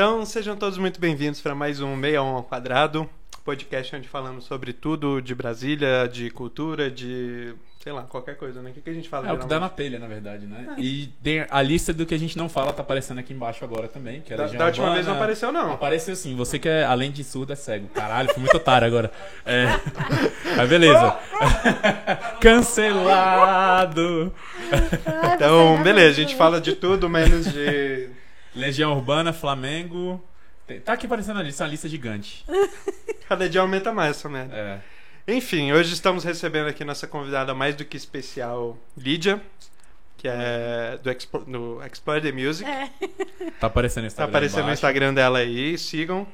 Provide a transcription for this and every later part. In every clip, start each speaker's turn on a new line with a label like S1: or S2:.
S1: Então, sejam todos muito bem-vindos para mais um 61 ao quadrado, podcast onde falamos sobre tudo de Brasília, de cultura, de sei lá, qualquer coisa, né? O que, que a gente fala?
S2: É o que dá na telha, na verdade, né? E tem a lista do que a gente não fala tá aparecendo aqui embaixo agora também, que é
S1: Da, da última
S2: Urbana.
S1: vez não apareceu, não.
S2: Apareceu sim, você que é, além de surdo, é cego. Caralho, fui muito otário agora. É. Mas beleza. Cancelado!
S1: Então, beleza, a gente fala de tudo, menos de.
S2: Legião Urbana, Flamengo. Tá aqui aparecendo a lista, uma lista gigante.
S1: Cada dia aumenta mais essa merda.
S2: É.
S1: Enfim, hoje estamos recebendo aqui nossa convidada mais do que especial, Lídia, que é do, Expo, do Explore the Music.
S3: É.
S2: Tá aparecendo no
S1: Tá
S2: Instagram.
S1: aparecendo no
S2: embaixo.
S1: Instagram dela aí, sigam.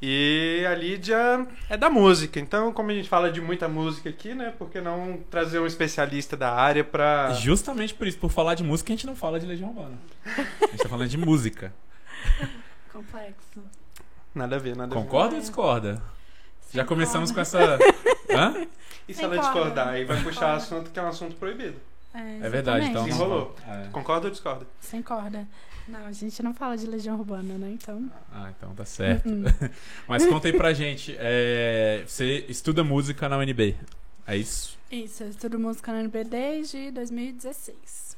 S1: E a Lídia é da música, então, como a gente fala de muita música aqui, né? Por que não trazer um especialista da área pra.
S2: Justamente por isso, por falar de música, a gente não fala de Legião Urbana. A gente tá falando de música.
S3: Complexo.
S1: Nada a ver, nada a ver.
S2: Concorda ou
S3: É.
S2: discorda? Já
S3: Sem
S2: começamos com
S3: corda.
S2: essa. Hã?
S1: E se
S3: Sem
S1: ela
S3: corda.
S1: discordar? Aí vai
S3: Sem
S1: puxar
S3: corda.
S1: assunto que é um assunto proibido.
S2: É verdade, então.
S1: Desenrolou.
S2: É.
S1: Concorda ou discorda?
S3: Sem corda. Não, a gente não fala de Legião Urbana, né? Então.
S2: Ah, então tá certo.
S3: Hum.
S2: Mas conta aí pra gente. é, Você estuda música na UNB. É isso?
S3: Isso, eu estudo música na UNB desde 2016.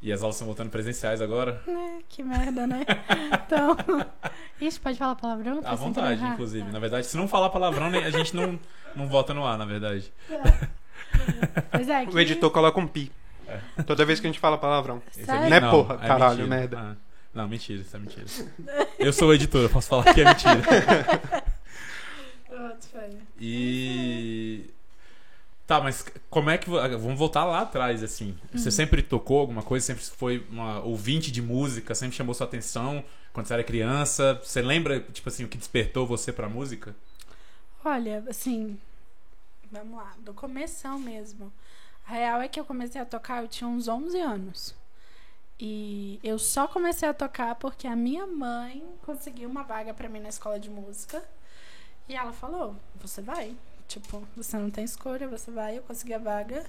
S2: E as aulas estão voltando presenciais agora?
S3: Né? Que merda, né? Então. Ixi, pode falar palavrão?
S2: À
S3: sem
S2: vontade, inclusive.
S3: Tá.
S2: Na verdade, se não falar palavrão, a gente não, não vota no ar, na verdade.
S3: Pois é, que...
S1: O editor coloca um pi.
S2: É.
S1: Toda vez que a gente fala palavrão.
S3: Sério?
S1: Né,
S2: não,
S1: porra?
S2: é
S1: Caralho,
S2: mentira.
S1: merda.
S2: Ah, não, mentira, isso é mentira. Eu sou o editor, eu posso falar que é mentira.
S3: Pronto, foi.
S2: E. Tá, mas como é que. Vamos voltar lá atrás, assim. Você
S3: Uhum.
S2: sempre tocou alguma coisa? Sempre foi uma ouvinte de música? Sempre chamou sua atenção quando você era criança? Você lembra, tipo assim, o que despertou você pra música?
S3: Olha, assim, vamos lá, do começão mesmo. A real é que eu comecei a tocar, eu tinha uns 11 anos. E eu só comecei a tocar porque a minha mãe conseguiu uma vaga pra mim na escola de música. E ela falou: "Você vai". Tipo, você não tem escolha, você vai. Eu consegui a vaga.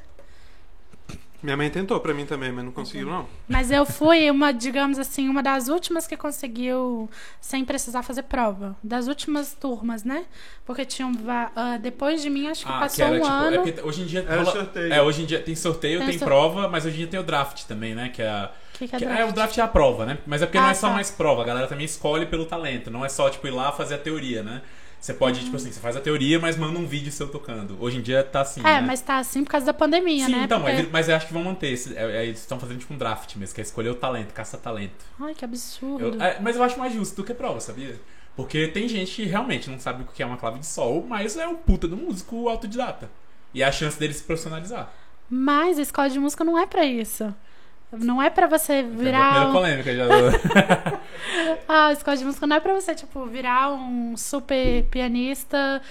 S1: Minha mãe tentou pra mim também, mas não conseguiu, não.
S3: Mas eu fui uma, digamos assim, uma das últimas que conseguiu sem precisar fazer prova. Das últimas turmas, né? Porque tinham. va- ah, depois de mim, acho que passou um
S2: tipo,
S3: ano.
S2: é porque hoje em dia.
S1: Era
S2: rola-
S1: sorteio.
S2: É, hoje em dia tem sorteio,
S3: Tem
S2: tem,
S3: sor-
S2: prova, mas hoje em dia tem o draft também, né? Que é a.
S3: Que que é
S2: que-
S3: draft?
S2: o draft é a prova, né? Mas é porque
S3: Ah,
S2: não é só
S3: tá.
S2: mais prova, a galera também escolhe pelo talento. Não é só, tipo, ir lá fazer a teoria, né? Você pode, tipo assim, você faz a teoria, mas manda um vídeo seu tocando. Hoje em dia tá assim.
S3: É,
S2: né?
S3: mas tá assim por causa da pandemia,
S2: Sim,
S3: né?
S2: então,
S3: Porque-
S2: mas, mas eu acho que vão manter. esse- é- é- eles estão fazendo tipo um draft mesmo, que é escolher o talento, caça-talento.
S3: Ai, que absurdo.
S2: Eu- é, mas eu acho mais justo do que prova, sabia? Porque tem gente que realmente não sabe o que é uma clave de sol, mas é um puta do músico autodidata. E é a chance dele se profissionalizar.
S3: Mas a escola de música não é pra isso. Não é pra você
S2: É
S3: virar.
S2: primeira
S3: um-
S2: polêmica já.
S3: Ah, a escola de música não é pra você, tipo, virar um super pianista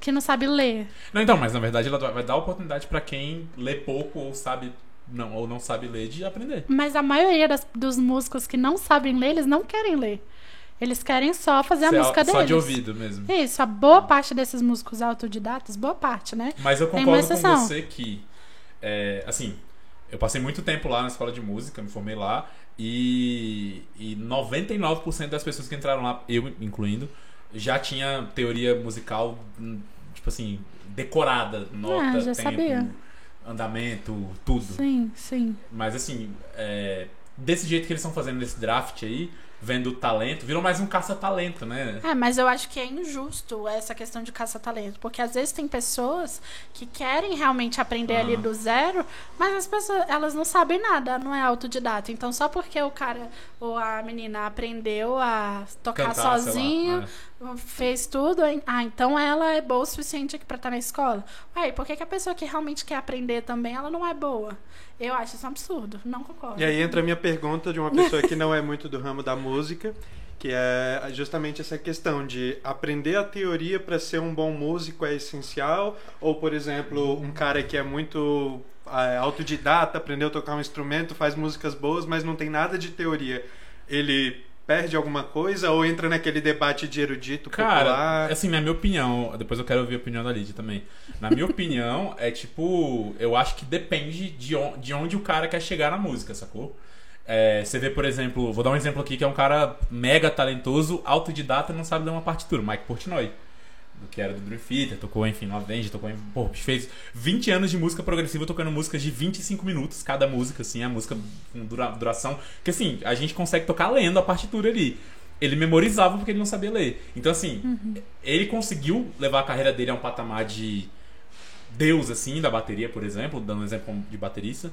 S3: que não sabe ler.
S2: não, então, mas na verdade ela vai dar oportunidade pra quem lê pouco ou sabe não, ou não sabe ler de aprender.
S3: Mas a maioria das- dos músicos que não sabem ler, eles não querem ler. Eles querem só fazer a
S2: Só-
S3: música
S2: só
S3: deles.
S2: de ouvido mesmo.
S3: Isso, a boa parte desses músicos autodidatas, boa parte, né?
S2: Mas eu concordo com você que, é, assim, eu passei muito tempo lá na escola de música, me formei lá, e, e 99% das pessoas que entraram lá, eu incluindo, já tinha teoria musical, hum, tipo assim, decorada, nota,
S3: Ah, já
S2: tempo,
S3: sabia.
S2: andamento, tudo.
S3: Sim, sim.
S2: Mas assim, é, desse jeito que eles estão fazendo esse draft aí, vendo o talento, virou mais um caça-talento, né?
S3: É, mas eu acho que é injusto essa questão de caça-talento, porque às vezes tem pessoas que querem realmente aprender ali do zero, mas as pessoas, elas não sabem nada, não é autodidata. Então, só porque o cara ou a menina aprendeu a tocar
S2: Cantar, sei lá,
S3: sozinho,
S2: é.
S3: Fez tudo, hein? ah, então ela é boa o suficiente aqui pra estar na escola. Ué, por que, que a pessoa que realmente quer aprender também, ela não é boa? Eu acho isso um absurdo, não concordo.
S1: E aí entra a minha pergunta de uma pessoa que não é muito do ramo da música, que é justamente essa questão de aprender a teoria para ser um bom músico é essencial, ou por exemplo, um cara que é muito é, autodidata, aprendeu a tocar um instrumento, faz músicas boas, mas não tem nada de teoria. Ele perde alguma coisa ou entra naquele debate de erudito
S2: Cara,
S1: popular?
S2: assim, na minha opinião, depois eu quero ouvir a opinião da Lidia também. Na minha opinião, é tipo, eu acho que depende de on- de onde o cara quer chegar na música, sacou? É, você vê, por exemplo, vou dar um exemplo aqui que é um cara mega talentoso, autodidata, não sabe ler uma partitura, Mike Portnoy. Que era do Dream Theater, tocou, enfim, no Avenged, tocou em. Pô, fez 20 anos de música progressiva tocando músicas de 25 minutos cada música, assim, a música com dura, duração. Que assim, a gente consegue tocar lendo a partitura ali. Ele memorizava porque ele não sabia ler. Então, assim,
S3: Uhum.
S2: ele conseguiu levar a carreira dele a um patamar de Deus, assim, da bateria, por exemplo, dando um exemplo de baterista.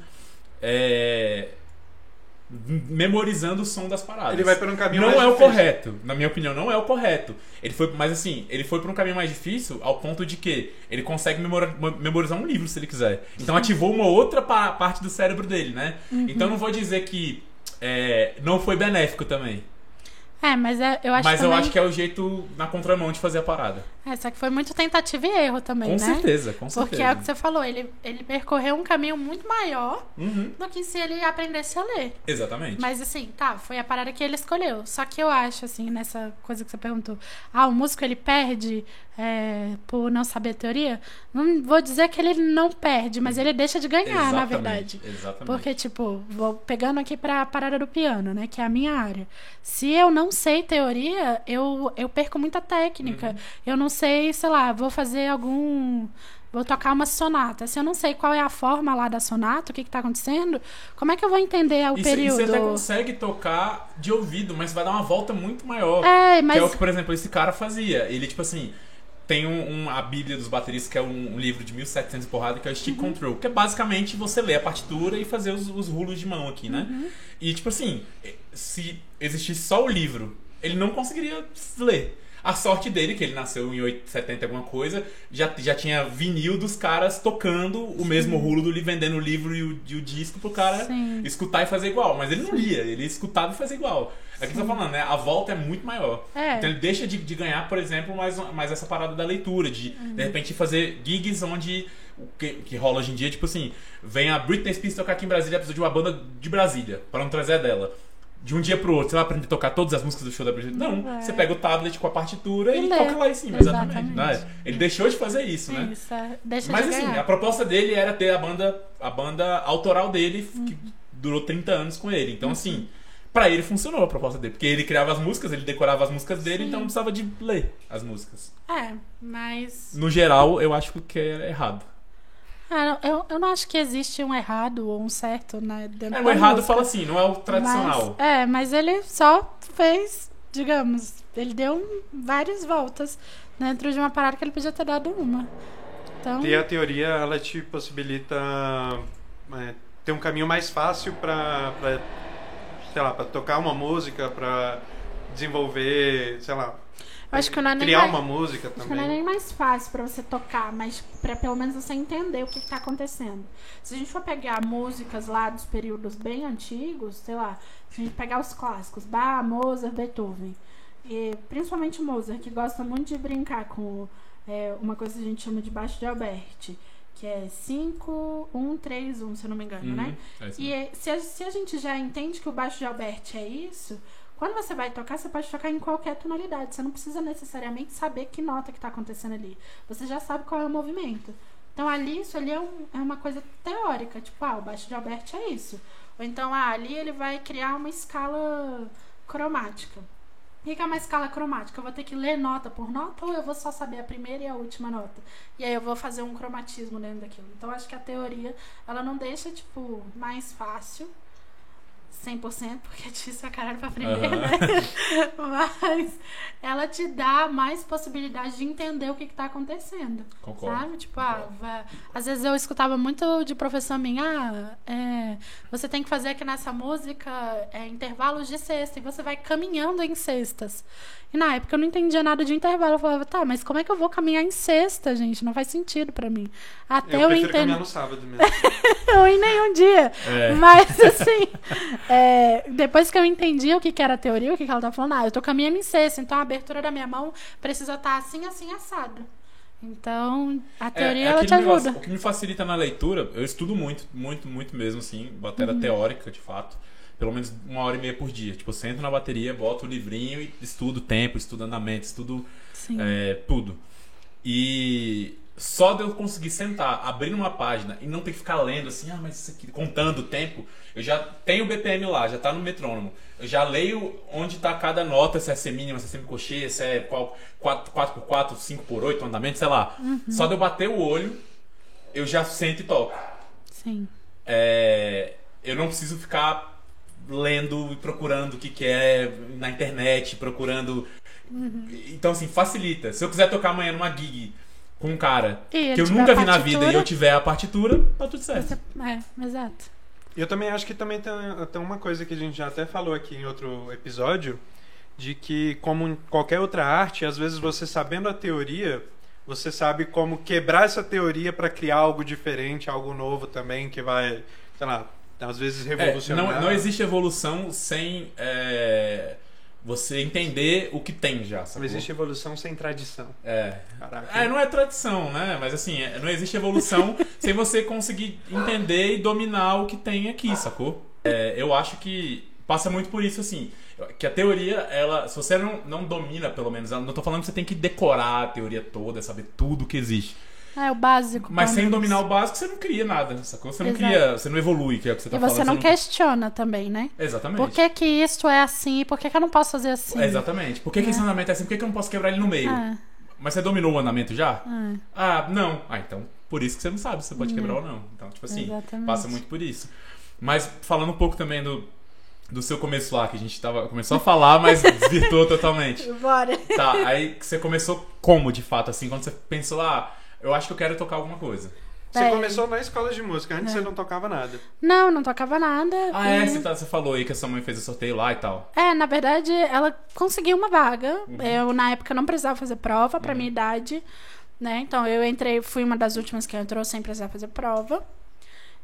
S2: É, Memorizando o som das paradas.
S1: Ele vai por um caminho
S2: Não
S1: mais
S2: é o
S1: difícil.
S2: correto. Na minha opinião, não é o correto. Ele foi, mas assim, ele foi para um caminho mais difícil ao ponto de que ele consegue memora- memorizar um livro se ele quiser. Então ativou uma outra pa- parte do cérebro dele, né?
S3: Uhum.
S2: Então não vou dizer que é, não foi benéfico também.
S3: É, mas é- eu acho
S2: mas eu
S3: também-
S2: acho que é o jeito na contramão de fazer a parada.
S3: É, só que foi muito tentativa e erro também,
S2: com
S3: né?
S2: certeza, com certeza.
S3: Porque é o que você falou, ele, ele percorreu um caminho muito maior
S2: Uhum,
S3: do que se ele aprendesse a ler.
S2: exatamente.
S3: Mas assim, tá, foi a parada que ele escolheu. Só que eu acho, assim, nessa coisa que você perguntou, ah, o músico ele perde é, por não saber teoria? Não vou dizer que ele não perde, mas ele deixa de ganhar, na
S2: Exatamente,
S3: verdade.
S2: Exatamente.
S3: Porque, tipo, vou pegando aqui pra parada do piano, né? Que é a minha área. Se eu não sei teoria, eu, eu perco muita técnica.
S2: Uhum.
S3: Eu não sei, sei lá, vou fazer algum. Vou tocar uma sonata. Se eu não sei qual é a forma lá da sonata, o que, que tá acontecendo, como é que eu vou entender o
S2: E
S3: período?
S2: você até consegue tocar de ouvido, mas vai dar uma volta muito maior.
S3: É, mas.
S2: Que é o que, por exemplo, esse cara fazia. Ele, tipo assim, tem um, um- a Bíblia dos bateristas, que é um, um livro de 1700 e porrada, que é o Stick
S3: Uhum.
S2: Control. Que é basicamente você ler a partitura e fazer os, os rulos de mão aqui, né?
S3: Uhum.
S2: E, tipo assim, se existisse só o livro, ele não conseguiria ler. A sorte dele, que ele nasceu em 8, 70 alguma coisa, já, já tinha vinil dos caras tocando o mesmo rulo do livro, vendendo o livro e o, e o disco pro cara
S3: Sim.
S2: escutar e fazer igual. Mas ele não lia, ele escutava e fazia igual. É o que eu tô falando, né? A volta é muito maior.
S3: É.
S2: Então ele deixa de, de ganhar, por exemplo, mais, mais essa parada da leitura, de
S3: Uhum.
S2: de repente fazer gigs onde. o Que, que rola hoje em dia, tipo assim, vem a Britney Spears tocar aqui em Brasília, precisa de uma banda de Brasília, para não trazer a dela. De um dia pro outro, você vai aprender a tocar todas as músicas do show da Britney? Não,
S3: Não vai.
S2: você pega o tablet com a partitura e,
S3: E
S2: toca lá em cima, exatamente.
S3: Exatamente.
S2: né? Ele deixou de fazer isso, né?
S3: Isso, é, deixa
S2: Mas
S3: de
S2: assim,
S3: ganhar.
S2: a proposta dele era ter a banda, a banda autoral dele,
S3: Uhum.
S2: que durou 30 anos com ele. Então, assim, pra ele funcionou a proposta dele. Porque ele criava as músicas, ele decorava as músicas dele,
S3: Sim.
S2: então não precisava de ler as músicas.
S3: É, mas.
S2: No geral, eu acho que é errado.
S3: Ah, eu, eu não acho que existe um errado ou um certo, né? Dentro
S2: É, o errado
S3: música.
S2: fala assim, não é o tradicional.
S3: Mas, é, mas ele só fez, digamos, ele deu um- várias voltas dentro de uma parada que ele podia ter dado uma. Então,
S1: E a teoria, ela te possibilita é, ter um caminho mais fácil pra, pra, sei lá, pra tocar uma música, pra desenvolver, sei lá,
S3: acho que não é nem
S1: criar
S3: mais,
S1: uma música
S3: acho que não é
S1: também.
S3: nem mais fácil pra você tocar, mas pra pelo menos você entender o que, que tá acontecendo. Se a gente for pegar músicas lá dos períodos bem antigos, sei lá, se a gente pegar os clássicos, Bach, Mozart, Beethoven, e principalmente Mozart, que gosta muito de brincar com é, uma coisa que a gente chama de baixo de Alberti, que é 5, 1, 3, 1, se eu não me engano,
S2: Uhum,
S3: né?
S2: é
S3: E se a, se a gente já entende que o baixo de Alberti é isso, quando você vai tocar, você pode tocar em qualquer tonalidade. Você não precisa necessariamente saber que nota que está acontecendo ali. Você já sabe qual é o movimento. Então ali, isso ali é, um- é uma coisa teórica. Tipo, ah, o baixo de Alberti é isso. Ou então, ah, ali ele vai criar uma escala cromática. O que é uma escala cromática? Eu vou ter que ler nota por nota ou eu vou só saber a primeira e a última nota? E aí eu vou fazer um cromatismo dentro daquilo. Então acho que a teoria, ela não deixa, tipo, mais fácil. 100%, porque é difícil pra caralho pra aprender,
S2: Aham.
S3: né? Mas ela te dá mais possibilidade de entender o que, que tá acontecendo.
S2: Concordo.
S3: Sabe? Tipo, ah, vai- às vezes eu escutava muito de professor minha, ah, é, você tem que fazer aqui nessa música é, intervalos de sexta, e você vai caminhando em cestas. E na época eu não entendia nada de intervalo. Eu falava, tá, mas como é que eu vou caminhar em sexta, gente? Não faz sentido pra mim. Até
S1: Eu
S3: eu, entendo.
S1: caminhar no sábado mesmo.
S3: Eu em nenhum dia.
S2: É.
S3: Mas, assim, é, depois que eu entendi o que, que era a teoria, o que, que ela tá falando, ah, eu tô caminhando em sexta, então a abertura da minha mão precisa estar assim, assim, assado. Então, a teoria,
S2: É, é
S3: ela te
S2: negócio,
S3: ajuda.
S2: O que me facilita na leitura, eu estudo muito, muito, muito mesmo, assim, bateria
S3: Uhum.
S2: teórica, de fato. Pelo menos uma hora e meia por dia. Tipo, eu sento na bateria, boto o livrinho e estudo tempo, estudo andamento, estudo é, tudo. E só de eu conseguir sentar, abrir uma página e não ter que ficar lendo assim, ah, mas isso aqui, contando o tempo, eu já tenho o BPM lá, já tá no metrônomo. Eu já leio onde tá cada nota, se é semínima, se é semicocheia, se é qual, 4, 4x4, 5x8, andamento, sei lá. Só de eu bater o olho, eu já sento e toco.
S3: Sim.
S2: É, eu não preciso ficar lendo e procurando o que, que é na internet, procurando. Então, assim, facilita. Se eu quiser tocar amanhã numa gig com um cara
S3: E
S2: que eu nunca vi na vida e eu tiver a partitura, tá tudo certo.
S3: Você- É, exato.
S1: Eu também acho que também tem, tem uma coisa que a gente já até falou aqui em outro episódio, de que como em qualquer outra arte, às vezes você sabendo a teoria, você sabe como quebrar essa teoria para criar algo diferente, algo novo também que vai, sei lá, às vezes
S2: É,
S1: revolucionar.
S2: não, não existe evolução sem é, você entender o que tem já.
S1: Não
S2: Sacou?
S1: existe evolução sem tradição.
S2: É.
S1: Caraca.
S2: É, não é tradição, né? Mas assim, é- não existe evolução sem você conseguir entender e dominar o que tem aqui, sacou? É, eu acho que passa muito por isso, assim. Que a teoria, ela. Se você não, não domina, pelo menos, não tô falando que você tem que decorar a teoria toda, saber tudo que existe.
S3: É o básico.
S2: Mas sem
S3: menos.
S2: dominar o básico, você não cria nada, sacou? Você não
S3: Exato.
S2: cria. Você não evolui, que é o que você tá
S3: E você
S2: falando.
S3: não questiona também, né?
S2: Exatamente.
S3: Por que que isso é assim? Por que que eu não posso fazer assim?
S2: Exatamente. Por que, que esse andamento é assim? Por que, que eu não posso quebrar ele no meio?
S3: Ah,
S2: Mas você dominou o andamento já?
S3: ah,
S2: Ah, não. Ah, então por isso que você não sabe se você pode quebrar ou não. Então, tipo assim,
S3: Exatamente.
S2: passa muito por isso. Mas falando um pouco também do, do seu começo lá, que a gente tava, começou a falar, mas desvirtuou totalmente.
S3: Bora.
S2: Tá, aí você começou como de fato, assim, quando você pensou, ah, eu acho que eu quero tocar alguma coisa.
S1: Você
S3: É.
S1: começou na escola de música, antes
S3: É.
S1: você não tocava nada.
S3: Não, não tocava nada.
S2: Ah, é,
S3: e-
S2: você, tá- você falou aí que a sua mãe fez o sorteio lá e tal.
S3: É, na verdade, ela conseguiu uma vaga.
S2: Uhum.
S3: Eu, na época, não precisava fazer prova pra minha idade, né? Então, eu entrei, fui uma das últimas que entrou sem precisar fazer prova.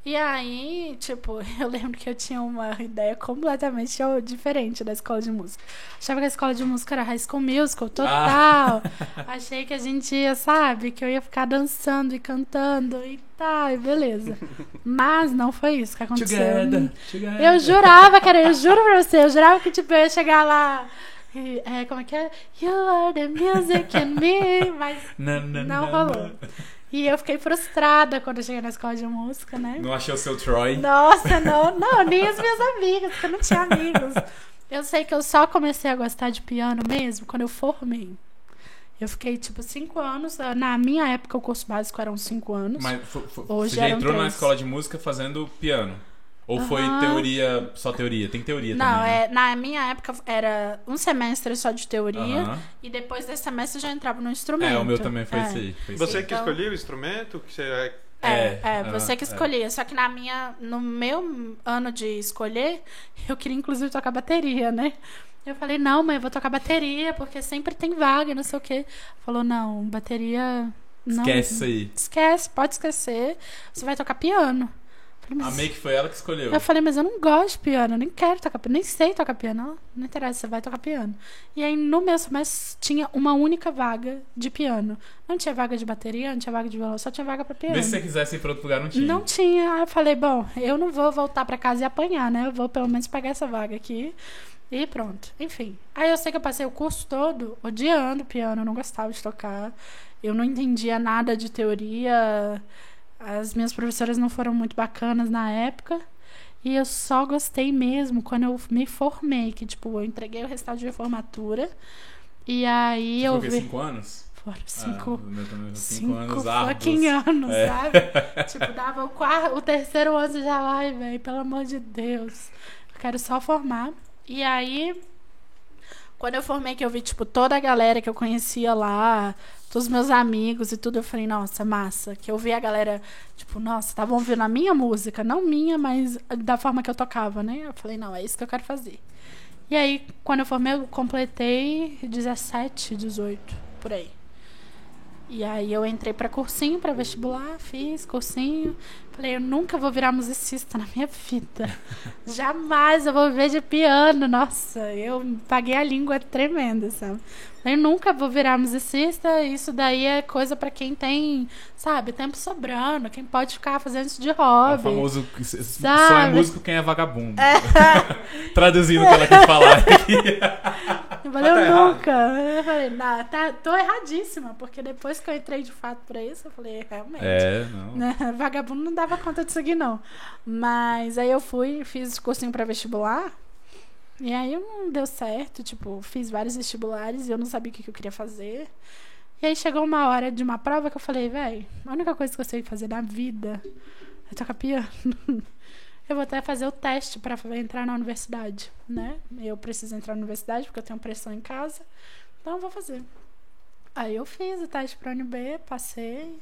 S3: E aí, tipo, eu lembro que eu tinha uma ideia completamente diferente da escola de música. Achava que a escola de música era High School Musical, total. Achei que a gente ia, sabe, que eu ia ficar dançando e cantando e tal, e beleza. Mas não foi isso que aconteceu.
S2: Together, together.
S3: Eu jurava, cara, eu juro pra você, eu jurava que tipo, eu ia chegar lá. e, É, como é que é? You are the music in me. Mas
S2: na,
S3: não
S2: na,
S3: rolou.
S2: na.
S3: E eu fiquei frustrada quando eu cheguei na escola de música, né?
S2: Não achei o seu Troy.
S3: Nossa, não, não, nem as minhas amigas, porque eu não tinha amigos. Eu sei que eu só comecei a gostar de piano mesmo quando eu formei. Eu fiquei, tipo, cinco anos. Na minha época, o curso básico eram cinco anos.
S2: Mas
S3: Hoje
S2: você já entrou na escola de música fazendo piano? Ou foi
S3: Aham.
S2: teoria, só teoria? Tem teoria
S3: Não,
S2: também. né?
S3: é, na minha época era um semestre só de teoria.
S2: Aham.
S3: E depois desse semestre eu já entrava no instrumento.
S2: É, o meu também foi
S3: É.
S2: isso aí. Foi
S1: Você
S2: aí.
S1: que
S3: Então-
S1: escolhia o instrumento? Que você...
S3: É,
S2: É,
S3: é,
S2: ah,
S3: você que
S2: é.
S3: escolhia. Só que na minha, no meu ano de escolher, eu queria inclusive tocar bateria, né? Eu falei, não, mãe, eu vou tocar bateria, porque sempre tem vaga, não sei o quê. Falou, não, bateria. Não,
S2: Esquece isso aí.
S3: Esquece, pode esquecer. Você vai tocar piano. Falei,
S2: A
S3: mas-
S2: que foi ela que escolheu.
S3: Eu falei, mas eu não gosto de piano, eu nem quero tocar piano, nem sei tocar piano. Ela, Não interessa, você vai tocar piano. E aí, no meu semestre, tinha uma única vaga de piano. Não tinha vaga de bateria, não tinha vaga de violão, só tinha vaga pra piano.
S2: Vê se você quisesse ir pra outro lugar, não tinha.
S3: Não tinha. Aí eu falei, bom, eu não vou voltar pra casa e apanhar, né? Eu vou pelo menos pegar essa vaga aqui. E pronto. Enfim. Aí eu sei que eu passei o curso todo odiando piano, eu não gostava de tocar. Eu não entendia nada de teoria. As minhas professoras não foram muito bacanas na época. E eu só gostei mesmo quando eu me formei, que tipo, eu entreguei o resultado de formatura. E aí
S2: Você
S3: eu
S2: foi
S3: vi.
S2: cinco anos?
S3: Foram
S2: Ah,
S3: cinco.
S2: foi cinco,
S3: Cinco
S2: anos
S3: fucking
S2: árduos.
S3: anos,
S2: É.
S3: sabe? tipo, dava o, quarto, o terceiro ano já, ai, velho, pelo amor de Deus. Eu quero só formar. E aí, quando eu formei, que eu vi, tipo, toda a galera que eu conhecia lá, todos os meus amigos e tudo, eu falei, nossa, massa. Que eu vi a galera, tipo, nossa, estavam ouvindo a minha música, não minha, mas da forma que eu tocava, né? Eu falei, não, é isso que eu quero fazer. E aí, quando eu formei, eu completei 17, 18, por aí. E aí eu entrei pra cursinho, pra vestibular, fiz cursinho. Falei, eu nunca vou virar musicista na minha vida. Jamais eu vou viver de piano. Nossa, eu paguei a língua tremenda, sabe? Eu nunca vou virar musicista. Isso daí é coisa pra quem tem, sabe, tempo sobrando, quem pode ficar fazendo isso de
S2: É o
S3: hobby.
S2: famoso. Só é
S3: Sabe?
S2: músico quem é vagabundo. Traduzindo o que ela quis falar.
S3: Eu falei,
S1: tá
S3: eu
S1: errado.
S3: nunca. Eu falei, não, tá, tô erradíssima, porque depois que eu entrei de fato pra isso, eu falei, realmente.
S2: é, não.
S3: né? Vagabundo não dava conta disso aqui, não. Mas aí eu fui, fiz cursinho pra vestibular. E aí não deu certo, tipo, fiz vários vestibulares e eu não sabia o que, eu queria fazer. E aí chegou uma hora de uma prova que eu falei, véi, a única coisa que eu sei fazer na vida é tocar piano. Eu vou até fazer o teste pra entrar na universidade, né? Eu preciso entrar na universidade porque eu tenho pressão em casa. Então eu vou fazer. Aí eu fiz o teste pra UNB, passei.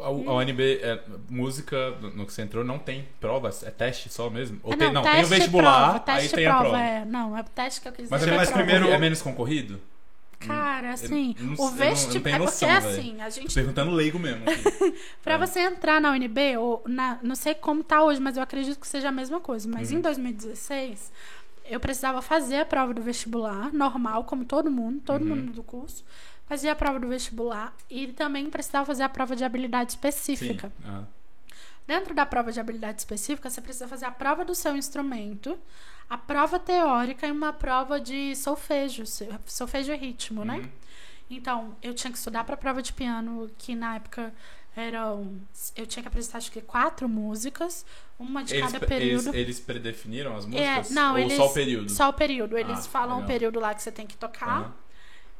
S2: A, a UNB, é, música, no que você entrou, não tem provas? É teste só mesmo? Ou
S3: Ah,
S2: tem, não, tem o vestibular,
S3: prova, teste
S2: aí tem a prova.
S3: É, não, é o teste que eu quis
S2: Mas é
S3: dizer.
S2: mais,
S3: prova.
S1: primeiro-
S2: é menos concorrido?
S3: Cara, assim,
S2: eu não-
S3: o
S2: não- não
S3: vestibular. É porque
S2: velho.
S3: assim, a
S2: Tô
S3: gente.
S2: perguntando leigo mesmo.
S3: Pra você entrar na UNB, ou na, não sei como tá hoje, mas eu acredito que seja a mesma coisa. Mas
S2: Uhum.
S3: em 2016, eu precisava fazer a prova do vestibular, normal, como todo mundo, todo
S2: Uhum.
S3: mundo do curso. Fazia a prova do vestibular e também precisava fazer a prova de habilidade específica.
S2: ah.
S3: Dentro da prova de habilidade específica, você precisa fazer a prova do seu instrumento, a prova teórica e uma prova de solfejo, solfejo e ritmo, né?
S2: Uhum.
S3: Então, eu tinha que estudar para a prova de piano, que na época eram. Eu tinha que apresentar, acho que quatro músicas, uma de
S2: Eles,
S3: cada
S2: eles,
S3: período.
S2: eles predefiniram as
S3: É,
S2: músicas?
S3: não,
S2: Ou
S3: eles,
S2: só o período?
S3: Só o período. Eles
S2: Ah,
S3: falam o
S2: legal.
S3: período lá que você tem que tocar.
S2: Aham.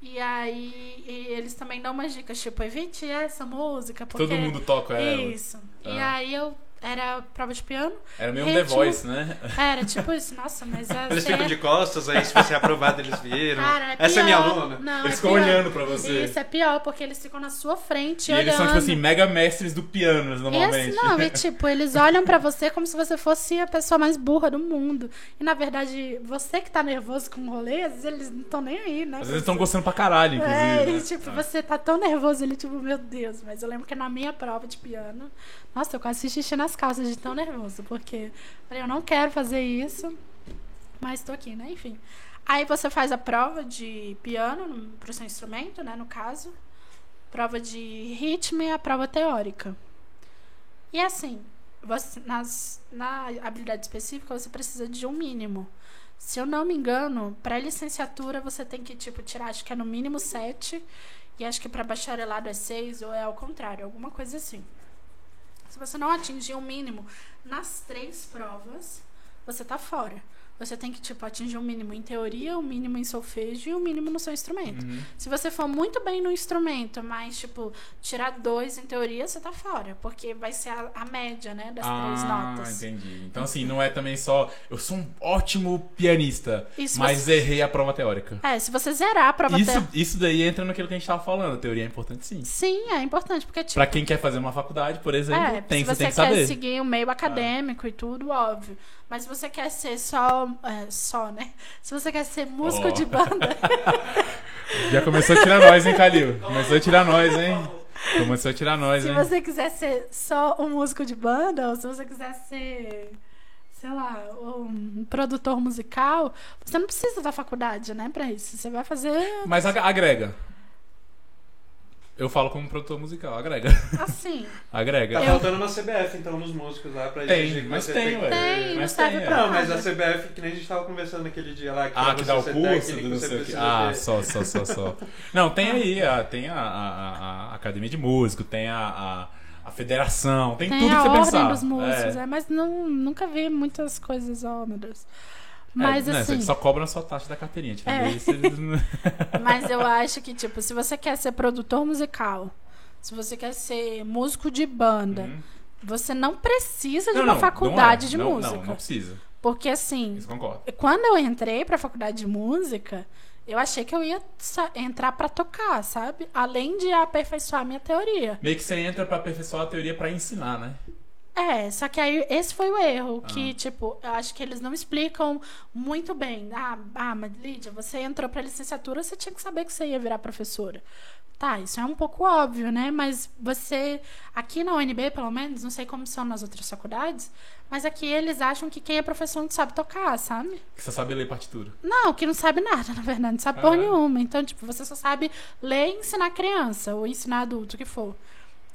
S3: E aí e eles também dão umas dicas, tipo, evite essa música. Porque...
S2: Todo mundo toca ela.
S3: Isso. E
S2: Ah.
S3: aí eu era prova de piano.
S2: Era meio um The. Voice, né?
S3: Era tipo isso, nossa, mas a
S1: Eles
S3: ser-
S1: ficam de costas, aí se você é aprovado eles viram.
S3: Cara, é
S1: Essa é minha
S3: pior.
S1: aluna.
S3: Não,
S2: Eles
S3: é
S2: ficam
S3: pior.
S2: olhando pra você.
S3: Isso é pior, porque eles ficam na sua frente
S2: E
S3: olhando.
S2: eles são, tipo assim, mega mestres do piano, normalmente.
S3: Esse, não, e tipo, eles olham pra você como se você fosse a pessoa mais burra do mundo. E na verdade, você que tá nervoso com o rolê, às vezes eles não estão nem aí, né?
S2: Às vezes estão gostando pra caralho, inclusive.
S3: É,
S2: né?
S3: e tipo,
S2: Ah.
S3: você tá tão nervoso, ele tipo, meu Deus, mas eu lembro que na minha prova de piano, nossa, eu quase fiz xixi nas calças de tão nervoso, porque falei, eu não quero fazer isso, mas tô aqui, né? Enfim. Aí você faz a prova de piano no- pro seu instrumento, né, no caso. Prova de ritmo e a prova teórica. E assim, você, nas, na habilidade específica, você precisa de um mínimo. Se eu não me engano, para licenciatura você tem que tipo tirar, acho que é no mínimo 7 e acho que para bacharelado é 6 ou é ao contrário, alguma coisa assim. Se você não atingir o mínimo nas três provas, você tá fora. Você tem que tipo atingir o mínimo em teoria, o mínimo em solfejo e o mínimo no seu instrumento.
S2: Uhum.
S3: Se você for muito bem no instrumento, mas, tipo, tirar dois em teoria, você tá fora. Porque vai ser a, a média, né, das três
S2: ah,
S3: notas.
S2: entendi. Então, assim, não é também só eu sou um ótimo pianista,
S3: se
S2: mas
S3: você-
S2: errei a prova teórica.
S3: É, se você zerar a prova
S2: Isso,
S3: teórica.
S2: isso daí entra naquilo que a gente tava falando. A teoria é importante sim.
S3: Sim, é importante, porque, tipo.
S2: Pra quem quer fazer uma faculdade, por exemplo,
S3: é,
S2: tem,
S3: se
S2: você
S3: você
S2: tem que
S3: quer
S2: saber.
S3: seguir o meio acadêmico e tudo, óbvio. Mas se você quer ser só. é, só, né? Se você quer ser músico
S2: Ó.
S3: de banda.
S2: Já começou a tirar nós, hein, Calil? Começou a tirar nós, hein? Começou a tirar nós,
S3: se
S2: hein?
S3: você quiser ser só um músico de banda, ou se você quiser ser. Sei lá, um produtor musical, você não precisa da faculdade, né, pra isso. Você vai fazer
S2: Mas ag- agrega. Eu falo como produtor musical, agrega.
S3: assim.
S2: Agrega.
S1: Tá
S3: Eu-
S1: faltando uma CBF, então, nos músicos lá pra
S2: Tem,
S1: que
S2: mas
S1: você
S2: tem, ué.
S3: Tem, não
S2: Mas
S3: serve
S2: tem,
S3: pra
S2: é.
S1: Não, mas a. CBF, que nem a gente tava conversando aquele dia lá, que
S2: Ah, que dá o curso do
S1: você
S2: sei o que. Ah, só, só, só, só. Não, tem aí, a, tem a, a- a- a academia de músico, tem a, a, a federação, tem,
S3: Tem
S2: tudo que
S3: a
S2: você
S3: ordem
S2: pensar.
S3: dos músicos,
S2: É.
S3: é, mas não, nunca vi muitas coisas, oh meu Deus. Mas
S2: É, né,
S3: assim,
S2: Você só cobra a sua taxa da carteirinha. Tipo,
S3: É. mas eu acho que, tipo, se você quer ser produtor musical, se você quer ser músico de banda,
S2: Uhum.
S3: você não precisa de
S2: Não,
S3: uma
S2: não,
S3: faculdade
S2: não é.
S3: de
S2: Não,
S3: música.
S2: Não, não precisa.
S3: Porque assim,
S2: Isso concordo.
S3: quando eu entrei pra faculdade de música, eu achei que eu ia entrar pra tocar, sabe? Além de aperfeiçoar minha teoria.
S2: Meio que você entra pra aperfeiçoar a teoria pra ensinar, né?
S3: É, só que aí esse foi o erro.
S2: Ah.
S3: Que, tipo, eu acho que eles não explicam muito bem. Ah, ah, mas Lídia, você entrou pra licenciatura, você tinha que saber que você ia virar professora. Tá, isso é um pouco óbvio, né? Mas você, aqui na UNB, pelo menos, não sei como são nas outras faculdades, mas aqui eles acham que quem é professor não sabe tocar, sabe?
S2: Que você sabe ler partitura.
S3: Não, que não sabe nada, na verdade, não sabe porra
S2: Ah.
S3: nenhuma. Então, tipo, você só sabe ler e ensinar criança, ou ensinar adulto, o que for.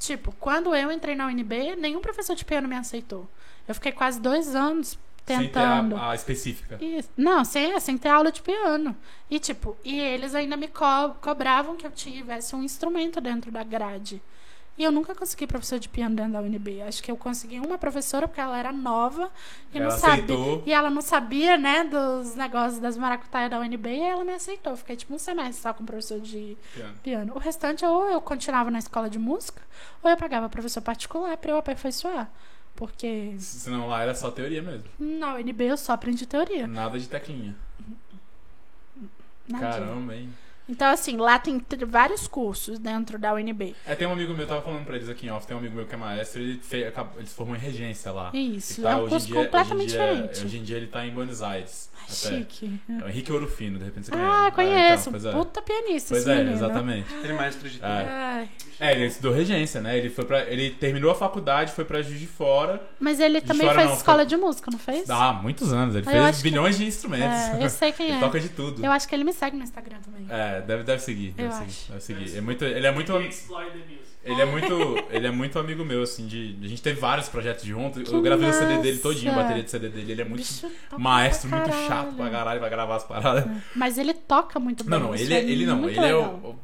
S3: Tipo, quando eu entrei na UNB, nenhum professor de piano me aceitou. Eu fiquei quase dois anos tentando.
S2: Sem ter a, a específica.
S3: Isso. Não, sem, sem ter aula de piano. E, tipo, e eles ainda me co- cobravam que eu tivesse um instrumento dentro da grade. E eu nunca consegui professor de piano dentro da UNB. Acho que eu consegui uma professora porque ela era nova e
S2: Ela
S3: não sabia.
S2: aceitou.
S3: E ela não sabia, né, dos negócios das maracutaias da UNB e ela me aceitou. Fiquei tipo um semestre só com professor de
S2: Piano.
S3: piano. O restante, ou eu continuava na escola de música, ou eu pagava professor particular pra eu aperfeiçoar. Porque
S2: Senão lá era só teoria mesmo.
S3: na UNB eu só aprendi teoria.
S2: Nada de teclinha. Caramba, hein?
S3: Então, assim, lá tem vários cursos dentro da UNB.
S2: É, tem um amigo meu, eu tava falando pra eles aqui em off, tem um amigo meu que é maestro, ele, fez, acabou- ele se formou em regência lá.
S3: Isso,
S2: E tá,
S3: é um
S2: hoje em
S3: curso
S2: dia-
S3: completamente
S2: hoje em dia-
S3: diferente.
S2: Hoje em dia ele tá em Buenos Aires.
S3: Ai,
S2: até.
S3: chique.
S2: É o Henrique Orofino, de repente você
S3: Ah,
S2: conhece.
S3: conheço.
S2: então, pois é.
S3: Puta pianista
S2: Pois
S3: esse
S2: é,
S3: menino.
S2: exatamente.
S1: Ele é maestro de
S2: É. É, ele estudou regência, né? Ele foi para ele terminou a faculdade, foi pra Juiz de Fora.
S3: Mas ele
S2: De
S3: também
S2: fora
S3: fez
S2: não,
S3: escola
S2: foi-
S3: de música, não fez?
S2: Há muitos anos, ele
S3: Eu
S2: fez
S3: acho que-
S2: bilhões de instrumentos.
S3: É, eu sei quem
S2: ele
S3: é.
S2: toca de tudo.
S3: Eu acho que ele me segue no Instagram também.
S2: É, deve, deve seguir, deve
S3: Eu
S2: seguir,
S3: acho.
S2: deve seguir. É muito, ele é muito ele é muito, ele é muito amigo meu assim de, a gente teve vários projetos juntos. Eu gravei o CD dele todinho, a
S3: massa.
S2: bateria de CD dele. Ele é muito maestro, muito chato pra caralho pra gravar as paradas.
S3: Mas ele toca muito bem.
S2: Não, não, ele, é-
S3: é
S2: ele não, ele é o, o-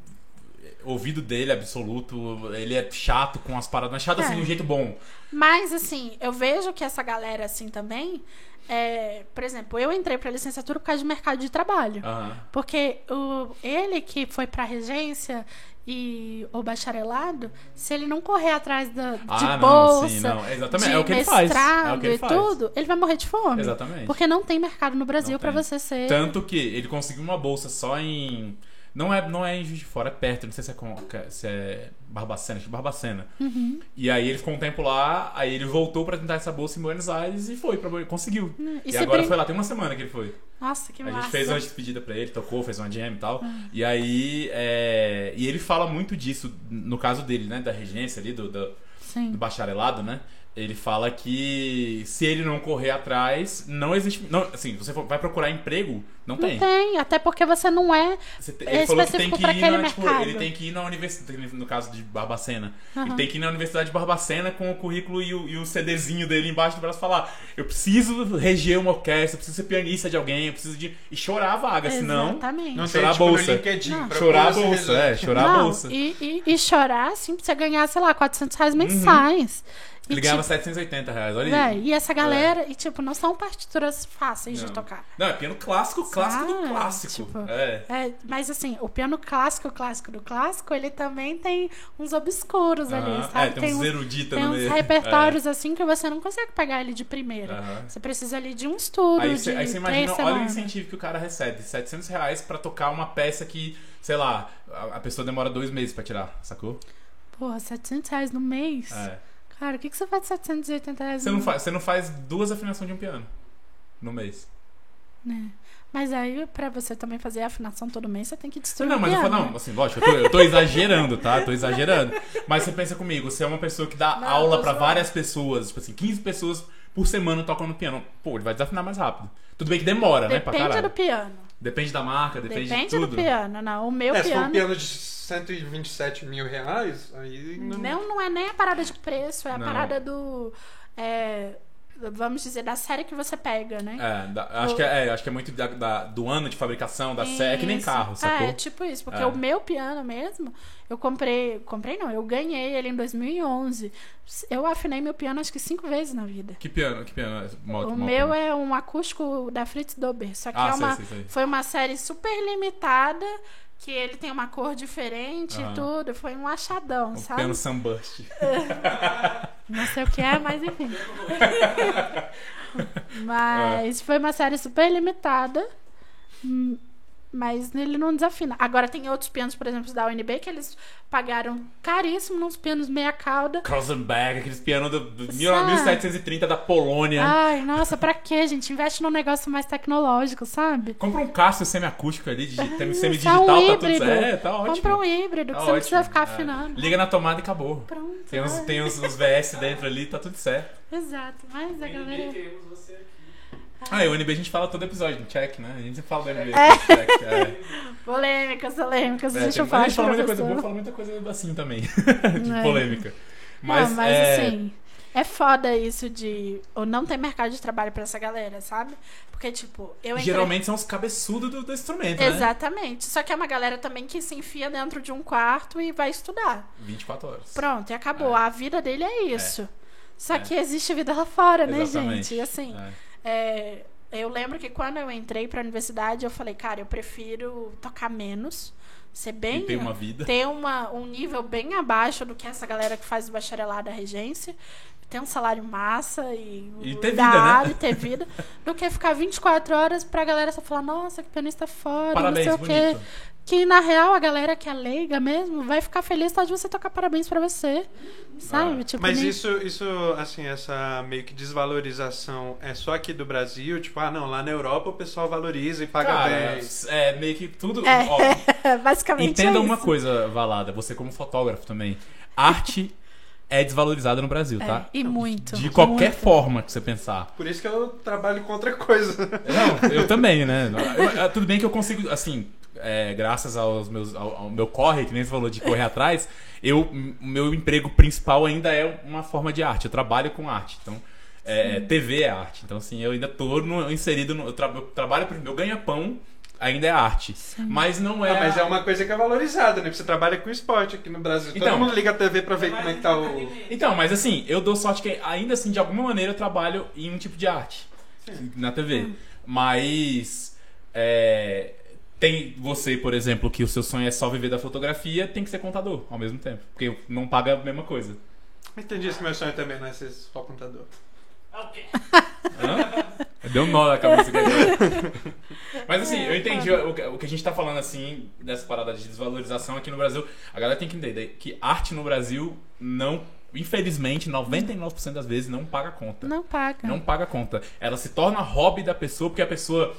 S2: ouvido dele é absoluto, ele é chato com as paradas, mas chato assim
S3: É.
S2: de um jeito bom.
S3: Mas, assim, eu vejo que essa galera, assim, também... é, por exemplo, eu entrei pra licenciatura por causa de mercado de trabalho.
S2: Aham.
S3: Porque o, ele que foi pra regência e o bacharelado, se ele não correr atrás da, de
S2: Ah, não,
S3: bolsa,
S2: sim, não. Exatamente,
S3: de
S2: é o que ele faz. É
S3: mestrado
S2: o que ele
S3: e
S2: faz.
S3: tudo, ele vai morrer de fome.
S2: Exatamente.
S3: Porque não tem mercado no Brasil
S2: Não
S3: pra
S2: tem.
S3: você ser.
S2: Tanto que ele conseguiu uma bolsa só em. Não é, não é em Juiz de Fora, é perto, não sei se é, com- se é Barbacena, acho que é Barbacena.
S3: Uhum.
S2: E aí ele ficou um tempo lá, aí ele voltou pra tentar essa bolsa em Buenos Aires e foi, pra, conseguiu. E,
S3: se
S2: agora foi lá, tem uma semana que ele foi.
S3: Nossa, que
S2: a
S3: massa.
S2: gente fez uma despedida pra ele, tocou, fez uma jam e tal.
S3: Ah.
S2: E aí. é, E ele fala muito disso, no caso dele, né? Da regência ali, do, do, do bacharelado, né? Ele fala que se ele não correr atrás, não existe. Não, assim, você vai procurar emprego, não
S3: Não
S2: tem.
S3: tem, até porque você não é.
S2: Você te-
S3: É
S2: ele falou que tem que ir na, tipo, ele tem que ir na universidade, no caso de Barbacena. Ele
S3: Aham.
S2: tem que ir na Universidade de Barbacena com o currículo e o, e o CDzinho dele embaixo do braço e falar: Eu preciso reger uma orquestra, eu preciso ser pianista de alguém, eu preciso de. E chorar a vaga, senão.
S3: Exatamente.
S1: Não
S2: Chorar
S1: tem tipo
S2: a bolsa.
S1: LinkedIn.
S2: Chorar a bolsa, é, chorar a
S3: Não,
S2: bolsa.
S3: E, e, e chorar, assim, pra você ganhar, sei lá, 400 reais mensais. E,
S2: Ele ganhava
S3: tipo,
S2: 780 reais, olha
S3: véi,
S2: aí.
S3: e essa galera, e tipo, não são partituras fáceis de
S2: Não.
S3: tocar.
S2: Não, é piano clássico, clássico do
S3: Ah,
S2: clássico.
S3: tipo,
S2: é.
S3: É, mas assim, o piano clássico, clássico do clássico, ele também tem uns obscuros ali, sabe?
S2: É, tem, uns
S3: uns,
S2: eruditas
S3: tem uns
S2: meio.
S3: repertórios assim que você não consegue pegar ele de primeira.
S2: É.
S3: Você precisa ali de um estudo,
S2: Aí
S3: de
S2: você, aí você imagina, olha o incentivo que o cara recebe: 700 reais pra tocar uma peça que, sei lá, a, a pessoa demora dois meses pra tirar, sacou?
S3: Porra, 700 reais no mês?
S2: É.
S3: Cara, o que, que você faz de 780 reais
S2: Você
S3: no
S2: não, faz, você não faz duas afinações de um piano no mês.
S3: né? Mas aí, pra você também fazer a afinação todo mês, você tem que destruir
S2: Não, mas eu
S3: piano.
S2: falo, não, assim, lógico, eu tô, eu tô exagerando, tá? Eu tô exagerando. Mas você pensa comigo, você é uma pessoa que dá
S3: Não,
S2: aula pra várias pessoas, tipo assim, 15 pessoas por semana tocando piano. Pô, ele vai desafinar mais rápido. Tudo bem que demora, né, pra
S3: Depende
S2: caralho.
S3: do piano.
S2: Depende da marca, depende,
S3: Depende,
S2: de tudo.
S3: do piano. Não, o meu
S1: É, se for um
S3: piano.
S1: piano de 127 mil reais, aí não...
S3: Não, não é nem a parada de preço, é a
S2: Não.
S3: parada do. é, vamos dizer, da série que você pega, né?
S2: É, da- acho, que é, é, acho que é muito da- da- do ano de fabricação, da série. É que nem
S3: Isso.
S2: carro, sacou?
S3: É, tipo isso. Porque
S2: É.
S3: o meu piano mesmo, eu comprei. Comprei não, eu ganhei ele em 2011. Eu afinei meu piano acho que cinco vezes na vida.
S2: Que piano? Que piano? é? Mo-
S3: o
S2: mo-
S3: meu é um acústico da Fritz Dober. Só que
S2: Ah,
S3: é
S2: sei,
S3: uma,
S2: sei, sei.
S3: foi uma série super limitada. Que ele tem uma cor diferente
S2: Aham.
S3: e tudo. Foi um achadão,
S2: O
S3: sabe?
S2: piano Sunburst.
S3: Não sei o que é, mas enfim. Mas foi uma série super limitada. Mas ele não desafina. Agora tem outros pianos, por exemplo, da UNB, que eles pagaram caríssimo nos pianos meia cauda.
S2: Rosenberg, aqueles pianos
S3: Sabe?
S2: 1730 da Polônia.
S3: Ai, nossa, pra quê, gente? Investe num negócio mais tecnológico, sabe?
S2: Compra um Cássio semiacústico ali, digi- semi-digital,
S3: é um
S2: tá tudo certo. É, tá ótimo.
S3: Compra um híbrido, que
S2: Tá
S3: você não precisa
S2: ótimo.
S3: ficar
S2: É.
S3: afinando.
S2: Liga na tomada e acabou.
S3: Pronto.
S2: Tem uns, tem uns, uns VS dentro ali, tá tudo certo.
S3: Exato, mas a galera.
S2: queremos você aqui. Ah, e o NB a gente fala todo episódio, check, né? A gente sempre fala do NB.
S3: É.
S2: Check, é.
S3: Polêmicas, polêmicas,
S2: É,
S3: deixa eu falar
S2: a gente fala muita coisa boa, fala muita coisa assim também. de
S3: É.
S2: polêmica. Mas,
S3: não, mas
S2: é,
S3: assim, é foda isso de. Ou não tem mercado de trabalho pra essa galera, sabe? Porque, tipo, eu entrei...
S2: geralmente são os cabeçudos do, do instrumento, né?
S3: Exatamente. Só que é uma galera também que se enfia dentro de um quarto e vai estudar.
S2: 24 horas.
S3: Pronto, e acabou.
S2: É.
S3: A vida dele é isso. Só
S2: É.
S3: que existe vida lá fora, né,
S2: Exatamente.
S3: gente? E assim,
S2: É.
S3: é, eu lembro que quando eu entrei pra universidade, eu falei, cara, eu prefiro tocar menos, ser bem.
S2: E tem uma vida.
S3: ter uma, um nível bem abaixo do que essa galera que faz o bacharelado da regência, ter um salário massa e,
S2: E ter
S3: dar
S2: vida, né?
S3: aula e ter vida, do que ficar 24 horas pra galera só falar, nossa, que pianista foda,
S2: Parabéns,
S3: não sei o quê.
S2: bonito.
S3: Que na real a galera que é leiga mesmo vai ficar feliz só de você tocar parabéns pra você. Sabe?
S2: Ah.
S3: Tipo,
S1: Mas
S3: nem-
S1: isso, isso, assim, essa meio que desvalorização é só aqui do Brasil? Tipo, ah, não, lá na Europa o pessoal valoriza e paga
S2: Cara,
S1: bem.
S2: é meio que tudo.
S3: É,
S2: Ó,
S3: basicamente
S2: entenda
S3: é
S2: uma coisa, Valada, você como fotógrafo também. Arte é desvalorizada no Brasil,
S3: É,
S2: tá?
S3: e muito.
S2: De qualquer
S3: muito.
S2: forma que você pensar.
S1: Por isso que eu trabalho com outra coisa.
S2: Não, eu também, né? Eu- tudo bem que eu consigo, assim, é, graças aos meus, ao, ao meu corre, que nem você falou de correr atrás, eu, o meu emprego principal ainda é uma forma de arte. Eu trabalho com arte. Então, é, TV é arte. Então, assim, eu ainda tô no- inserido no. Eu, tra- eu trabalho, meu ganha-pão ainda é arte. Mas não é.
S1: Ah, mas é uma coisa que é valorizada, né? Porque Você trabalha com esporte aqui no Brasil.
S2: Então-
S1: Todo mundo liga a TV pra ver como é que tá o.
S2: Então, mas assim, eu dou sorte que ainda assim, de alguma maneira, eu trabalho em um tipo de arte na TV. Mas é, tem você, por exemplo, que o seu sonho é só viver da fotografia, tem que ser contador ao mesmo tempo. Porque não paga a mesma coisa.
S1: Entendi isso, meu sonho também não é ser só contador.
S2: Hã? Deu um nó na cabeça. Mas assim, eu entendi o que, o que a gente tá falando assim, dessa parada de desvalorização aqui no Brasil. A galera tem que entender que arte no Brasil não, infelizmente, 99% das vezes não paga conta.
S3: Não paga.
S2: Não paga conta. Ela se torna hobby da pessoa porque a pessoa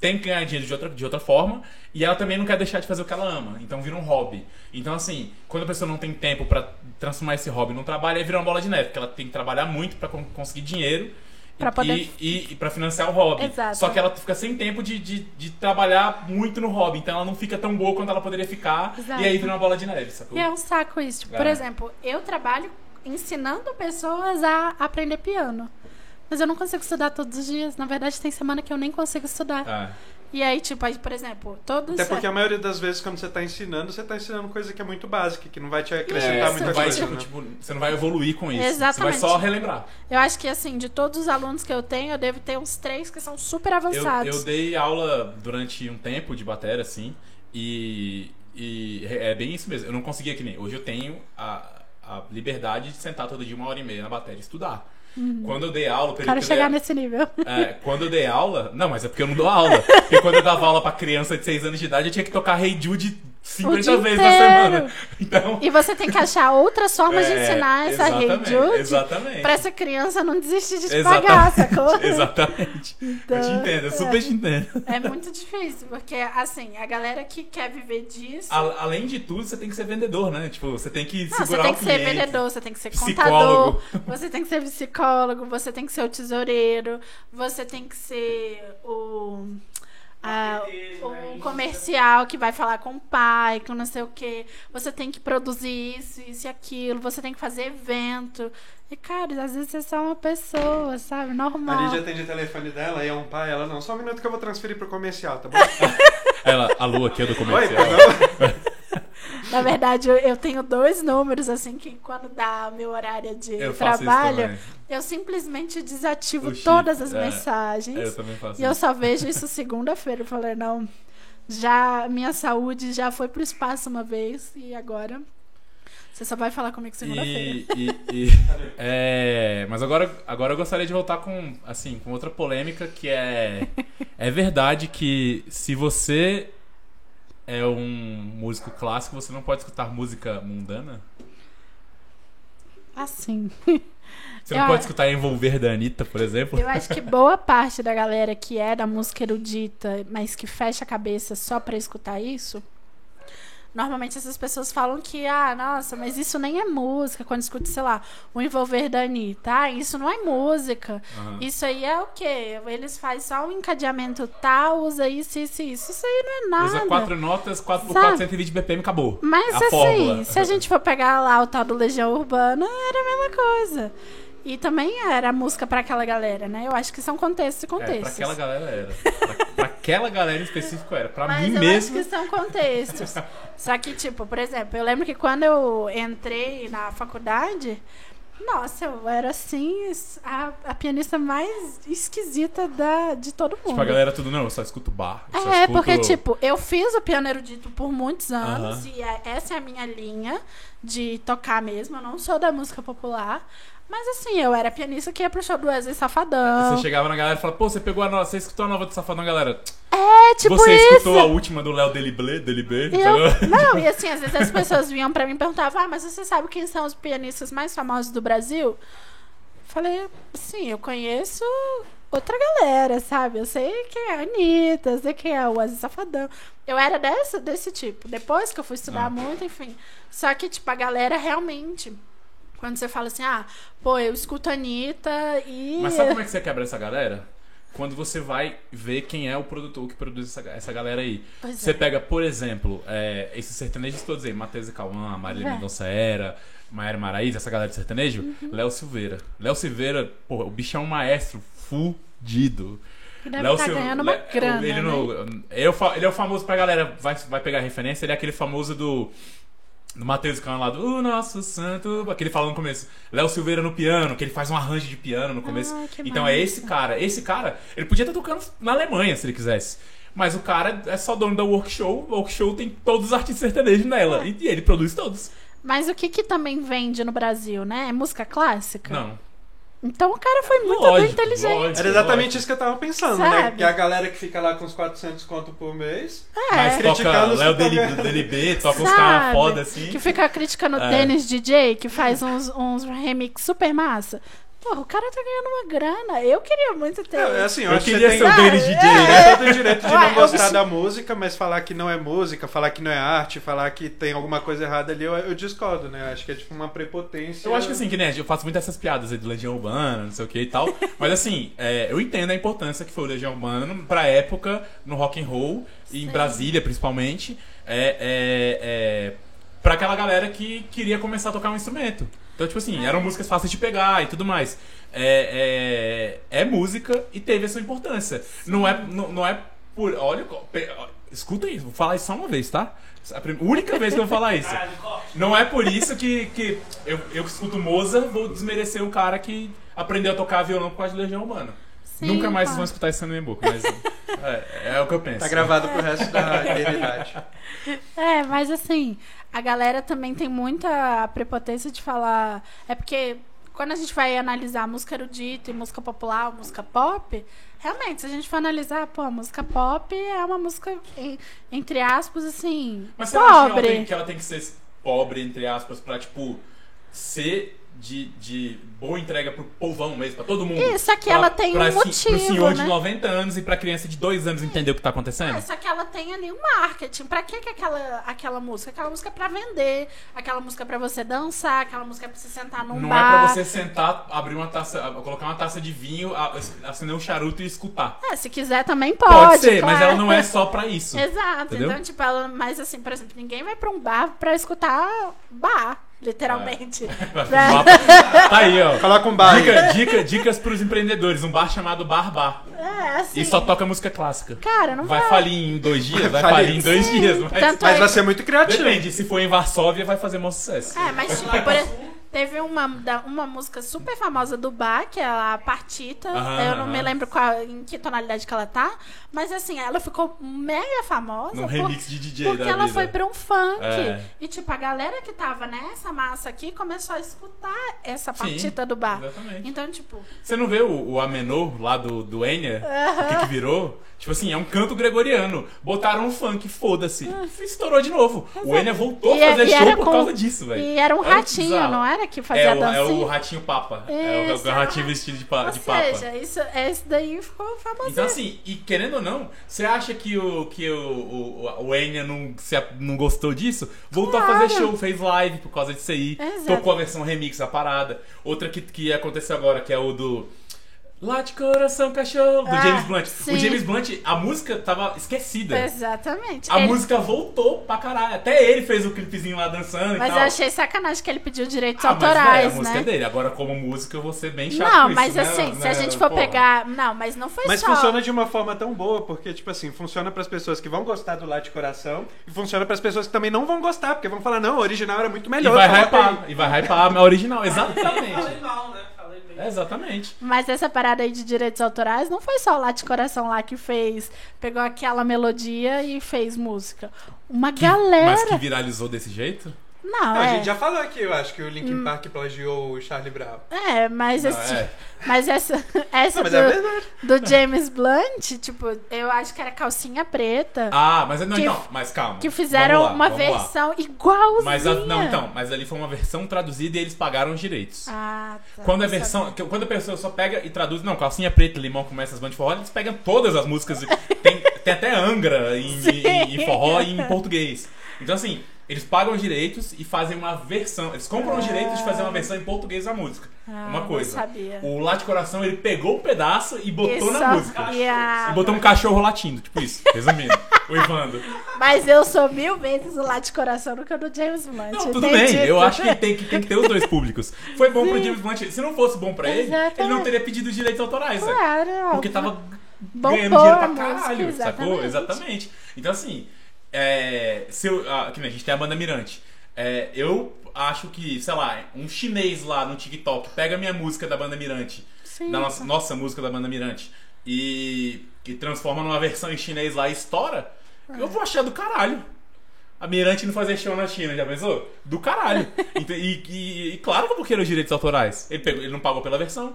S2: tem que ganhar dinheiro de outra, de outra forma e ela também não quer deixar de fazer o que ela ama. Então vira um hobby. Então, assim, quando a pessoa não tem tempo pra transformar esse hobby num trabalho, aí vira uma bola de neve, porque ela tem que trabalhar muito pra con- conseguir dinheiro.
S3: Pra
S2: e-
S3: poder-
S2: E, e, e pra financiar o hobby.
S3: Exato.
S2: Só que ela fica sem tempo de, de, de trabalhar muito no hobby. Então ela não fica tão boa quanto ela poderia ficar.
S3: Exato.
S2: E aí vira uma bola de neve, sacou?
S3: E é um saco isso. Tipo, por
S2: É.
S3: exemplo, eu trabalho ensinando pessoas a aprender piano. Mas eu não consigo estudar todos os dias. Na verdade, tem semana que eu nem consigo estudar.
S2: É.
S3: E aí, tipo, aí, por exemplo, todos.
S1: Até porque a maioria das vezes, quando você tá ensinando, você tá ensinando coisa que é muito básica, que não vai te acrescentar
S3: Isso,
S1: muita
S2: não vai,
S1: coisa.
S2: tipo,
S1: né?
S2: tipo, você não vai evoluir com isso.
S3: Exatamente.
S2: Você vai só relembrar.
S3: Eu acho que, assim, de todos os alunos que eu tenho, eu devo ter uns três que são super
S2: Eu,
S3: avançados.
S2: eu dei aula durante um tempo de bateria, assim, e, e é bem isso mesmo. Eu não conseguia que nem. Hoje eu tenho a, a liberdade de sentar todo dia uma hora e meia na bateria e estudar. Quando eu dei aula, período
S3: Quero chegar
S2: dei-
S3: nesse nível.
S2: É, quando eu dei aula. Não, mas é porque eu não dou aula. Porque quando eu dava aula pra criança de 6 anos de idade, eu tinha que tocar Hey Jude 50
S3: dia
S2: vezes na
S3: inteiro.
S2: semana. Então.
S3: E você tem que achar outras formas de
S2: é,
S3: ensinar essa Hey
S2: exatamente,
S3: pra essa criança não desistir de te pagar, sacou?
S2: Exatamente. eu te
S3: Então,
S2: entendo, eu super te entendo.
S3: É muito difícil, porque, assim, a galera que quer viver disso.
S2: A- além de tudo, você tem que ser vendedor, né? Tipo, você tem que
S3: Não, você
S2: segurar
S3: tem
S2: o
S3: que ser vendedor, você tem que ser
S2: psicólogo.
S3: contador, você tem que ser psicólogo, você tem que ser o tesoureiro, você tem que ser o. a- o comercial que vai falar com o pai, com não sei o que. Você tem que produzir isso, isso e aquilo. Você tem que fazer evento. E, cara, às vezes você é só uma pessoa, sabe?
S1: A
S3: Normal.
S1: Lídia atende o telefone dela e é um pai. Ela, não, só um minuto que eu vou transferir pro comercial, tá bom?
S2: Ela, a lua aqui é do
S1: Oi,
S2: comercial.
S1: perdão.
S3: Na verdade, eu, eu tenho dois números, assim, que quando dá meu horário de
S2: Eu
S3: trabalho, eu simplesmente desativo
S2: chip,
S3: todas as
S2: é.
S3: mensagens.
S2: Eu também faço
S3: E eu só vejo isso segunda-feira. Eu falei, não, já minha saúde já foi pro espaço uma vez e agora você só vai falar comigo segunda-feira.
S2: É, mas agora, agora eu gostaria de voltar com assim com outra polêmica que é É verdade que se você é um músico clássico, você não pode escutar música mundana?
S3: Assim.
S2: Você não
S3: Eu-
S2: pode escutar Envolver da Anitta, por exemplo?
S3: Eu acho que boa parte da galera que é da música erudita, mas que fecha a cabeça só pra escutar isso, normalmente essas pessoas falam que, ah, nossa, mas isso nem é música. Quando escuta, sei lá, o envolver da Anitta, ah, isso não é música.
S2: Aham.
S3: Isso aí é o quê? Eles fazem só um encadeamento tal, usa isso, isso isso. Isso aí não é nada.
S2: Usa quatro notas, 4 por
S3: Sabe?
S2: 4, 120 BPM, acabou.
S3: Mas
S2: a
S3: assim,
S2: fórmula.
S3: se a gente for pegar lá o tal do Legião Urbana, era a mesma coisa. E também era música pra aquela galera, né? Eu acho que são contextos e
S2: É, pra
S3: contextos.
S2: aquela galera era. Pra, pra aquela galera em específico era. Pra
S3: Mas
S2: mim
S3: eu
S2: mesmo.
S3: acho que são contextos. Só que, tipo, por exemplo, eu lembro que quando eu entrei na faculdade, nossa, eu era assim, a, a pianista mais esquisita da, de todo mundo.
S2: Tipo, a galera tudo, não, eu só escuto bar. eu
S3: É,
S2: escuto-
S3: porque, tipo, eu fiz o piano erudito por muitos anos
S2: Aham.
S3: e é- essa é a minha linha de tocar mesmo. Eu não sou da música popular. Mas assim, eu era pianista que ia pro show do Wesley Safadão.
S2: Você chegava na galera e falava, pô, você pegou a nova, você escutou a nova do Safadão, galera.
S3: É, tipo
S2: você
S3: isso.
S2: escutou a última do Léo Deliblé, Delibé?
S3: Eu- não, e assim, às vezes as pessoas vinham pra mim e perguntavam, ah, mas você sabe quem são os pianistas mais famosos do Brasil? Falei, sim, eu conheço outra galera, sabe? Eu sei quem é a Anitta, eu sei quem é o Wesley Safadão. Eu era dessa, desse tipo. Depois que eu fui estudar
S2: Ah.
S3: muito, enfim. Só que, tipo, a galera realmente. Quando você fala assim, ah, pô, eu escuto a Anitta e.
S2: Mas sabe como é que você quebra essa galera? Quando você vai ver quem é o produtor que produz essa, essa galera aí.
S3: Pois
S2: Você
S3: é.
S2: pega, por exemplo, é, esses sertanejos todos aí, Matheus e Cauã, Marília
S3: É.
S2: Mendonça Era, Maera Maraíza, essa galera de sertanejo,
S3: Uhum.
S2: Léo Silveira. Léo Silveira, porra, o bicho é um maestro fudido. Léo
S3: estar
S2: Sil-
S3: ganhando uma grana.
S2: Ele,
S3: né?
S2: no- é ele é o famoso pra galera, vai, vai pegar referência, ele é aquele famoso do. Do Matheus Cauã lá do O Nosso Santo. Aquele fala no começo. Léo Silveira no piano, que ele faz um arranjo de piano no começo.
S3: Ah, que
S2: então é
S3: massa.
S2: esse cara. Esse cara, ele podia estar tocando na Alemanha se ele quisesse. Mas o cara é só dono da Workshow. O Workshow tem todos os artistas sertanejos nela. E, e ele produz todos.
S3: Mas o que que também vende no Brasil, né? É música clássica?
S2: Não.
S3: Então o cara foi muito
S2: Lógico,
S3: inteligente.
S2: lógico.
S1: Era exatamente isso que eu tava pensando, né?
S3: Sabe?
S1: Que a galera que fica lá com os 400 conto por mês.
S2: Mas
S3: É,
S2: toca
S1: Criticando
S2: Léo
S1: os super-
S2: Deli- Delibê, toca uns
S3: sabe?
S2: caras foda assim.
S3: Que fica criticando o
S2: É.
S3: Dennis DJ, que faz uns, uns remix super massa. Porra, o cara tá ganhando uma grana. Eu queria muito ter.
S1: É, assim, eu,
S2: Eu queria ser
S1: tem,
S2: o Dennis DJ,
S3: É.
S2: né?
S1: tem todo o direito de
S3: Ué,
S1: não
S3: eu
S1: gostar
S3: preciso-
S1: da música, mas falar que não é música, falar que não é arte, falar que tem alguma coisa errada ali, eu, eu discordo, né? Eu acho que é tipo uma prepotência.
S2: Eu acho que assim, que né, eu faço muito essas piadas aí do Legião Urbana, não sei o que e tal. mas assim, é, eu entendo a importância que foi o Legião Urbana pra época, no rock and roll, e em
S3: Sim.
S2: Brasília principalmente. É, é, é, pra aquela galera que queria começar a tocar um instrumento. Então, tipo assim, eram músicas fáceis de pegar e tudo mais. É, é, é música e teve a sua importância. Não é, não, não é por. Olha, escuta isso, vou falar isso só uma vez, tá? A prim- única vez que eu vou falar isso. Não é por isso que, que eu, eu que escuto Mozart vou desmerecer o cara que aprendeu a tocar violão por causa de Legião Urbana.
S3: Sim,
S2: Nunca mais vocês
S3: claro.
S2: vão escutar isso na minha boca, mas é, é o que eu penso.
S1: Tá gravado pro resto da eternidade.
S3: É, mas assim, a galera também tem muita prepotência de falar. É porque quando a gente vai analisar música erudita e música popular, música pop, realmente, se a gente for analisar, pô, a música pop é uma música, entre aspas, assim,
S2: Mas você acha que ela,
S3: pobre.
S2: tem, que ela tem que ser pobre, entre aspas, pra, tipo, ser de, de boa entrega pro povão mesmo, pra todo mundo?
S3: Isso, só que ela tem
S2: pra
S3: um motivo,
S2: Pro senhor de
S3: né?
S2: 90 anos e pra criança de 2 anos entender o que tá acontecendo?
S3: É, só que ela tem ali um marketing. Pra que, que aquela, aquela música? Aquela música é pra vender, aquela música é pra você dançar, aquela música é pra você sentar num
S2: Não
S3: bar.
S2: é pra você sentar, abrir uma taça, colocar uma taça de vinho, acender um charuto e escutar.
S3: É, se quiser também pode.
S2: Pode, ser, mas
S3: claro.
S2: ela não é só pra isso.
S3: Exato.
S2: Entendeu?
S3: Então, tipo, ela. Mas assim, por exemplo, ninguém vai pra um bar pra escutar bar, literalmente. Pra-
S2: Tá aí, ó.
S1: Coloca um bar.
S2: Dica, dica, dicas pros empreendedores. Um bar chamado Bar Bar.
S3: É, assim.
S2: E só toca música clássica.
S3: Cara, não vai.
S2: Vai falir em dois dias? Vai
S1: Falir.
S2: falir em dois dias. Mas,
S3: Tanto
S1: Mas
S3: é-
S1: vai ser muito criativo.
S2: depende, se for em Varsóvia, vai fazer maior sucesso.
S3: É, mas tipo, por, e- Teve uma, uma música super famosa do Bach, que é a Partita.
S2: Aham,
S3: eu não me lembro qual, em que tonalidade que ela tá. Mas assim, ela ficou mega famosa. Por-
S2: remix de DJ
S3: porque ela
S2: vida.
S3: foi pra um funk.
S2: É.
S3: E, tipo, a galera que tava nessa massa aqui começou a escutar essa
S2: Sim,
S3: partita do bar.
S2: Exatamente.
S3: Então, tipo,
S2: Você não vê o, o Amenor lá do, do Enya? O que, que virou? Tipo assim, é um canto gregoriano. Botaram um funk, foda-se. Estourou de novo. O Enya voltou
S3: Ah. E-
S2: a fazer show
S3: era
S2: por
S3: com-
S2: causa disso, velho.
S3: e era um
S2: que
S3: ratinho,
S2: bizarro.
S3: não era? Que fazia
S2: É o, é o ratinho papa. é o,
S3: Isso,
S2: o ratinho vestido de, pa,
S3: Ou
S2: de papa.
S3: seja, isso, esse daí ficou famoso.
S2: Então, assim, e querendo ou não, você acha que o, que o, o, o Enya não, se, não gostou disso? Voltou a fazer
S3: Claro.
S2: show, fez live por causa disso aí.
S3: Exato.
S2: Tocou a versão remix da parada. Outra que, que aconteceu agora, que é o do. Lá de coração, cachorro, do
S3: Ah,
S2: James Blunt.
S3: sim.
S2: O James Blunt, a música tava esquecida.
S3: Exatamente.
S2: A
S3: Ele-
S2: música voltou pra caralho. Até ele fez o clipezinho lá dançando
S3: Mas
S2: e
S3: eu
S2: tal.
S3: achei sacanagem que ele pediu direitos
S2: Ah, mas,
S3: autorais,
S2: velho, a música
S3: né?
S2: é dele. Agora, como música, eu vou ser bem chato
S3: Não,
S2: com isso,
S3: mas
S2: né?
S3: assim, se a
S2: Né,
S3: gente for
S2: porra.
S3: pegar. Não, mas não foi
S1: Mas
S3: só.
S1: funciona de uma forma tão boa, porque, tipo assim, funciona pras pessoas que vão gostar do Lá de Coração e funciona pras pessoas que também não vão gostar, porque vão falar, não, o original era muito
S2: E
S1: melhor.
S2: vai
S1: coloca aí.
S2: hypar. E vai hypar a original, exatamente.
S4: Bem.
S2: exatamente.
S3: Mas essa parada aí de direitos autorais não foi só o Lá de Coração lá que fez. Pegou aquela melodia e fez música. Uma galera.
S2: Mas que viralizou desse jeito?
S3: Não,
S1: Não, a
S3: é.
S1: gente já falou aqui, eu acho que o Linkin Park plagiou o Charlie Brown.
S3: É, mas,
S2: Não,
S3: esse-
S2: é.
S3: mas essa, essa
S1: Não, mas
S3: do,
S1: é
S3: do James Blunt, tipo, eu acho que era calcinha preta.
S2: Ah, mas não,
S3: Que-
S2: então, mas calma.
S3: que fizeram
S2: lá,
S3: uma
S2: vamos lá.
S3: versão igualzinha.
S2: Mas a- não, então, mas ali foi uma versão traduzida e eles pagaram os direitos.
S3: Ah, tá.
S2: Quando a
S3: não
S2: versão,
S3: sabia.
S2: quando a pessoa só pega e traduz, não, calcinha preta, limão começa as bandas de forró, eles pegam todas as músicas. Tem, tem até Angra em, em- em forró e em português. Então assim, eles pagam os direitos e fazem uma versão. Eles compram os direitos de fazer uma versão em português da música.
S3: Ah,
S2: uma
S3: não
S2: coisa.
S3: sabia.
S2: O Lá de Coração, ele pegou um pedaço e botou
S3: Isso,
S2: na música.
S3: e a-
S2: E botou um cachorro latindo, tipo isso, resumindo. o Ivando.
S3: Mas eu sou mil vezes o lá de coração do que o do James Blunt.
S2: Não, tudo
S3: entendi.
S2: bem. Eu acho que tem, que tem que ter os dois públicos. Foi bom pro
S3: Sim.
S2: James Blunt. Se não fosse bom pra ele, ele não
S3: Exatamente.
S2: teria pedido direitos autorais, né?
S3: Claro,
S2: Porque
S3: óbvio.
S2: tava
S3: Bombou
S2: ganhando dinheiro pra
S3: a música,
S2: caralho, sacou?
S3: exatamente.
S2: Exatamente. Então, assim, é, se eu, ah, que nem a gente tem a banda Mirante. É, eu acho que, sei lá, um chinês lá no TikTok pega a minha música da banda Mirante,
S3: Sim.
S2: da nossa, nossa música da banda Mirante, e, e transforma numa versão em chinês lá e estoura, eu vou achar do caralho. A Mirante não fazer show na China, já pensou? Do caralho. E, e- e claro que eu vou querer os direitos autorais. Ele, pegou- ele não pagou pela versão.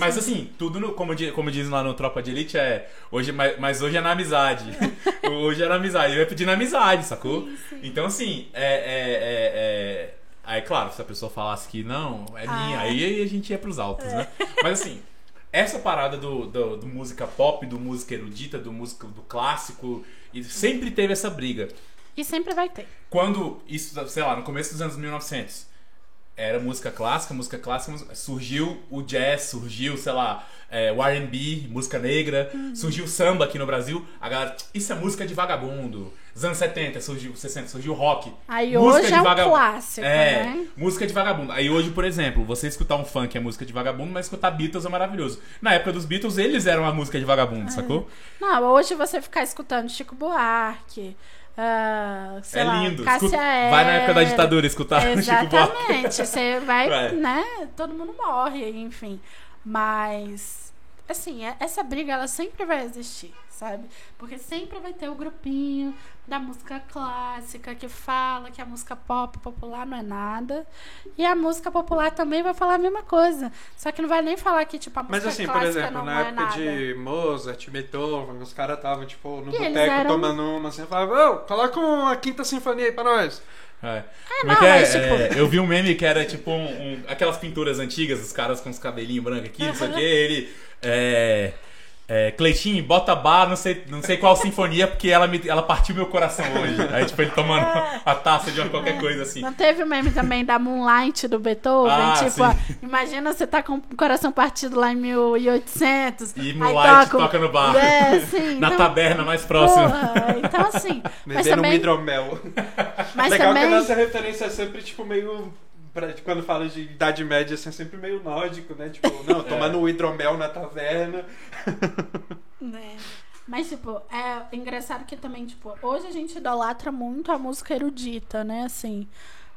S2: Mas assim, tudo no- como, di- como dizem lá no Tropa de Elite é. Hoje, mas, mas hoje é na amizade. hoje é na amizade. Ele vai pedir na amizade, sacou?
S3: Sim, sim.
S2: Então, assim, é, é, é, é- Aí, claro, se a pessoa falasse que não, é minha,
S3: Ah.
S2: aí a gente ia pros altos, né? Mas assim, essa parada do, do, do música pop, do música erudita, do música do clássico, e sempre teve essa briga.
S3: E sempre vai ter.
S2: Quando isso, sei lá, no começo dos anos 1900, era música clássica, música clássica, música- surgiu o jazz, surgiu, sei lá, é, o R&B, música negra,
S3: Uhum.
S2: surgiu o samba aqui no Brasil, a galera, isso é música de vagabundo. Os anos 70, surgiu, 60, surgiu o rock.
S3: Aí
S2: Música
S3: hoje
S2: de
S3: é um
S2: vagabundo.
S3: clássico,
S2: É,
S3: né?
S2: música de vagabundo. Aí hoje, por exemplo, você escutar um funk é música de vagabundo, mas escutar Beatles é maravilhoso. Na época dos Beatles, eles eram a música de vagabundo, sacou?
S3: Não, hoje você ficar escutando Chico Buarque, sei
S2: é
S3: lá,
S2: lindo.
S3: Cássia
S2: Escuta- vai na época da ditadura escutar Chico Buarque.
S3: Exatamente. Você vai,
S2: Vai.
S3: né? Todo mundo morre, enfim. Mas, assim, é- essa briga ela sempre vai existir, sabe? Porque sempre vai ter o grupinho da música clássica que fala que a música pop popular não é nada. E a música popular também vai falar a mesma coisa. Só que não vai nem falar que, tipo, a música
S1: Mas assim, por
S3: clássica
S1: exemplo,
S3: não
S1: na
S3: é
S1: época
S3: nada.
S1: de Mozart, Beethoven, os caras estavam, tipo, no
S3: E
S1: boteco
S3: eram-
S1: tomando uma, assim, falavam, ô, coloca uma quinta sinfonia aí pra nós.
S2: É. Como
S3: não,
S2: é que é?
S3: mas, tipo-
S2: É, Eu vi um meme que era tipo um, um- aquelas pinturas antigas, os caras com os cabelinhos brancos aqui, não sei o que, ele. É, é, Cleitinho, bota bar, não sei, não sei qual sinfonia, porque ela, me, ela partiu meu coração hoje. Aí, tipo, ele tomando a taça de uma qualquer coisa assim.
S3: Não teve o meme também da Moonlight do Beethoven?
S2: Ah,
S3: tipo,
S2: sim.
S3: ó, imagina você tá com o coração partido lá em 1800.
S2: E Moonlight toca no bar.
S3: É, sim.
S2: Na
S3: então,
S2: taberna mais próxima.
S3: porra, então assim. mas
S1: Bebendo um
S3: também.
S1: hidromel.
S3: Mas
S1: Legal
S3: também.
S1: que a nossa referência é sempre, tipo, meio... pra- quando fala de Idade Média, assim, é sempre meio nórdico, né? Tipo, não, tomando um hidromel na taverna.
S3: né? Mas, tipo, é engraçado que também, tipo, hoje a gente idolatra muito a música erudita, né? Assim.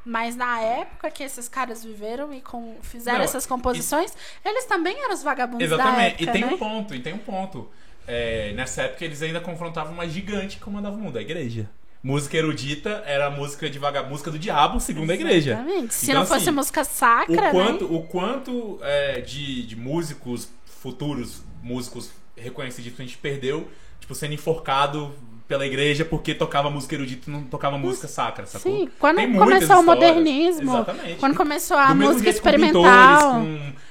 S3: Mas na época que esses caras viveram e com, fizeram
S2: Não,
S3: essas composições, eles também eram os vagabundos da
S2: Exatamente.
S3: época,
S2: e tem
S3: né?
S2: um ponto, e tem um ponto. É, nessa época eles ainda confrontavam uma gigante que comandava o mundo, a igreja. Música erudita era música de vaga, música do diabo, segundo a igreja.
S3: Exatamente. Se
S2: Então,
S3: não fosse
S2: assim,
S3: música sacra,
S2: O quanto,
S3: né?
S2: o quanto é, de, de músicos futuros, músicos reconhecidos que a gente perdeu, tipo, sendo enforcado pela igreja porque tocava música erudita e não tocava música sacra, sacou?
S3: Sim, quando começou o modernismo,
S2: Exatamente.
S3: quando começou a
S2: Do
S3: música
S2: com
S3: experimental.
S2: pintores,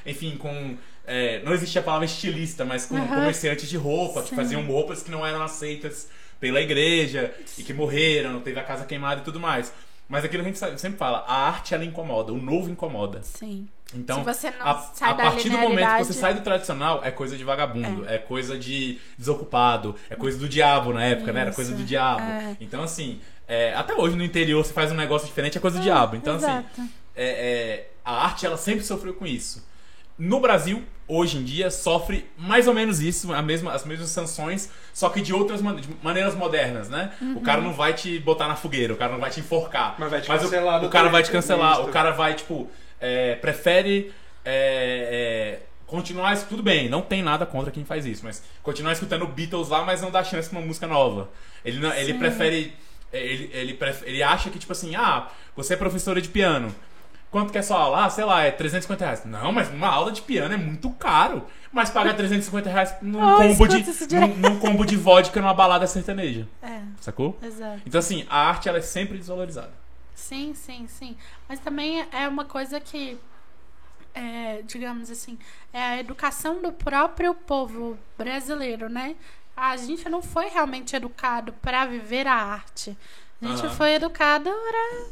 S2: com, enfim, com. é, não existia a palavra estilista, mas com
S3: Aham.
S2: comerciantes de roupa que
S3: Sim.
S2: faziam roupas que não eram aceitas pela igreja e que morreram, teve a casa queimada e tudo mais. Mas aquilo que a gente sempre fala, a arte ela incomoda, o novo incomoda.
S3: Sim.
S2: Então, a, a partir do momento que você sai do tradicional, é coisa de vagabundo, é, coisa de desocupado, é coisa do diabo na época, né? Era coisa do
S3: Isso,
S2: diabo.
S3: é.
S2: Então, assim, é, até hoje no interior você faz um negócio diferente, é coisa do diabo. Então, assim,
S3: Exato.
S2: é, é, a arte ela sempre sofreu com isso. No Brasil, hoje em dia, sofre mais ou menos isso, a mesma, as mesmas sanções, só que de outras man- de maneiras modernas, né? O cara
S3: Uhum.
S2: não vai te botar na fogueira, o cara não vai te enforcar.
S1: Mas vai te
S2: o-
S1: cancelar
S2: o,
S1: do
S2: cara vai te cancelar,
S1: misto.
S2: o cara vai, tipo, é, prefere é, é, continuar isso. Tudo bem, não tem nada contra quem faz isso, mas continuar escutando Beatles lá, mas não dá chance pra uma música nova. Ele, não- ele prefere. Ele, ele, ele acha que, tipo assim, ah, você é professora de piano. Quanto que é sua aula? Ah, sei lá, é 350 reais. Não, mas uma aula de piano é muito caro. Mas paga 350 reais num,
S3: Oh,
S2: combo, de, num, num combo de vodka numa balada sertaneja.
S3: É,
S2: Sacou?
S3: exato.
S2: Então, assim, a arte ela é sempre desvalorizada.
S3: Sim, sim, sim. Mas também é uma coisa que, é, digamos assim, é a educação do próprio povo brasileiro, né? A gente não foi realmente educado para viver a arte. A gente
S2: Aham.
S3: foi educado para,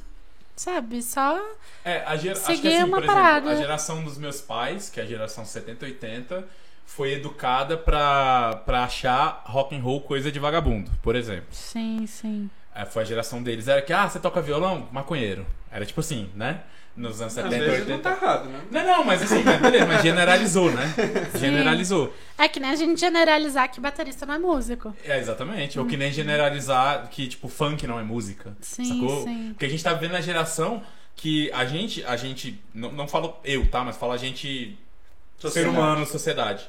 S3: sabe, só.
S2: É, a
S3: Seguir
S2: assim,
S3: uma
S2: por exemplo,
S3: parada.
S2: a geração dos meus pais, que é a geração 70 80, foi educada pra, pra achar rock and roll coisa de vagabundo, por exemplo.
S3: Sim, sim.
S2: É, foi a geração deles. Era que, ah, você toca violão? Maconheiro. Era tipo assim, né? Nos anos
S1: Às
S2: 70,
S1: vezes
S2: 80.
S1: não tá errado, né?
S2: Não, não, mas assim, mas beleza, mas generalizou, né? Generalizou.
S3: É que nem a gente generalizar que baterista não é músico.
S2: É, exatamente. Ou que nem generalizar que, tipo, funk não é música.
S3: Sim,
S2: sacou?
S3: sim.
S2: Porque a gente tá vivendo na geração que a gente, a gente, não, não falo eu, tá? Mas falo a gente, ser
S1: Sociedade.
S2: humano, sociedade,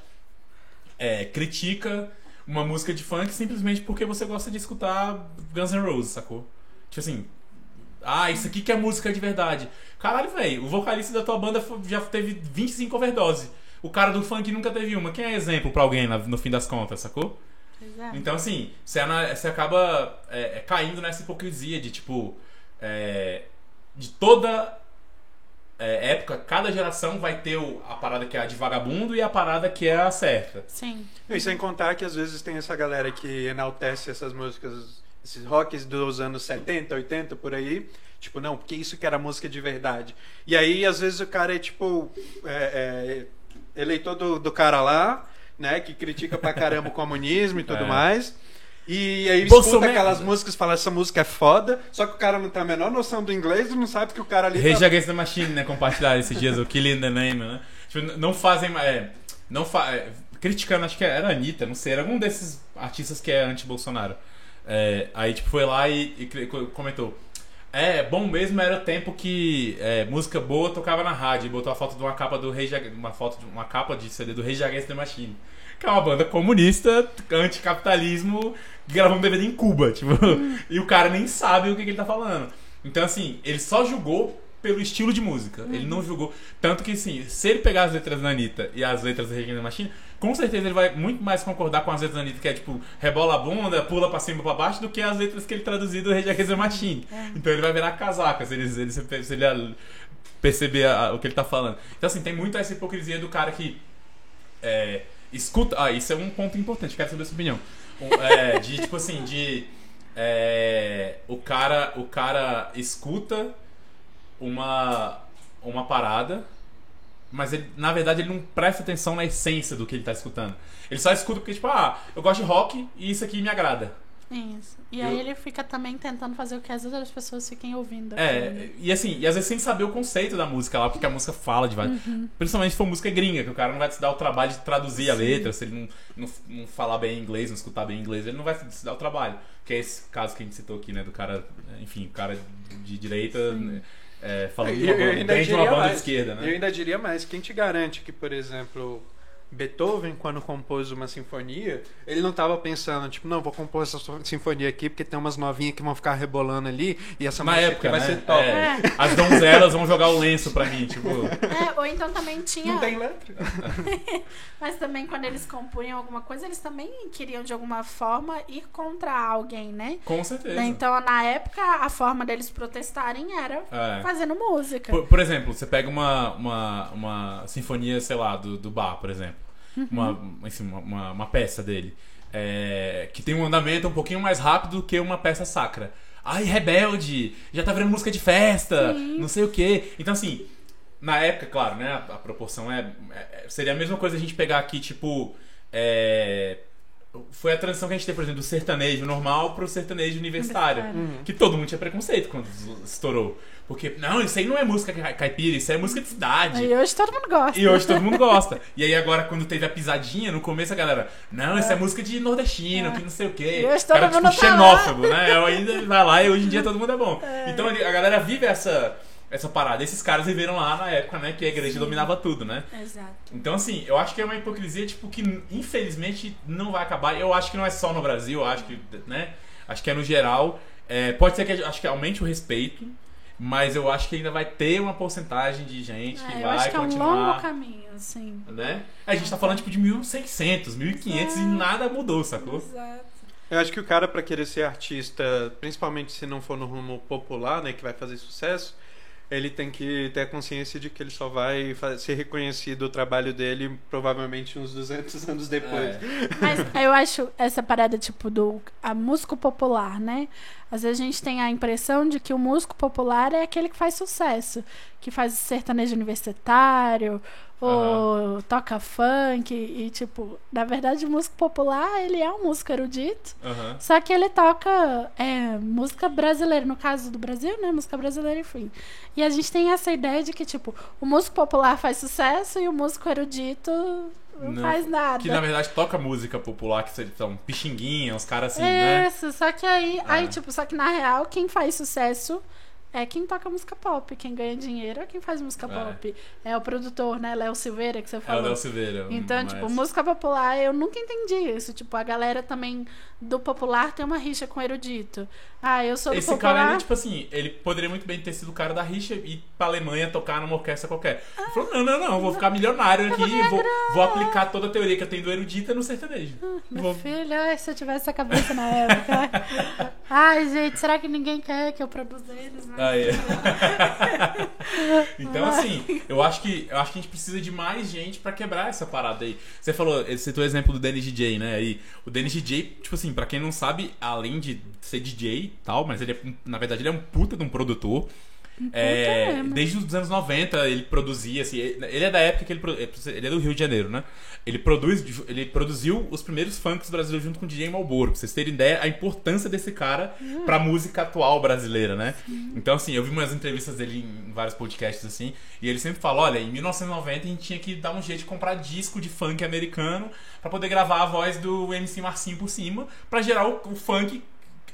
S2: é, critica uma música de funk simplesmente porque você gosta de escutar Guns N' Roses, sacou? Tipo assim, ah, isso aqui que é música de verdade. Caralho, velho, o vocalista da tua banda já teve 25 overdose. O cara do funk nunca teve uma. Quem é exemplo pra alguém na- no fim das contas, sacou?
S3: Pois é.
S2: Então, assim, você, acaba é, é, caindo nessa hipocrisia de, tipo, é, de toda é, época, cada geração vai ter o- a parada que é a de vagabundo e a parada que é a certa.
S3: Sim.
S1: E sem contar que às vezes tem essa galera que enaltece essas músicas, esses rocks dos anos 70, 80, por aí. Tipo, não, porque isso que era música de verdade. E aí, às vezes, o cara é tipo. É, é, eleitor do, do cara lá, né? Que critica pra caramba o comunismo e tudo
S2: É.
S1: mais. E aí escuta
S2: Bolsonaro.
S1: aquelas músicas e fala, essa música é foda, só que o cara não tem a menor noção do inglês e não sabe que o cara ali
S2: Rage
S1: tá...
S2: Against the Machine, né? Compartilharam esses dias o Killing the Name, né? Tipo, não fazem. É, não fa é, criticando, acho que era a Anitta, não sei, era algum desses artistas que é anti-Bolsonaro. É, aí, tipo, foi lá e, e comentou. É, bom mesmo era o tempo que é, música boa tocava na rádio. E botou a foto de uma capa do Ag- uma foto de uma capa de CD do Rage Against the Machine. Que é uma banda comunista, anticapitalismo, que gravou um DVD em Cuba, tipo. E o cara nem sabe o que, que ele tá falando. Então, assim, ele só julgou pelo estilo de música. Ele não julgou. Tanto que, assim, se ele pegar as letras da Anitta e as letras da Regina Machine, com certeza ele vai muito mais concordar com as letras da Anitta, que é tipo, rebola a bunda, pula pra cima e pra baixo, do que as letras que ele traduziu do Rage Against the Machine. Então ele vai virar casaca se ele, se ele, se ele perceber a- o que ele tá falando. Então, assim, tem muito essa hipocrisia do cara que é, escuta. Ah, isso é um ponto importante, quero saber a sua opinião. É, de tipo assim, de. é, o cara o cara escuta uma uma parada mas ele, na verdade ele não presta atenção na essência do que ele tá escutando ele só escuta porque tipo ah eu gosto de rock e isso aqui me agrada
S3: Isso. E
S2: Eu-
S3: aí ele fica também tentando fazer o que as outras pessoas fiquem ouvindo.
S2: é e assim e às vezes sem saber o conceito da música lá porque a música fala de vários principalmente se for música gringa que o cara não vai se dar o trabalho de traduzir a
S3: Sim.
S2: letra se ele não, não, não falar bem inglês não escutar bem inglês ele não vai se dar o trabalho que é esse caso que a gente citou aqui né do cara enfim o cara de direita
S3: Sim.
S2: É, falando
S1: Eu- eu ainda
S2: bem de uma banda de
S1: mais.
S2: esquerda,
S1: Eu
S2: né?
S1: ainda diria mais, quem te garante que, por exemplo, Beethoven, quando compôs uma sinfonia, ele não estava pensando, tipo, não, vou compor essa sinfonia aqui porque tem umas novinhas que vão ficar rebolando ali e essa
S2: Na
S1: música
S2: época,
S1: vai
S2: né?
S1: ser top.
S2: É, as donzelas vão jogar o lenço pra mim, tipo.
S3: É, ou então também tinha.
S1: Não tem letra.
S3: Mas também quando eles compunham alguma coisa, eles também queriam de alguma forma ir contra alguém, né?
S2: Com certeza.
S3: Então, na época, a forma deles protestarem era
S2: É.
S3: fazendo música.
S2: Por, por exemplo, você pega uma, uma, uma sinfonia, sei lá, do, do Bach, por exemplo. Uma, enfim, uma, uma, uma peça dele. é, que tem um andamento um pouquinho mais rápido que uma peça sacra. Ai, rebelde! Já tá virando música de festa! Não sei o quê. Então, assim, na época, claro, né? A, a proporção é, é- Seria a mesma coisa a gente pegar aqui, tipo. é, foi a transição que a gente teve, por exemplo, do sertanejo normal pro sertanejo universitário.
S3: Universitário.
S2: Que todo mundo tinha preconceito quando estourou. Porque, não, isso aí não é música ca- caipira, isso aí é música de cidade.
S3: E hoje todo mundo gosta.
S2: E hoje todo mundo gosta. E aí agora, quando teve a pisadinha, no começo a galera, não, isso é, música de nordestino, que não sei o quê.
S3: E hoje todo
S2: Cara,
S3: mundo
S2: tipo,
S3: tá
S2: xenófobo, né? Eu ainda vai lá e hoje em dia todo mundo é bom. Então ele- a galera vive essa, essa parada. Esses caras viveram lá na época, né, que a igreja dominava tudo, né?
S3: Exato.
S2: Então, assim, eu acho que é uma hipocrisia, tipo, que infelizmente não vai acabar. Eu acho que não é só no Brasil, eu acho que, né? Acho que é no geral. É, pode ser que acho que aumente o respeito, mas eu acho que ainda vai ter uma porcentagem de gente que
S3: É, eu
S2: vai
S3: acho que é um
S2: continuar.
S3: longo caminho, assim.
S2: Né? A gente tá falando tipo de 1600, 1500 e nada mudou, sacou?
S3: Exato.
S1: Eu acho que o cara, pra querer ser artista, principalmente se não for no rumo popular, né, que vai fazer sucesso, ele tem que ter a consciência de que ele só vai ser reconhecido o trabalho dele provavelmente uns 200 anos depois.
S2: É.
S3: Mas eu acho essa parada, tipo, do a músico popular, né? Às vezes a gente tem a impressão de que o músico popular é aquele que faz sucesso, que faz sertanejo universitário, ou toca funk, e tipo, na verdade o músico popular, ele é um músico erudito,
S2: Aham.
S3: só que ele toca é, música brasileira, no caso do Brasil, né? Música brasileira, enfim. E a gente tem essa ideia de que, tipo, o músico popular faz sucesso e o músico erudito não,
S2: Não,
S3: faz nada.
S2: Que na verdade toca música popular, que são pixinguinha, uns caras assim, né?
S3: Isso, só que aí, aí,
S2: É.
S3: tipo, só que na real, quem faz sucesso é quem toca música pop. Quem ganha dinheiro é quem faz música
S2: É.
S3: pop. É o produtor, né? Léo Silveira, que você
S2: É o
S3: falou.
S2: Léo Silveira.
S3: Então,
S2: mas-
S3: tipo, música popular, eu nunca entendi isso. Tipo, a galera também do popular tem uma rixa com erudito. Ah, eu sou do
S2: Esse
S3: popular.
S2: cara, ele, tipo assim, ele poderia muito bem ter sido o cara da rixa e ir pra Alemanha tocar numa orquestra qualquer. Ele falou: não, não, não, vou ficar milionário aqui, vou, vou aplicar toda a teoria que eu tenho do erudita no sertanejo.
S3: Meu
S2: Vou-
S3: filho, ai, se eu tivesse essa cabeça na época. ai, gente, será que ninguém quer que eu produza eles? Mas...
S2: Ah, é. então, assim, eu acho que eu acho que a gente precisa de mais gente pra quebrar essa parada aí. Você falou, você citou o exemplo do Dennis DJ, né? Aí, o Dennis DJ, tipo assim, pra quem não sabe, além de ser DJ e tal, mas ele é, na verdade, ele é um puta de um produtor. É,
S3: mesmo.
S2: desde os anos 90 ele produzia, assim, ele é da época que ele, ele é do Rio de Janeiro, né? Ele, produz, ele produziu os primeiros funks brasileiros junto com o DJ Malboro, pra vocês terem ideia a importância desse cara pra música atual brasileira, né? Então, assim, eu vi umas entrevistas dele em vários podcasts, assim, e ele sempre fala, olha, em 1990 a gente tinha que dar um jeito de comprar disco de funk americano pra poder gravar a voz do MC Marcinho por cima, pra gerar o, o funk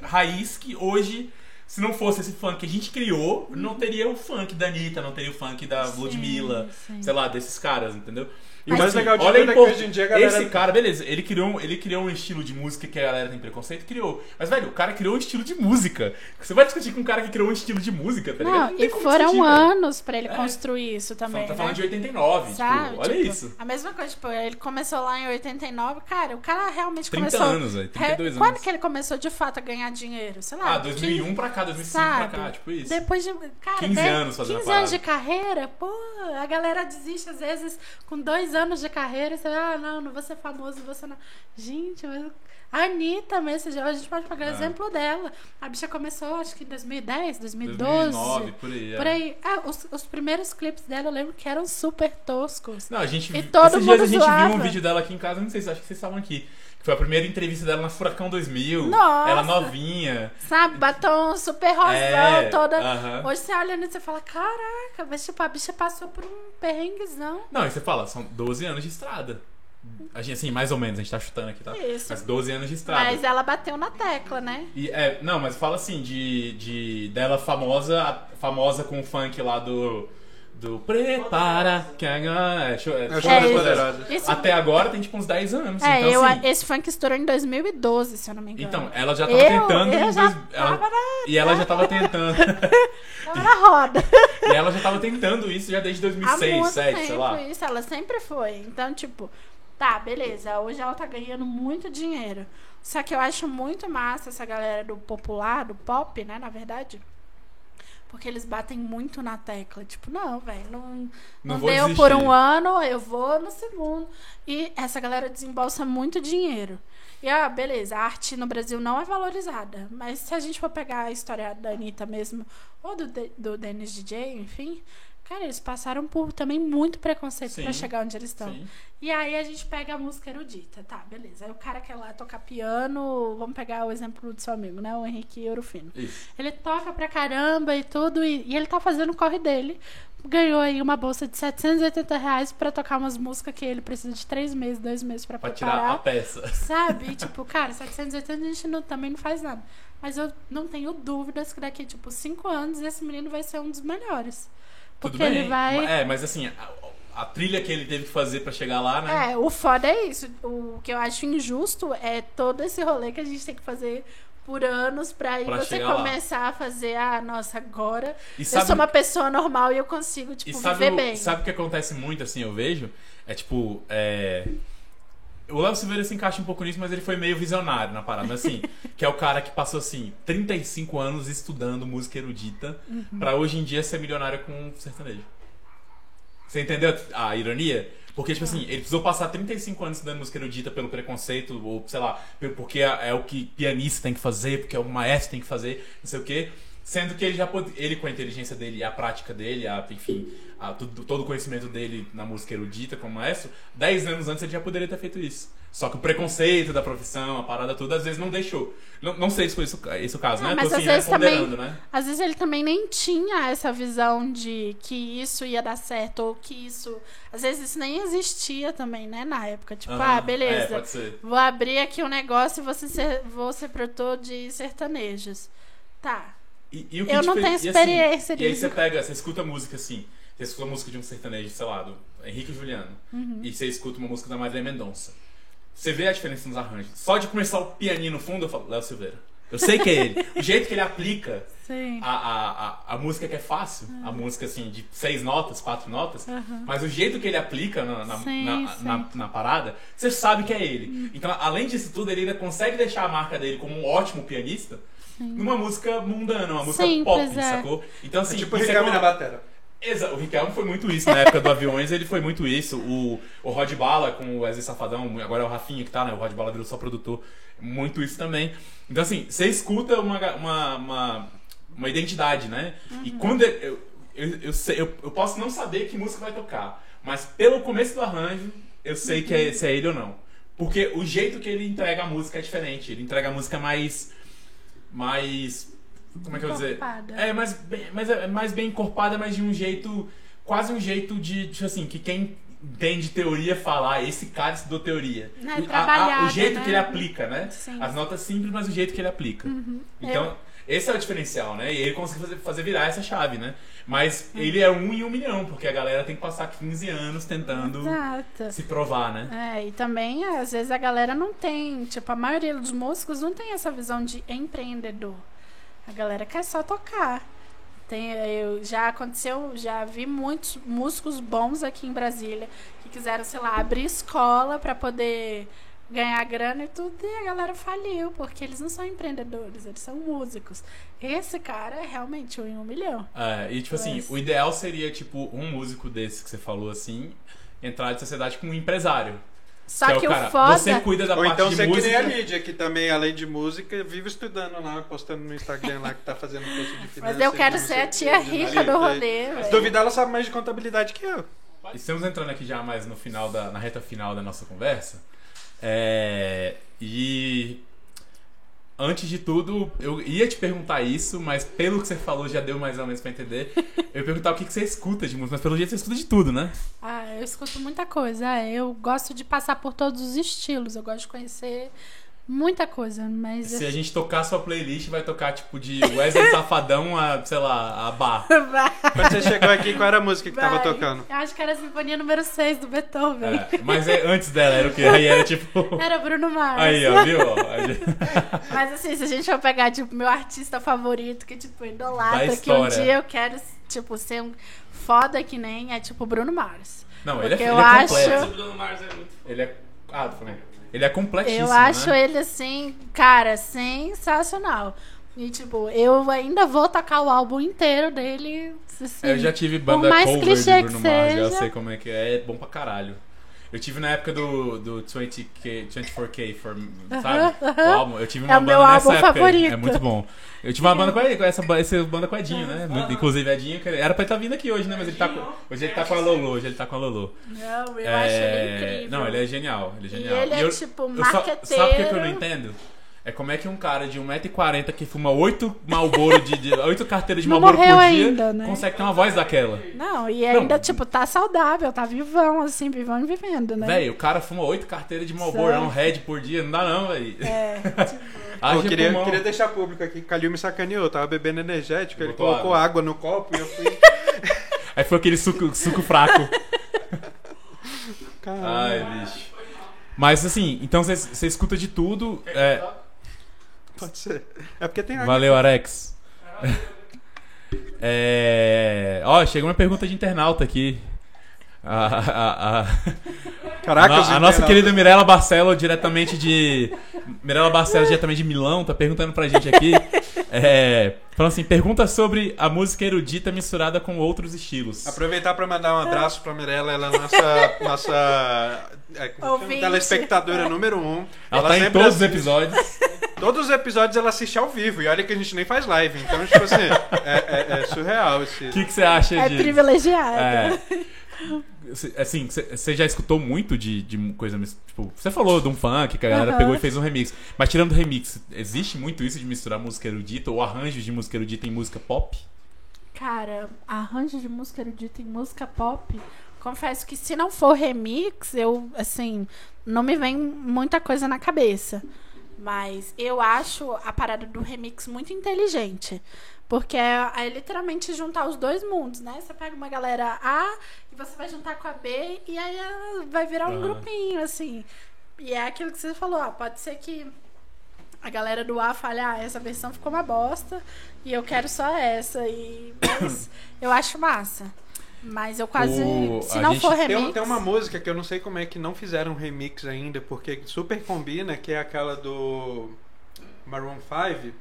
S2: raiz que hoje... Se não fosse esse funk que a gente criou, não teria o funk da Anitta, não teria o funk da
S3: Sim,
S2: Ludmilla,
S3: sim.
S2: sei lá, desses caras, entendeu?
S1: E o mais
S2: assim,
S1: legal de
S2: olha
S1: tudo
S2: a
S1: é que hoje em dia a galera-
S2: Esse cara, beleza, ele criou, um- ele criou um estilo de música que a galera tem preconceito, criou. Mas, velho, o cara criou um estilo de música. Você vai discutir com um cara que criou um estilo de música, tá ligado?
S3: Não, e foram
S2: discutir, velho.
S3: anos pra ele
S2: É.
S3: construir isso também.
S2: Tá
S3: né?
S2: falando de 89,
S3: Sabe?
S2: tipo, olha
S3: Tipo,
S2: isso.
S3: A mesma coisa, tipo, ele começou lá em 89. Cara, o cara realmente
S2: 30
S3: começou.
S2: anos, velho, 32
S3: Re- Quando
S2: anos.
S3: que ele começou de fato a ganhar dinheiro? Sei lá.
S2: Ah, 2001 pra cá, 2005
S3: sabe?
S2: pra cá, tipo isso.
S3: Depois de. Cara,
S2: 15
S3: dez-
S2: anos fazendo a
S3: 15 anos de carreira, pô, a galera desiste às vezes com dois anos de carreira. e Você, ah, não, não vou ser famoso, você não. Gente, mas. A Anitta mesmo, a gente pode pegar o
S2: É.
S3: exemplo dela. A bicha começou, acho que em 2010, 2012.
S2: 2009, por aí. é.
S3: Por aí. Ah, os, os primeiros clipes dela eu lembro que eram super toscos.
S2: Não, a gente
S3: E todo
S2: esses dias
S3: mundo
S2: a gente viu um
S3: zoava.
S2: vídeo dela aqui em casa, não sei se acho que vocês estavam aqui. Foi a primeira entrevista dela na Furacão 2000.
S3: Nossa!
S2: Ela novinha.
S3: Sabe? Batom super rosão,
S2: É,
S3: toda.
S2: aham.
S3: Hoje você olha nisso e fala: caraca, mas tipo, a bicha passou por um perrenguezão.
S2: Não, e você fala, são 12 anos de estrada. A gente, assim, mais ou menos, a gente tá chutando aqui, tá?
S3: Isso.
S2: Mas 12 anos de estrada.
S3: Mas ela bateu na tecla, né?
S2: E, é, não, mas fala assim, de, de dela famosa, famosa com o funk lá do. Do Prepara que agora. É, show, é,
S1: É
S2: show das poderosas.
S1: poderosas.
S3: Isso-
S2: Até agora tem tipo uns 10 anos.
S3: É,
S2: então,
S3: eu,
S2: assim,
S3: esse funk estourou em 2012, se eu não me engano.
S2: então, ela já tava
S3: Eu-
S2: tentando.
S3: eu já
S2: dois- ela-
S3: tava
S2: e ela já tava tentando.
S3: Tava na roda.
S2: e ela já tava tentando isso já desde
S3: Há
S2: 2006,
S3: muito
S2: 2007,
S3: tempo
S2: sei lá.
S3: isso, ela sempre foi. Então, tipo, tá, beleza. Hoje ela tá ganhando muito dinheiro. Só que eu acho muito massa essa galera do popular, do pop, né, na verdade. Porque eles batem muito na tecla. Tipo, não, velho, não,
S2: Não
S3: não deu
S2: desistir.
S3: por um ano, eu vou no segundo. E essa galera desembolsa muito dinheiro. E, ah, beleza, a arte no Brasil não é valorizada. Mas se a gente for pegar a história da Anitta mesmo, ou do, do Dennis DJ, enfim, cara, eles passaram por também muito preconceito pra chegar onde eles estão.
S2: Sim.
S3: E aí a gente pega a música erudita, tá, beleza. Aí o cara quer lá tocar piano, vamos pegar o exemplo do seu amigo, né, o Henrique Orofino.
S2: Isso.
S3: Ele toca pra caramba e tudo, e, e ele tá fazendo o corre dele. Ganhou aí uma bolsa de 780 reais pra tocar umas músicas que ele precisa de três meses, dois meses pra
S2: Pra
S3: preparar.
S2: tirar a peça.
S3: Sabe? E, tipo, cara, 780 a gente não, também não faz nada. Mas eu não tenho dúvidas que daqui, tipo, cinco anos esse menino vai ser um dos melhores.
S2: Tudo
S3: Porque
S2: bem.
S3: ele vai.
S2: É, mas assim, a, a trilha que ele teve que fazer pra chegar lá, né?
S3: É, o foda é isso. O que eu acho injusto é todo esse rolê que a gente tem que fazer por anos pra aí
S2: Pra
S3: você
S2: chegar lá.
S3: começar a fazer, ah, nossa, agora
S2: E
S3: eu
S2: sabe,
S3: sou uma pessoa normal e eu consigo,
S2: e
S3: tipo,
S2: sabe,
S3: viver
S2: o-
S3: bem.
S2: sabe o que acontece muito, assim, eu vejo? É tipo, é... O Léo Silveira se encaixa um pouco nisso, mas ele foi meio visionário na parada, assim. que é o cara que passou, assim, 35 anos estudando música erudita
S3: Uhum.
S2: pra hoje em dia ser milionário com sertanejo. Você entendeu a ironia? Porque, tipo assim, ele precisou passar 35 anos estudando música erudita pelo preconceito, ou sei lá, porque é é o que pianista tem que fazer, porque é o maestro tem que fazer, não sei o quê. Sendo que ele já pode, ele com a inteligência dele, a prática dele, a, enfim, a, tudo- todo o conhecimento dele na música erudita como maestro, 10 anos antes ele já poderia ter feito isso. Só que o preconceito da profissão, a parada toda, às vezes não deixou. Não, não sei se foi isso, esse o caso,
S3: Ah,
S2: né?
S3: mas
S2: Tô assim,
S3: às vezes também-
S2: né?
S3: Às vezes ele também nem tinha essa visão de que isso ia dar certo, ou que isso. Às vezes isso nem existia também, né, na época. Tipo, ah,
S2: É,
S3: beleza.
S2: ser.
S3: Vou abrir aqui um negócio e vou ser, vou ser produtor de sertanejos. Tá.
S2: E, e o que
S3: Eu não tenho
S2: e assim,
S3: experiência
S2: E aí
S3: disso.
S2: você pega, você escuta música assim, você escuta a música de um sertanejo, sei lá, do Henrique e Juliano,
S3: Uhum.
S2: e você escuta uma música da Marília Mendonça. Você vê a diferença nos arranjos. Só de começar o pianinho no fundo, eu falo, Léo Silveira. Eu sei que é ele. o jeito que ele aplica a, a, a, a música que é fácil, a música assim, de seis notas, quatro notas,
S3: Aham.
S2: mas o jeito que ele aplica na, na,
S3: Sim,
S2: na,
S3: sim.
S2: na- na parada, você sabe que é ele. Então, além disso tudo, ele ainda consegue deixar a marca dele como um ótimo pianista numa música mundana, uma música
S3: Simples,
S2: pop,
S3: é.
S2: sacou? Então,
S1: É
S2: assim,
S1: tipo o
S2: é
S1: Ricardo
S2: uma-
S1: na batera.
S2: Exa- o Riquelme foi muito isso na época do Aviões, ele foi muito isso. O, o Rod Bala com o Wesley Safadão, agora é o Rafinha que tá, né? O Rod Bala virou só produtor, muito isso também. Então, assim, você escuta uma, uma, uma, uma identidade, né? E quando eu, eu, eu, eu, sei- eu, eu posso não saber que música vai tocar, mas pelo começo do arranjo, eu sei que é, se é ele ou não. Porque o jeito que ele entrega a música é diferente. Ele entrega a música mais. Mais. Como é que eu vou dizer? É, mais, bem- mas é mais bem encorpada, mas de um jeito. Quase um jeito de, tipo assim, que quem entende teoria fala, ah, esse cara estudou teoria.
S3: É,
S2: O- a- a- o jeito
S3: né?
S2: que ele aplica, né?
S3: Sim. Uhum.
S2: As notas simples, mas o jeito que ele aplica. Então, esse é o diferencial, né? E ele consegue fazer, fazer virar essa chave, né? Mas ele é um em um milhão, porque a galera tem que passar 15 anos tentando
S3: Exato.
S2: se provar, né?
S3: É, e também, às vezes, a galera não tem, tipo, a maioria dos músicos não tem essa visão de empreendedor. A galera quer só tocar. Tem, eu, já aconteceu, já vi muitos músicos bons aqui em Brasília que quiseram, sei lá, abrir escola pra poder ganhar grana e tudo, e a galera faliu, porque eles não são empreendedores, eles são músicos. Esse cara é realmente um em um milhão.
S2: É, e tipo assim,
S3: Mas-
S2: o ideal seria, tipo, um músico desse que você falou assim, entrar de sociedade com um empresário.
S3: Só
S2: é
S3: que
S2: o
S3: o
S2: cara,
S3: foda.
S2: Você cuida da
S1: Ou
S2: parte
S1: então
S2: de
S1: você é que nem
S2: música.
S1: a Lídia, que também, além de música, vive estudando lá, postando no Instagram lá que tá fazendo curso de finanças.
S3: Mas eu quero ser a
S1: o
S3: tia rica do rolê,
S1: Se
S3: velho.
S1: duvidar, ela sabe mais de contabilidade que eu.
S2: Estamos entrando aqui já mais no final da, na reta final da nossa conversa. É, e antes de tudo, eu ia te perguntar isso, mas pelo que você falou já deu mais ou menos pra entender. Eu ia perguntar o que, que você escuta de música, mas pelo jeito você escuta de tudo, né?
S3: Ah, eu escuto muita coisa. É, eu gosto de passar por todos os estilos. Eu gosto de conhecer muita coisa, mas.
S2: Se a gente tocar sua playlist, vai tocar tipo de Wesley Safadão a, sei lá, a bar.
S3: Vai.
S1: Quando você chegou aqui, qual era a música que tava
S3: Vai.
S1: tocando?
S3: Eu acho que era a Sinfonia número 6 do Beethoven.
S2: É, mas é, antes dela era o quê? Aí era tipo.
S3: Era Bruno Mars.
S2: Aí, ó, viu?
S3: Mas assim, se a gente for pegar, tipo, meu artista favorito, que, tipo, idolatra, que um dia eu quero, tipo, ser um foda que nem, é tipo Bruno Mars.
S2: Não, ele é,
S3: Porque
S2: ele
S3: eu
S2: é
S3: acho-
S2: completo.
S4: O Bruno Mars é muito
S2: Ele é. Ah, tô falando. Ele é completíssimo.
S3: Eu acho
S2: né?
S3: ele, assim, cara, sensacional. E, tipo, eu ainda vou tocar o álbum inteiro dele. Assim,
S2: Eu já tive
S3: por
S2: banda
S3: mais
S2: cover
S3: clichê
S2: de Bruno
S3: que
S2: Mars, já
S3: seja.
S2: sei como é que é, é bom pra caralho. Eu tive na época do, do 20K, 24K, for, sabe? O álbum, eu tive uma
S3: É
S2: banda
S3: meu
S2: nessa época. aí.
S3: favorito.
S2: É muito bom. Eu tive uma banda com, com essa, essa banda com o Edinho, né? Inclusive, Edinho, que era pra ele estar vindo aqui hoje, né? Mas ele tá hoje ele tá com a Lolo, hoje ele tá com a Lolo.
S3: Não, eu
S2: É,
S3: acho ele incrível.
S2: Não, ele é genial, ele é
S3: E
S2: genial.
S3: ele é,
S2: eu,
S3: tipo,
S2: eu só-
S3: marqueteiro.
S2: Sabe o que eu não entendo? É como é que um cara de 1,40m que fuma 8 Malboro de, de 8 carteiras de Malboro por dia
S3: ainda, né?
S2: consegue ter uma voz daquela.
S3: Não, e ainda,
S2: Não.
S3: tipo, tá saudável, tá vivão, assim, vivão e vivendo, né?
S2: Véi, o cara fuma 8 carteiras de Malboro, é um Red por dia, não dá não, véi.
S3: É, tipo,
S1: eu queria,
S2: pulmão.
S1: queria deixar público aqui que o Calil me sacaneou. Eu tava bebendo energético, ele
S2: Botou
S1: colocou água. no copo e eu fui.
S2: Aí foi aquele suco, suco fraco.
S1: Caramba.
S2: Ai, bicho. Mas assim, então você você escuta de tudo. É,
S1: Pode ser. É porque tem
S2: valeu, Arex. É, ó, chegou uma pergunta de internauta aqui. A, a- a-
S1: Caraca,
S2: a, a nossa querida Mirella Barcelo, diretamente de. Mirella Barcelo, diretamente de Milão, tá perguntando pra gente aqui. É, falando assim: pergunta sobre a música erudita misturada com outros estilos.
S1: Aproveitar pra mandar um abraço pra Mirella, ela é nossa, nossa é, telespectadora número um.
S2: Ela, tá em
S1: sempre
S2: todos os
S1: assiste-
S2: episódios.
S1: Todos os episódios ela assiste ao vivo. E olha que a gente nem faz live. Então, tipo assim, é, é- é surreal esse.
S2: O que, que você acha
S3: é
S2: de.
S3: privilegiado.
S2: É. Assim, você já escutou muito de, de coisa. Tipo, você falou de um funk que a galera pegou e fez um remix. Mas tirando o remix, existe muito isso de misturar música erudita ou arranjos de música erudita em música pop?
S3: Cara, arranjo de música erudita em música pop, confesso que se não for remix, eu, assim, não me vem muita coisa na cabeça. Mas eu acho a parada do remix muito inteligente. Porque é, é literalmente juntar os dois mundos, né? Você pega uma galera A você vai juntar com a B e aí ela vai virar um grupinho, assim. E é aquilo que você falou, ó, pode ser que a galera do A fale, ah, essa versão ficou uma bosta e eu quero só essa. E mas eu acho massa. Mas eu quase.
S2: O-
S3: se
S2: a
S3: não for
S1: Tem,
S3: remix.
S1: um- tem uma música que eu não sei como é que não fizeram remix ainda, porque super combina, que é aquela do Maroon 5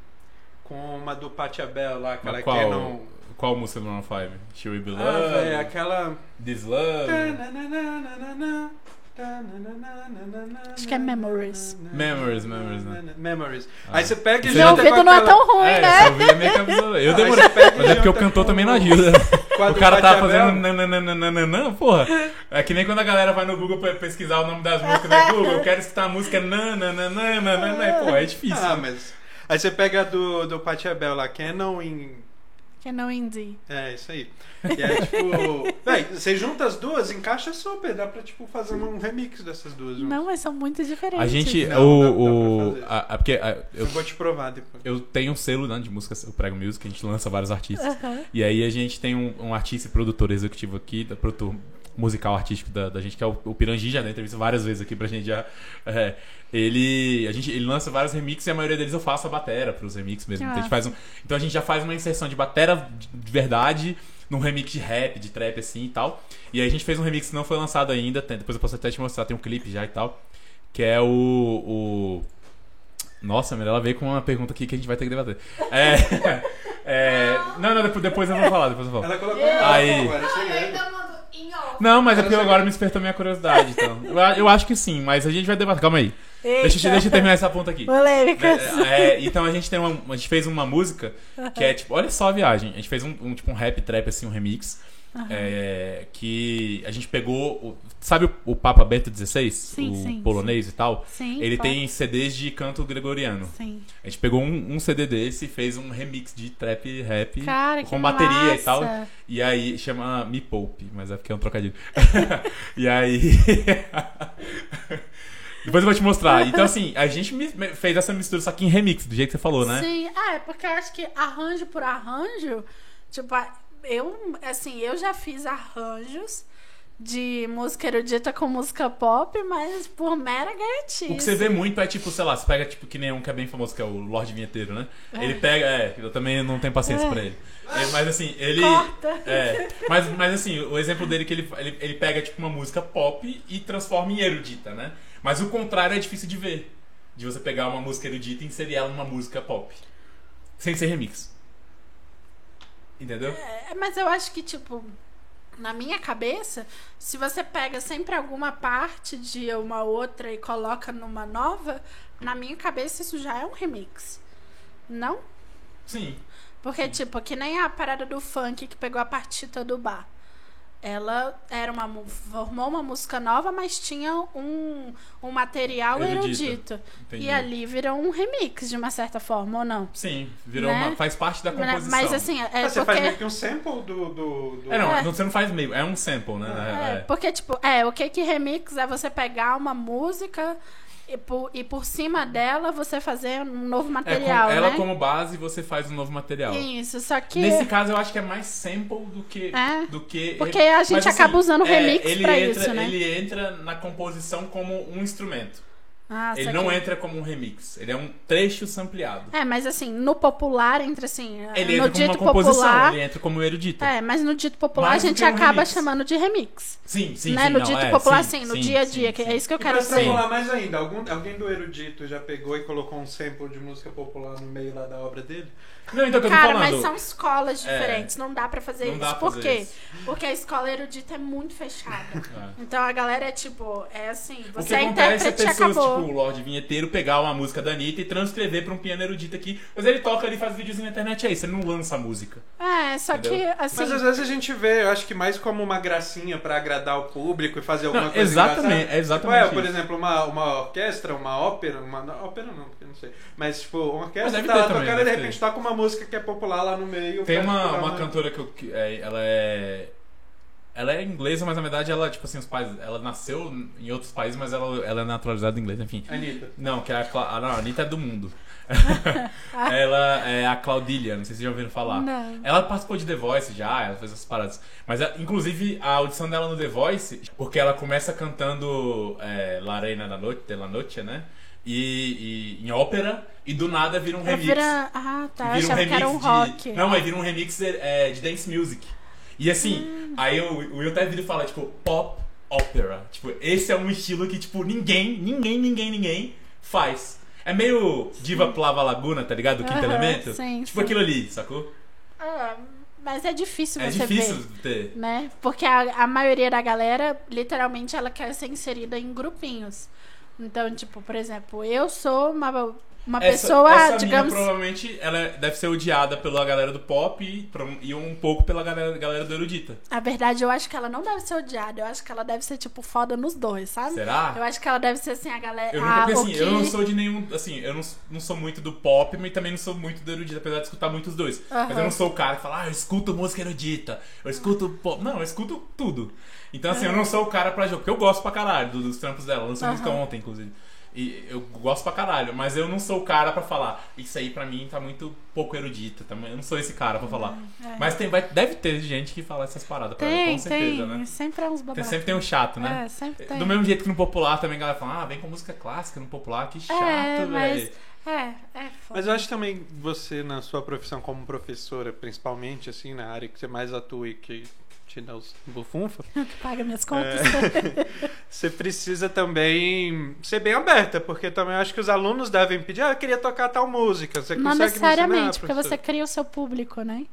S1: com uma do Patti Abel lá, aquela que não.
S2: Qual música do Maroon 5? Should We Be Love?
S1: Ah, véi, aquela.
S2: This Love?
S3: Acho que é Memories.
S2: Memories, Memories, né?
S1: Memories.
S2: Ah.
S1: Aí você pega e
S3: Meu
S1: junta
S3: ouvido não é tão ruim,
S2: é,
S3: né?
S2: é meio que absurda. Eu demorei. Mas é porque o cantor também não ajuda. O cara tá fazendo nananana, porra. É que nem quando a galera vai no Google pra pesquisar o nome das músicas, né? Google, eu quero escutar a música nananana, pô, é difícil.
S1: Ah, mas. Aí você pega a do, do Patti Abel lá, Canon em.
S3: Que não indie.
S1: É, isso aí. E aí, tipo. Véi, você junta as duas, encaixa super. Dá pra, tipo, fazer um remix dessas duas. juntas.
S3: Não, mas são muito diferentes.
S2: A gente,
S1: Não,
S2: o,
S1: dá-
S2: a, a- porque a-
S1: Eu
S2: eu,
S1: vou te provar depois.
S2: eu tenho um selo né, de música, o Prego Music, a gente lança vários artistas.
S3: Aham.
S2: E aí a gente tem um, um artista e produtor executivo aqui, da produtor musical artístico da, da gente, que é o, o Pirangi, já deu entrevista várias vezes aqui pra gente já. é, ele, a gente, ele lança vários remixes e a maioria deles eu faço a batera pros remixes mesmo.
S3: Ah.
S2: Então a, gente faz um, então a gente já faz uma inserção de batera de de verdade num remix de rap, de trap assim e tal. E aí a gente fez um remix que não foi lançado ainda, tem- depois eu posso até te mostrar, tem um clipe já e tal. Que é o. o... Nossa, a Mirella veio com uma pergunta aqui que a gente vai ter que debater. É. é, não, não, depois, depois eu vou falar, depois eu falo.
S1: Ela colocou
S2: Aí.
S1: agora,
S2: Não, mas é porque agora me despertou minha curiosidade, então. Eu, eu acho que sim, mas a gente vai debater. Calma aí. Deixa, eu- deixa eu terminar essa ponta aqui.
S3: Polêmicas.
S2: É, é, então a gente tem uma, a gente fez uma música que é tipo, olha só a viagem. A gente fez um, um, tipo um rap trap assim, um remix. É, que a gente pegou. Sabe o, Papa Bento XVI?
S3: Sim,
S2: o
S3: sim,
S2: polonês e tal?
S3: Sim.
S2: Ele
S3: pode.
S2: tem CDs de canto gregoriano.
S3: Sim.
S2: A gente pegou um, um CD desse e fez um remix de trap rap
S3: Cara,
S2: com bateria e tal.
S3: massa.
S2: E aí chama Me Poupe, mas é porque é um trocadilho. e aí. Depois eu vou te mostrar. Então, assim, a gente fez essa mistura, só que em remix, do jeito que você falou, né?
S3: Sim, é, porque eu acho que arranjo por arranjo, tipo, eu, assim, eu já fiz arranjos de música erudita com música pop, mas por mera gaiatice.
S2: O que você vê muito é tipo, sei lá, você pega tipo que nem um que é bem famoso, que é o Lorde Vinheteiro, né? Ele pega, é, eu também não tenho paciência
S3: É.
S2: pra ele. É, mas assim, ele.
S3: Corta.
S2: É, mas, mas assim, o exemplo dele é que ele, ele, ele pega tipo uma música pop e transforma em erudita, né? Mas o contrário é difícil de ver. De você pegar uma música erudita e inserir ela numa música pop. Sem ser remix. Entendeu?
S3: É, mas eu acho que, tipo, na minha cabeça, se você pega sempre alguma parte de uma outra e coloca numa nova, na minha cabeça isso já é um remix. Não?
S2: Sim.
S3: Porque, tipo, que nem a parada do funk que pegou a partita do bar. Ela era uma, formou uma música nova, mas tinha um, um material
S2: Erudito.
S3: erudito. E ali virou um remix, de uma certa forma, ou não?
S2: Sim, virou
S3: Né?
S2: uma. faz parte da composição.
S3: Mas assim, é
S1: Ah, você
S3: porque.
S1: faz meio que um sample do. do, do-
S2: É, não,
S3: É.
S2: você não faz meio, é um sample, né?
S3: É,
S2: É, é.
S3: porque, tipo, é, o que que remix é você pegar uma música e por, e por cima dela você fazer um novo
S2: É, com-
S3: material,
S2: ela
S3: né?
S2: como base você faz um novo material.
S3: Isso, só que.
S2: Nesse caso eu acho que é mais sample do que.
S3: É,
S2: do que
S3: porque a gente
S2: Mas, assim,
S3: acaba usando
S2: é,
S3: remix
S2: ele
S3: pra
S2: entra,
S3: isso, né?
S2: Ele entra na composição como um instrumento.
S3: Ah,
S2: ele não
S3: que-
S2: entra como um remix. Ele é um trecho sampleado.
S3: É, mas assim, no popular, entre assim,
S2: Ele
S3: no
S2: entra como uma
S3: dito
S2: composição,
S3: popular.
S2: ele entra como erudito.
S3: É, mas no dito popular
S2: Mais
S3: a gente
S2: um
S3: acaba
S2: remix.
S3: chamando de remix.
S2: Sim, sim,
S3: né?
S2: sim.
S3: no
S2: não,
S3: dito
S2: é,
S3: popular,
S2: sim,
S3: assim, no
S2: sim,
S3: dia a
S2: sim,
S3: dia, que
S2: sim.
S3: é isso que eu
S1: E
S3: quero
S1: pra
S3: dizer.
S1: extrapolar mais ainda, algum, alguém do erudito já pegou e colocou um sample de música popular no meio lá da obra dele?
S2: Não, então que eu tô
S3: Cara, mas são escolas
S2: É.
S3: diferentes, não dá pra fazer
S2: Não
S3: isso. Por
S2: fazer
S3: quê?
S2: isso.
S3: Porque a escola erudita é muito fechada.
S2: É.
S3: Então a galera é tipo, é assim,
S2: O
S3: você
S2: que
S3: é
S2: acontece é pessoas,
S3: acabou.
S2: tipo, o Lorde Vinheteiro pegar uma música da Anitta e transcrever pra um piano erudito aqui. Mas ele toca ali e faz vídeos na internet, é isso, ele não lança a música.
S3: É, só
S2: Entendeu?
S3: que assim.
S1: Mas às vezes a gente vê, eu acho que mais como uma gracinha pra agradar o público e fazer alguma
S2: Não,
S1: coisa
S2: exatamente,
S1: engraçada.
S2: é exatamente
S1: Tipo, é, por exemplo, uma, uma orquestra, uma ópera, uma ópera não, porque sei. Mas tipo, uma orquestra tá lá
S2: também,
S1: tocando e de repente toca uma música que é popular lá no meio.
S2: Tem uma, uma cantora que, eu, que é, ela é. Ela é inglesa, mas na verdade ela, tipo assim, os pais. Ela nasceu em outros países, mas ela, ela é naturalizada inglesa, enfim.
S1: Anitta.
S2: Não, que é a, Cla... ah, não, a Anitta é do mundo. ela é a Claudília, não sei se vocês já ouviram falar.
S3: Não.
S2: Ela participou de The Voice já, ela fez essas paradas. Mas, a- inclusive, a audição dela no The Voice, porque ela começa cantando é, La Reina da Noche, de la Noche, né? E, e em ópera, e do nada vira um
S3: É,
S2: remix.
S3: vira... Ah, tá.
S2: Vira um
S3: achava que era um
S2: remix
S3: rock.
S2: de. Não, mas vira um remix é, de dance music. E assim,
S3: Hum.
S2: aí o, o Will até vira e fala, tipo, pop opera. Tipo, esse é um estilo que, tipo, ninguém, ninguém, ninguém, ninguém faz. É meio Diva Plava Laguna, tá ligado? Do Quinto
S3: Aham,
S2: Elemento.
S3: sim,
S2: tipo
S3: sim.
S2: aquilo ali, sacou?
S3: Ah, mas é difícil
S2: É
S3: você
S2: difícil
S3: ver.
S2: ter.
S3: Né? Porque a, a maioria da galera, literalmente, ela quer ser inserida em grupinhos. Então, tipo, por exemplo, eu sou uma, uma
S2: Essa,
S3: pessoa,
S2: essa
S3: digamos.
S2: mina provavelmente ela deve ser odiada pela galera do pop e, e um pouco pela galera, galera do erudita.
S3: A verdade, eu acho que ela não deve ser odiada. Eu acho que ela deve ser, tipo, foda nos dois, sabe?
S2: Será?
S3: Eu acho que ela deve ser assim, a galera.
S2: Eu
S3: ah,
S2: nunca, assim, eu não sou de nenhum. Assim, eu não, não sou muito do pop, mas também não sou muito do erudita, apesar de escutar muito os dois. Mas eu não sou o cara que fala, ah, eu escuto música erudita, eu escuto pop. Não, eu escuto tudo. Então, assim, eu não sou o cara pra jogo, porque eu gosto pra caralho dos, dos trampos dela. Lançou música
S3: Aham.
S2: ontem, inclusive. E eu gosto pra caralho, mas eu não sou o cara pra falar, isso aí pra mim tá muito pouco erudita. Também, eu não sou esse cara pra falar.
S3: É.
S2: Mas tem, vai, deve ter gente que fala essas paradas pra ela,
S3: Tem,
S2: com certeza,
S3: tem.
S2: né?
S3: Sempre é uns
S2: Tem,
S3: babacas.
S2: sempre tem um chato, né?
S3: É, sempre tem.
S2: Do mesmo jeito que no popular também a galera fala, ah, vem com música clássica no popular, que chato,
S3: É, mas-
S2: velho.
S3: É, é foda.
S1: Mas eu acho também você, na sua profissão como professora, principalmente, assim, na área que você mais atua e que te dá os bufunfa,
S3: que paga minhas contas.
S1: você precisa também ser bem aberta, porque também eu acho que os alunos devem pedir, ah, eu queria tocar tal música. Você
S3: Não necessariamente, porque você cria o seu público, né?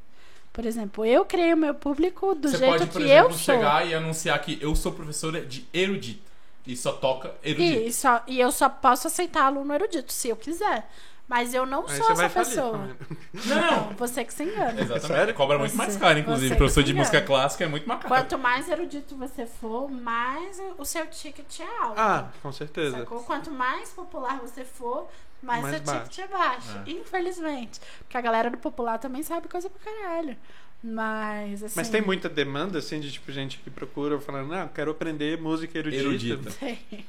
S3: Por exemplo, eu criei o meu público do
S2: Você
S3: jeito
S2: pode, por
S3: que
S2: exemplo,
S3: eu sou.
S2: chegar e anunciar que eu sou professora de erudito. E só toca erudito.
S3: E, só, e eu só posso aceitar aluno erudito, se eu quiser. Mas eu não
S1: Aí
S3: sou
S1: você
S3: essa
S1: vai falir.
S3: pessoa.
S2: Não,
S3: Não, você que se engana.
S2: exatamente.
S1: Sério?
S2: Cobra muito
S3: Você-
S2: mais caro, inclusive.
S3: você
S2: Professor
S3: que
S2: de música
S3: engana.
S2: clássica é muito mais caro.
S3: Quanto mais erudito você for, mais o seu ticket é alto.
S1: Ah, com certeza.
S3: Sacou? Quanto mais popular você for, mais,
S1: Mais
S3: seu
S1: baixo.
S3: ticket é baixo.
S2: É.
S3: Infelizmente. Porque a galera do popular também sabe coisa pra caralho. Mas, assim.
S1: Mas tem muita demanda, assim, de tipo gente que procura falando, ah, quero aprender música erudita.
S2: Erudita.
S3: Tem.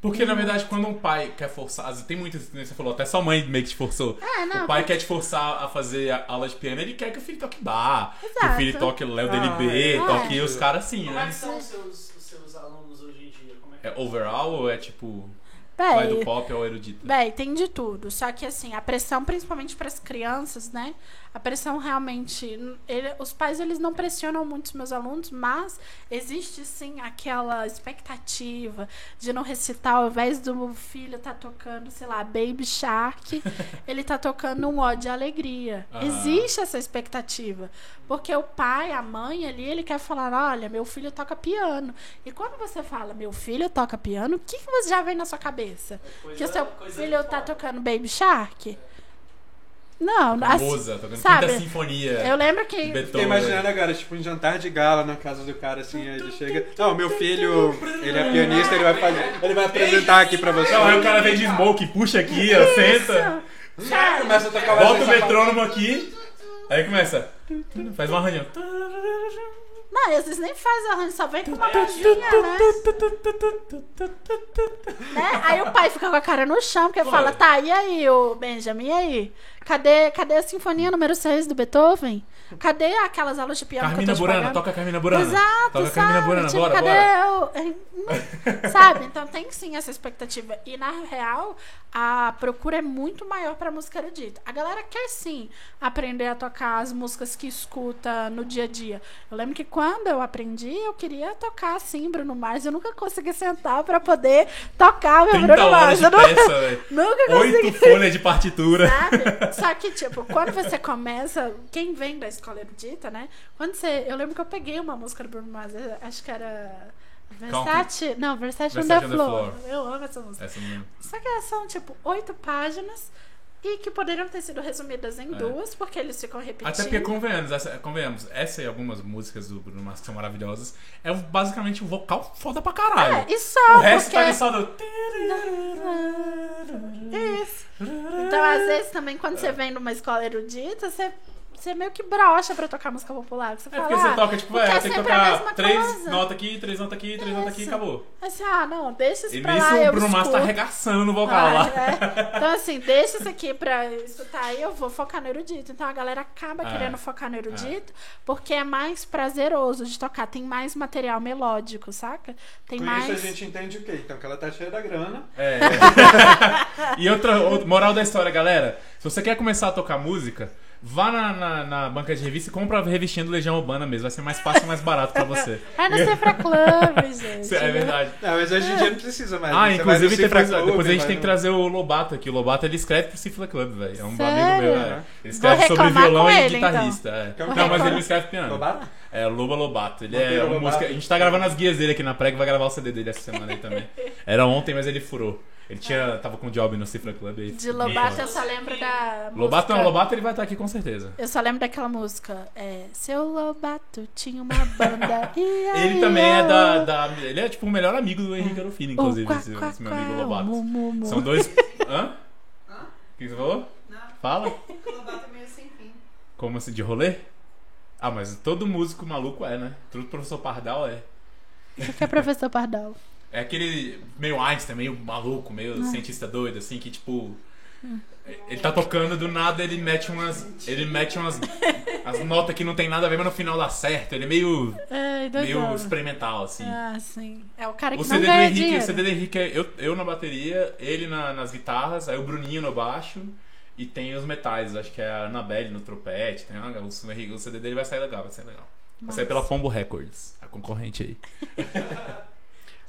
S2: Porque, na verdade, quando um pai quer forçar. Tem muitas, como você falou, até sua mãe meio que te forçou.
S3: É, não.
S2: o pai quer te forçar a fazer a- aula de piano, ele quer que o filho toque bar, que o
S3: Exato.
S2: filho toque Léo
S1: Ah,
S2: DLB,
S3: é.
S2: toque os caras assim,
S4: Como é
S2: né?
S4: que são os seus, os seus alunos hoje em dia? Como é que
S2: É overall ou é tipo. Vai do pop ao erudito?
S3: véi, tem de tudo. Só que, assim, a pressão, principalmente para as crianças, né? A pressão realmente. ele- os pais, eles não pressionam muito os meus alunos, mas existe, sim, aquela expectativa de não recitar, ao invés do filho tá tocando, sei lá, Baby Shark, ele tá tocando um ó de alegria.
S2: Ah.
S3: Existe essa expectativa. Porque o pai, a mãe ali, ele quer falar: olha, meu filho toca piano. E quando você fala, meu filho toca piano, o que, que você já vem na sua cabeça? que o seu
S4: coisa
S3: filho tá tocando Baby Shark? Não,
S2: Tocando
S3: assim,
S2: Mozart, tocando
S3: sabe?
S2: Quinta Sinfonia.
S3: eu lembro que.
S2: Beethoven.
S1: Fiquei imaginando agora, tipo, um jantar de gala na casa do cara, assim, aí ele chega. Não, meu filho, ele é pianista, ele vai fazer. Ele vai apresentar aqui pra você.
S2: Não, aí o cara vem de smoke, puxa aqui, ó, senta.
S3: Sabe?
S1: Começa a tocar
S2: Bota o metrônomo aqui. Aí começa. Faz uma arranhão.
S3: Não, às vezes nem faz arranjo, só vem com uma mãozinha, né? né? Aí o pai fica com a cara no chão, porque
S2: Pô.
S3: fala, tá, e aí, o Benjamin, e aí? Cadê, cadê a sinfonia número 6 do Beethoven? Cadê aquelas aulas de piano
S2: Carmina
S3: que eu tô
S2: Burana, toca Carmina Burana.
S3: Exato,
S2: Toca
S3: sabe?
S2: Carmina Burana,
S3: tipo,
S2: bora,
S3: cadê
S2: bora.
S3: o... sabe? Então tem sim essa expectativa. E na real, a procura é muito maior pra música erudita. A galera quer sim aprender a tocar as músicas que escuta no dia a dia. Eu lembro que quando eu aprendi, eu queria tocar assim, Bruno Mars. Eu nunca consegui sentar pra poder tocar meu
S2: 30
S3: Bruno
S2: horas
S3: Mars.
S2: de
S3: Eu nunca,
S2: peça, velho.
S3: nunca consegui.
S2: Oito folhas de partitura.
S3: Sabe? Só que, tipo, quando você começa, quem vem da escola erudita, né? Quando você. Eu lembro que eu peguei uma música do Bruno Mars, acho que era. Versace. Não, Versace, on
S2: Versace
S3: the
S2: on the
S3: Floor.
S2: Floor.
S3: Eu amo essa música.
S2: Essa.
S3: Só que elas são, tipo, oito páginas e que poderiam ter sido resumidas em
S2: É.
S3: duas, porque eles ficam repetindo.
S2: Até porque, convenhamos, essa, convenhamos, essa e algumas músicas do Bruno Mars que são maravilhosas, é basicamente um vocal foda pra caralho.
S3: É, e só,
S2: o resto
S3: porque...
S2: tá ali só do.
S3: Isso. Então, às vezes, também, quando você vem numa escola erudita, você, você meio que brocha pra tocar música popular. Você
S2: É
S3: fala,
S2: porque você
S3: ah,
S2: toca, tipo, é,
S3: é
S2: tem que tocar três notas aqui, três notas aqui, três notas aqui e
S3: Isso.
S2: acabou.
S3: Assim, ah, não, deixa isso
S2: E
S3: pra
S2: nisso
S3: lá,
S2: o
S3: eu
S2: Bruno Mars tá arregaçando no vocal
S3: Ah,
S2: lá.
S3: é. Então, assim, deixa isso aqui pra escutar e eu vou focar no erudito. Então a galera acaba
S2: É.
S3: querendo focar no erudito porque é mais prazeroso de tocar. Tem mais material melódico, saca? Tem
S1: Com
S3: mais.
S1: isso a gente entende o quê? Então que ela tá cheia da grana.
S2: É. e outra, outra moral da história, galera. Se você quer começar a tocar música, vá na, na, na banca de revista e compra a revistinha do Legião Urbana mesmo. Vai ser mais fácil e mais barato pra você.
S3: É no Cifra Club, gente.
S2: É verdade.
S1: Não, mas hoje em dia não precisa mais.
S2: Ah, inclusive
S1: Cifra Club,
S2: depois a gente tem que trazer o Lobato aqui. O Lobato ele escreve pro Cifra Club, velho. É um
S3: Sério?
S2: amigo meu, é. Ele escreve sobre violão
S3: com
S2: e
S3: ele,
S2: guitarrista. é.
S1: Vou
S2: Não, mas ele não escreve piano.
S1: Lobato?
S2: É, Loba Lobato. Ele é uma
S1: Lobato.
S2: música. A gente tá gravando as guias dele aqui na prega, vai gravar o CD dele essa semana aí também. Era ontem, mas ele furou. Ele tinha, tava com um job no Cifra Club aí.
S3: De Lobato eu só lembro da.
S2: Lobato não, Lobato ele vai estar aqui com certeza.
S3: Eu só lembro daquela música. É, Seu Lobato tinha uma banda. e
S2: Ele também é da, da- Ele é tipo o melhor amigo do Henrique Arufino, inclusive,
S3: O quá,
S2: esse,
S3: quá,
S2: esse meu amigo
S3: o
S2: Lobato.
S3: mu, mu, mu.
S2: São dois. Hã?
S5: Hã?
S2: O que você falou?
S5: Não,
S2: Fala.
S5: o Lobato é meio sem fim.
S2: Como assim, de rolê? Ah, mas todo músico maluco é, né? Todo professor Pardal é.
S3: O que é professor Pardal?
S2: É aquele meio Einstein, meio maluco, meio cientista doido, assim, que tipo. Ele tá tocando, do nada ele mete umas. Ele mete umas. As notas que não tem nada a ver, mas no final dá certo. Ele é meio.
S3: Ai,
S2: meio experimental, assim.
S3: Ah, sim. É o cara que
S2: O
S3: não
S2: CD
S3: ganha
S2: Henrique,
S3: dinheiro.
S2: o CD do Henrique é eu, eu na bateria, ele na- nas guitarras, aí o Bruninho no baixo e tem os metais, acho que é a Annabelle no trompete, tem uma, o, o CD dele vai sair legal, vai sair legal. Vai sair pela Pombo Records, a concorrente aí.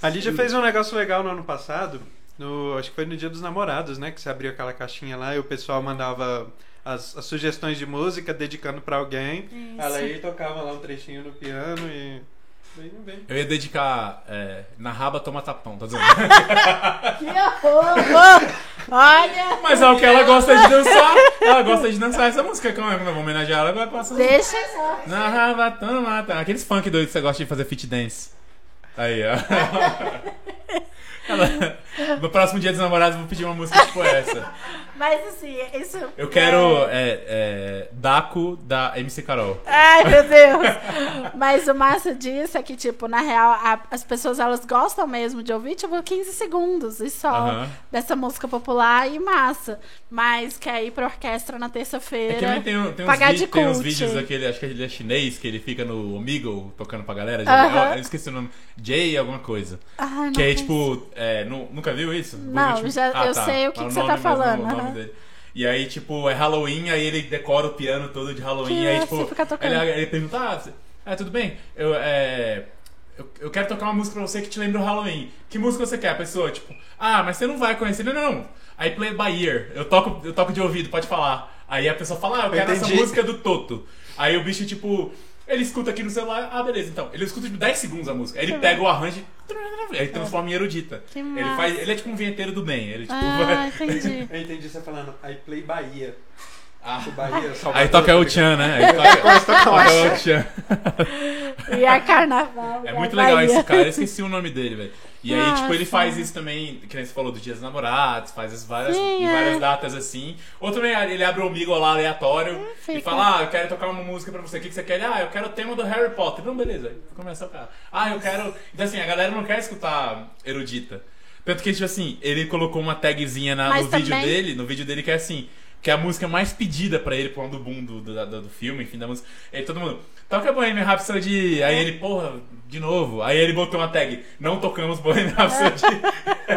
S1: A Lídia fez um negócio legal no ano passado. No, acho que foi no Dia dos Namorados, né? Que você abriu aquela caixinha lá e o pessoal mandava as, as sugestões de música dedicando pra alguém.
S3: Isso.
S1: Ela ia e tocava lá um trechinho no piano e. Bem, bem.
S2: Eu ia dedicar é, Na Raba Toma Tapão, tá dizendo?
S3: Que horror! Olha!
S2: Mas é o que ela gosta de dançar. Ela gosta de dançar essa música. Como é que eu vou homenagear ela? Agora passa.
S3: Deixa.
S2: Na ravatana mata. Aqueles funk doidos que você gosta de fazer fit dance. Aí, ó. Ela- No próximo dia dos namorados eu vou pedir uma música tipo essa.
S3: Mas assim, isso.
S2: Eu quero é, é, Daco da MC Carol.
S3: Ai, meu Deus! Mas o massa disso é que, tipo, na real, a- as pessoas elas gostam mesmo de ouvir, tipo, 15 segundos e só
S2: Aham.
S3: dessa música popular e massa. Mas quer ir pra orquestra na
S2: É que
S3: terça-feira.
S2: também tem, tem, uns,
S3: pagar
S2: vi-
S3: de
S2: tem uns vídeos daquele, acho que ele é chinês, que ele fica no Omegle tocando pra galera.
S3: Aham.
S2: Eu, eu esqueci o nome. Jay alguma coisa.
S3: Não
S2: Que é
S3: conheço.
S2: tipo. é, nu- nunca viu isso?
S3: Não, já- eu sei o que que você tá
S2: não
S3: falando,
S2: o nome
S3: aham.
S2: dele. E aí, tipo, é Halloween, aí ele decora o piano todo de Halloween.
S3: Que
S2: aí, tipo, ele, ele pergunta: ah, ah, tudo bem? Eu, é, eu, eu quero tocar uma música pra você que te lembra o Halloween. Que música você quer? A pessoa, tipo, ah, mas você não vai conhecer. Não, não, não. I play by ear. Eu toco, eu toco de ouvido, pode falar. Aí a pessoa fala, ah, eu quero essa música do Toto. Aí o bicho, tipo, ele escuta aqui no celular, ah, beleza, então. Ele escuta tipo 10 segundos a música. Aí ele pega o arranjo e transforma em erudita.
S3: Que
S2: Ele,
S3: massa.
S2: faz, ele é tipo um vinheteiro do bem. Ele, tipo,
S3: Ah,
S2: vai-
S3: entendi.
S1: Eu entendi você falando I play Bahia.
S2: Ah.
S1: O Bahia, Salvador,
S2: Aí toca o? Tchan, né? Aí toca, toca o Tchan.
S3: E a carnaval.
S2: É
S3: da
S2: muito legal
S3: Bahia.
S2: esse cara, eu esqueci o nome dele, velho. E aí, tipo, ele
S3: Nossa.
S2: faz isso também, que nem você falou, do Dia dos Namorados, faz as várias,
S3: Sim,
S2: em
S3: é.
S2: várias datas assim. Ou também ele abre o amigo lá aleatório e fala, ah, eu quero tocar uma música pra você, o que que você quer? Ah, eu quero o tema do Harry Potter. Não, beleza, começa o cara. Ah, eu quero... Então assim, a galera não quer escutar erudita. Tanto que, tipo assim, ele colocou uma tagzinha na- no vídeo
S3: também-
S2: dele, no vídeo dele que é assim... Que é a música mais pedida pra ele, quando o boom do, do, do, do filme, enfim, da música. Aí todo mundo, toca Bohemian Rhapsody. Aí ele, porra, de novo. Aí ele botou uma tag, não tocamos Bohemian Rhapsody.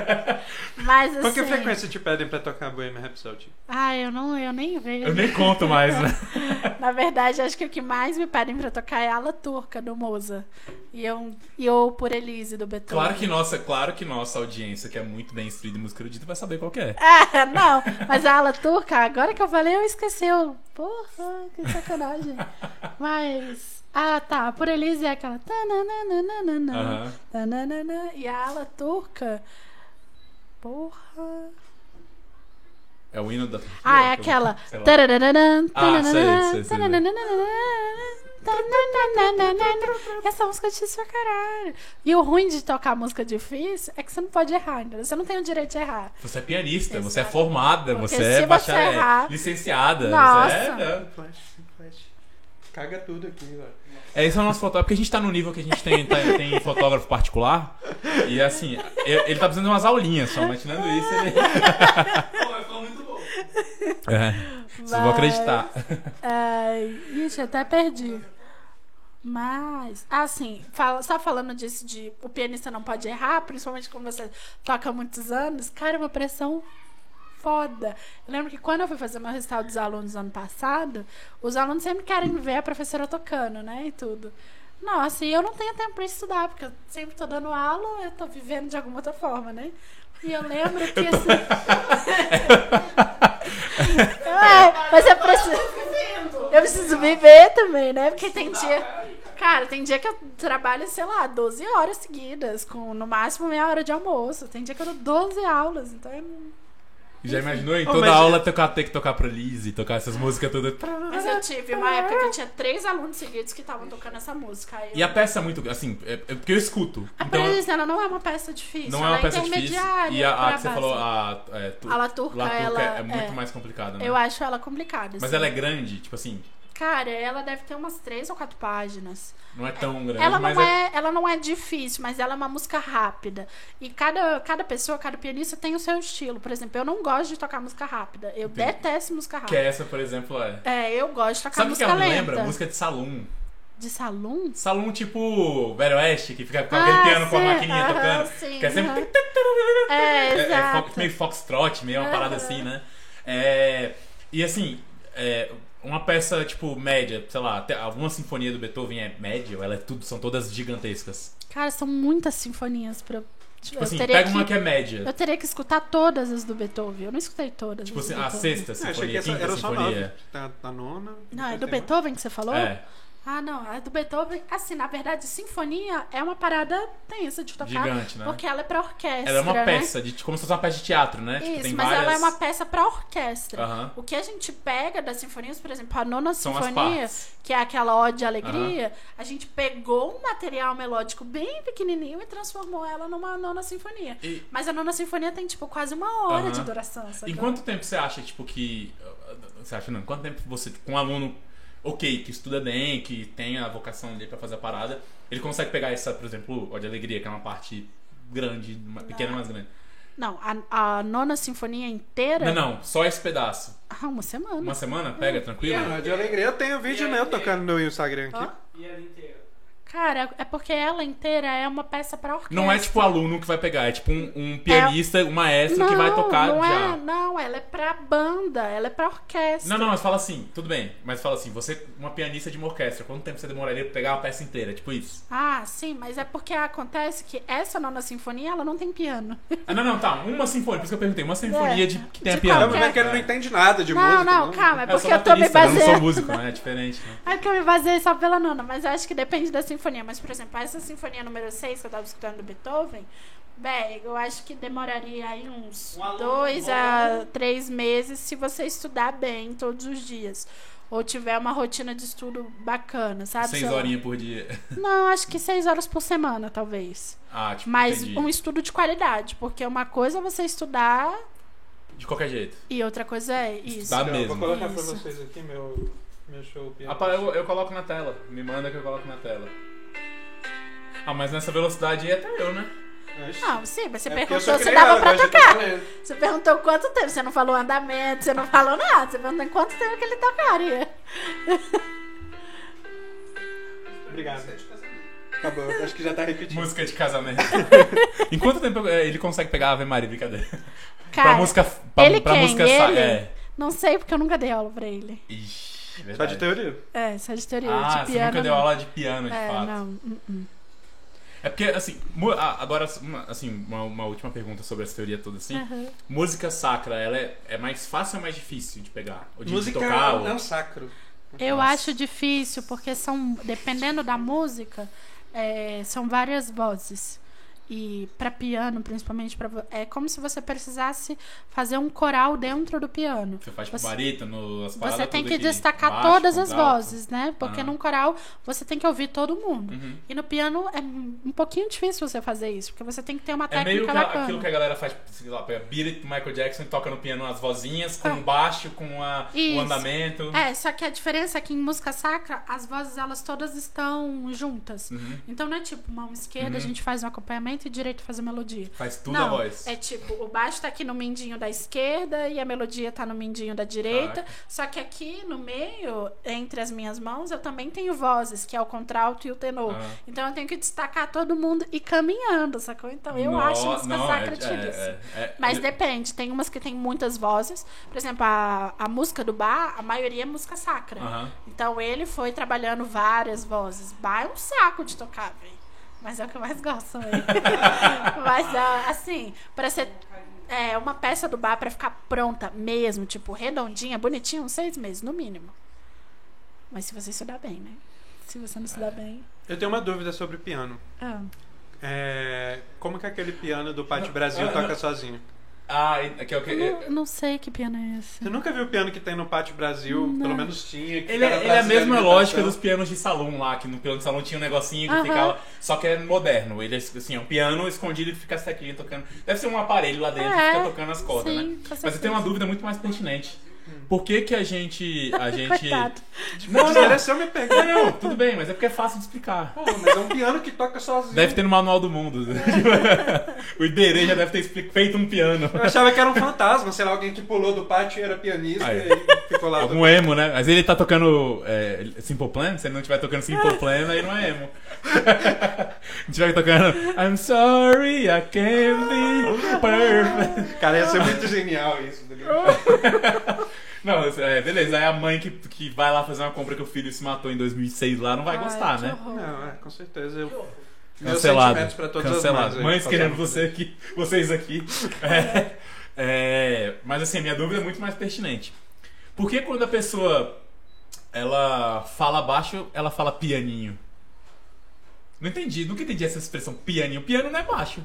S3: Mas assim.
S1: Com que frequência te pedem pra tocar Bohemian Rhapsody?
S3: Ah, eu não, eu nem vejo.
S2: Eu nem conto mais, né?
S3: Na verdade, acho que o que mais me pedem pra tocar é a ala turca do Moza. E eu, e eu por Elise do Beethoven.
S2: Claro que nossa, claro que nossa audiência, que é muito bem instruída em música erudita, vai saber qual que é.
S3: É, não, mas a ala turca, agora que eu falei, eu esqueci. Eu, porra, que sacanagem. Mas. Ah, tá. Por Elise é aquela. tananana,
S2: Aham.
S3: tananana, E a ala turca. Porra.
S2: É o hino da Turquia.
S3: Ah, é aquela. Essa música é difícil pra caralho. E o ruim de tocar música difícil é que você não pode errar, entendeu? Você não tem o direito de errar.
S2: Você é pianista, você é formada,
S3: Porque
S2: você é bacharel,
S3: errar-
S2: licenciada.
S3: Nossa.
S2: Você é, é,
S1: Flash, flash. Caga tudo aqui, velho.
S2: É, esse é o nosso fotógrafo, porque a gente tá no nível que a gente tem, tá- tem fotógrafo particular. E assim, ele, tá precisando de umas aulinhas só, mas tirando isso, ele.
S4: Pô, ficou muito bom.
S2: É, vocês vão acreditar.
S3: Ai, ixi, até perdi. Mas, assim, fala, só falando disso de o pianista não pode errar, principalmente quando você toca há muitos anos, cara, é uma pressão foda. Eu lembro que quando eu fui fazer meu recital dos alunos ano passado, os alunos sempre querem ver a professora tocando, né? E tudo. Nossa, e eu não tenho tempo pra estudar, porque eu sempre tô dando aula, eu tô vivendo de alguma outra forma, né? E eu lembro que assim. é, mas eu preciso. Eu preciso viver também, né? Porque tem dia. Cara, tem dia que eu trabalho, sei lá, 12 horas seguidas, com no máximo meia hora de almoço. Tem dia que eu dou 12 aulas, então é.
S2: Já imaginou em
S1: Oh,
S2: toda
S1: mas-
S2: aula tocar, ter que tocar pra Lizzie, tocar essas músicas todas.
S3: Mas eu tive uma época que eu tinha três alunos seguidos que estavam tocando essa música. Aí eu...
S2: E a peça é muito. Assim, é, é porque eu escuto.
S3: A
S2: Então,
S3: Paris, ela não é uma peça difícil.
S2: não é
S3: ela
S2: uma peça difícil.
S3: intermediária
S2: E a, a que você falou, a. É, tu,
S3: A La Turca,
S2: La Turca
S3: ela-
S2: é muito
S3: é.
S2: mais complicada, né?
S3: Eu acho ela complicada.
S2: Mas
S3: assim.
S2: ela é grande, tipo assim,
S3: Cara, ela deve ter umas três ou quatro páginas.
S2: não é tão grande,
S3: Ela não
S2: é.
S3: é, ela não é difícil, mas ela é uma música rápida. E cada, cada pessoa, cada pianista tem o seu estilo. Por exemplo, eu não gosto de tocar música rápida. Eu
S2: Entendi.
S3: detesto música
S2: Que
S3: rápida.
S2: essa, por exemplo, é.
S3: É, eu gosto de tocar
S2: Sabe o que
S3: música
S2: ela me
S3: lenta.
S2: lembra? Música de salão.
S3: De salão?
S2: Salão tipo Velho Oeste, que fica com
S3: Ah,
S2: aquele piano com a
S3: sim,
S2: maquininha
S3: aham,
S2: tocando.
S3: sim,
S2: que é sempre.
S3: aham. É,
S2: É, é meio foxtrot, meio uma parada assim, né? É, e assim, é, uma peça tipo média, sei lá, até alguma sinfonia do Beethoven é média, ou ela é tudo, são todas gigantescas.
S3: Cara, são muitas sinfonias pra.
S2: Tipo
S3: eu
S2: assim,
S3: teria
S2: pega
S3: que,
S2: uma que é média.
S3: Eu teria que escutar todas as do Beethoven. Eu não escutei todas.
S2: Tipo
S3: as do
S2: assim, a
S3: Beethoven.
S2: sexta
S1: Ah, achei que
S2: sinfonia,
S1: essa
S2: quinta
S1: era só nove.
S2: sinfonia.
S1: Tá, tá nona.
S3: Não, é do Beethoven que você falou?
S2: É.
S3: Ah, não. A do Beethoven, assim, na verdade, sinfonia é uma parada tensa de tocar.
S2: Gigante, né?
S3: Porque ela é pra orquestra.
S2: Ela é uma
S3: né?
S2: peça, de, como se fosse uma peça de teatro, né? Tipo,
S3: Isso,
S2: tem
S3: mas
S2: várias...
S3: ela é uma peça pra orquestra. O que a gente pega das sinfonias, por exemplo, a nona
S2: São
S3: sinfonia, que é aquela ode à alegria, a gente pegou um material melódico bem pequenininho e transformou ela numa nona sinfonia.
S2: E-
S3: Mas a nona sinfonia tem, tipo, quase uma hora de duração.
S2: Em
S3: sacou?
S2: quanto tempo você acha, tipo, que. Você acha, não? Quanto tempo você, com um aluno, ok, que estuda bem, que tem a vocação ali pra fazer a parada, ele consegue pegar essa, por exemplo, o de alegria, que é uma parte grande, uma pequena, mas grande.
S3: Não, a, a nona sinfonia inteira.
S2: Não, não, só esse pedaço.
S3: Ah, uma semana.
S2: Uma semana, pega, tranquilo?
S1: Não, de alegria eu tenho vídeo meu tocando no Instagram aqui.
S3: Ó.
S4: E.
S3: Cara, é porque ela inteira é uma peça pra orquestra.
S2: Não é tipo o aluno que vai pegar, é tipo um, um pianista, um maestro que vai
S3: Não,
S2: tocar
S3: não
S2: já.
S3: É, não, ela é pra banda, ela é pra orquestra.
S2: Não, não, mas fala assim, tudo bem. Mas fala assim, você, uma pianista de uma orquestra, quanto tempo você demoraria pra pegar uma peça inteira? Tipo isso.
S3: Ah, sim, mas é porque acontece que essa nona sinfonia, ela não tem piano.
S2: Ah, não, não, tá. Uma sinfonia, por isso que eu perguntei. Uma sinfonia
S3: É,
S2: de, que tenha
S3: de
S2: piano.
S1: Não, mas é que ele não entende nada de
S3: não,
S1: música.
S3: não, calma, é
S2: Eu
S3: porque
S2: sou
S3: eu tô me
S2: baterista, eu não sou
S3: baseando.
S2: músico, né? É diferente, né?
S3: É que eu me baseei só pela nona, mas eu acho que depende da sinfonia. Mas, por exemplo, essa sinfonia número 6 que eu tava escutando do Beethoven, bem, eu acho que demoraria aí uns
S4: Um
S3: dois
S4: bom.
S3: a três meses se você estudar bem todos os dias. Ou tiver uma rotina de estudo bacana, sabe?
S2: Seis horinhas por dia.
S3: Não, acho que seis horas por semana, talvez.
S2: Ah, tipo,
S3: Mas
S2: entendi.
S3: um estudo de qualidade, porque uma coisa é você estudar
S2: De qualquer jeito.
S3: e outra coisa é isso.
S2: Estudar
S1: Eu
S2: mesmo.
S1: Vou colocar pra
S3: Isso.
S1: vocês aqui meu, meu show piano.
S2: Rapaz, eu, eu coloco na tela. Me manda que eu coloco na tela. Ah, mas nessa velocidade aí até eu, né?
S3: Não, sim, mas você
S1: É
S3: perguntou se dava pra tocar. Você perguntou quanto tempo, você não falou andamento, você não falou nada. Você perguntou em quanto tempo que ele tocaria.
S1: Obrigado. Acabou, acho que já tá repetindo.
S2: Música de casamento. em quanto tempo eh, ele consegue pegar a Ave Maria, brincadeira?
S3: Cara,
S2: pra música. Pra,
S3: ele
S2: pra
S3: quem?
S2: música
S3: Ele?
S2: É.
S3: não sei porque eu nunca dei aula pra ele.
S2: Ixi,
S1: Só
S2: verdade.
S1: de teoria.
S3: É, só de teoria,
S2: Ah,
S3: de
S2: você
S3: piano.
S2: nunca deu
S3: não.
S2: aula de piano, de
S3: É,
S2: fato.
S3: não. hum, hum.
S2: É porque, assim, ah, agora, uma, assim, uma, uma última pergunta sobre essa teoria toda, assim.
S3: Aham.
S2: Música sacra, ela é, é mais fácil ou mais difícil de pegar? Ou de, de
S1: Música
S2: tocar? ou-
S1: é sacro.
S3: Eu
S2: Nossa.
S3: acho difícil, porque são, dependendo da música, é, são várias vozes. E para piano, principalmente, pra, vo- é como se você precisasse fazer um coral dentro do piano.
S2: Você faz
S3: Você-
S2: barítono, as
S3: Você tem que destacar
S2: baixo,
S3: todas as
S2: contralto.
S3: vozes, né? Porque
S2: Ah.
S3: num coral você tem que ouvir todo mundo.
S2: Uhum.
S3: E no piano é um pouquinho difícil você fazer isso, porque você tem que ter uma
S2: É meio
S3: técnica
S2: que
S3: bacana.
S2: aquilo que a galera faz, sei lá, pega Beat Michael Jackson e toca no piano as vozinhas, com
S3: Ah.
S2: baixo, com a, o andamento.
S3: É, só que a diferença é que em música sacra, as vozes elas todas estão juntas.
S2: Uhum.
S3: Então não é tipo, mão esquerda
S2: Uhum.
S3: a gente faz um acompanhamento e direito a melodia.
S2: Faz tudo
S3: não,
S2: a voz.
S3: é tipo, o baixo tá aqui no mindinho da esquerda e a melodia tá no mindinho da direita.
S2: Caraca.
S3: Só que aqui no meio, entre as minhas mãos, eu também tenho vozes, que é o contralto e o tenor.
S2: Ah.
S3: Então eu tenho que destacar todo mundo e caminhando, sacou? Então eu acho
S2: No-
S3: música
S2: não,
S3: sacra
S2: é-
S3: tipo
S2: é-
S3: isso.
S2: é- é-
S3: Mas depende, tem umas que tem muitas vozes. Por exemplo, a, a música do bar, a maioria é música sacra. Então ele foi trabalhando várias vozes. Bar é um saco de tocar, velho. Mas é o que eu mais gosto também. Mas ah, assim, para ser é, uma peça do bar pra ficar pronta mesmo, tipo, redondinha, bonitinha, uns seis meses, no mínimo. Mas se você estudar bem, né? Se você não estudar bem.
S1: Eu tenho uma dúvida sobre piano.
S3: Ah.
S1: É, como que aquele piano do Pátio Brasil toca sozinho?
S2: Ah, que é o que.
S3: Eu não, sei que piano é esse.
S1: Você nunca viu o piano que tem no Pátio Brasil?
S3: Não.
S1: Pelo menos tinha. que
S2: Ele, é- ele é a mesma
S1: alimentação.
S2: lógica dos pianos de salão lá, que no piano de salão tinha um negocinho que
S3: Aham.
S2: ficava. Só que é moderno. Ele é assim, é um piano escondido e fica sequinho tocando. Deve ser um aparelho lá dentro
S3: É,
S2: que fica tocando as cordas,
S3: sim,
S2: né?
S3: com
S2: Mas eu
S3: certeza.
S2: tenho uma dúvida muito mais pertinente. Por que que a gente. A gente.
S3: Coitado.
S2: Não, não,
S1: Desmereceu me pegar.
S2: não, não, tudo bem, mas é porque é fácil de explicar.
S1: Pô, mas é um piano que toca sozinho.
S2: Deve ter no manual do mundo. o Iberê já deve ter feito um piano.
S1: Eu achava que era um fantasma, sei lá, alguém que pulou do pátio e era pianista
S2: Aí.
S1: e ficou lá.
S2: Algum emo, né? Mas ele tá tocando é, Simple Plan, se ele não estiver tocando Simple Plan, aí não é emo. Se estiver tocando I'm sorry, I can't be perfect.
S1: Cara, ia ser muito genial isso. tá?
S2: Não, é, beleza. Aí a mãe que, que vai lá fazer uma compra que o filho se matou em 2006 lá não vai
S3: Ai,
S2: gostar, né?
S3: horror.
S1: Não, é, com certeza. Eu... Meus
S2: Cancelado.
S1: sentimentos pra todas
S2: Cancelado.
S1: as mães.
S2: Mães querendo você aqui, vocês aqui. É, é, mas assim, a minha dúvida é muito mais pertinente. Por que quando a pessoa ela fala baixo, ela fala pianinho. Não entendi, nunca entendi essa expressão pianinho. Piano não é baixo.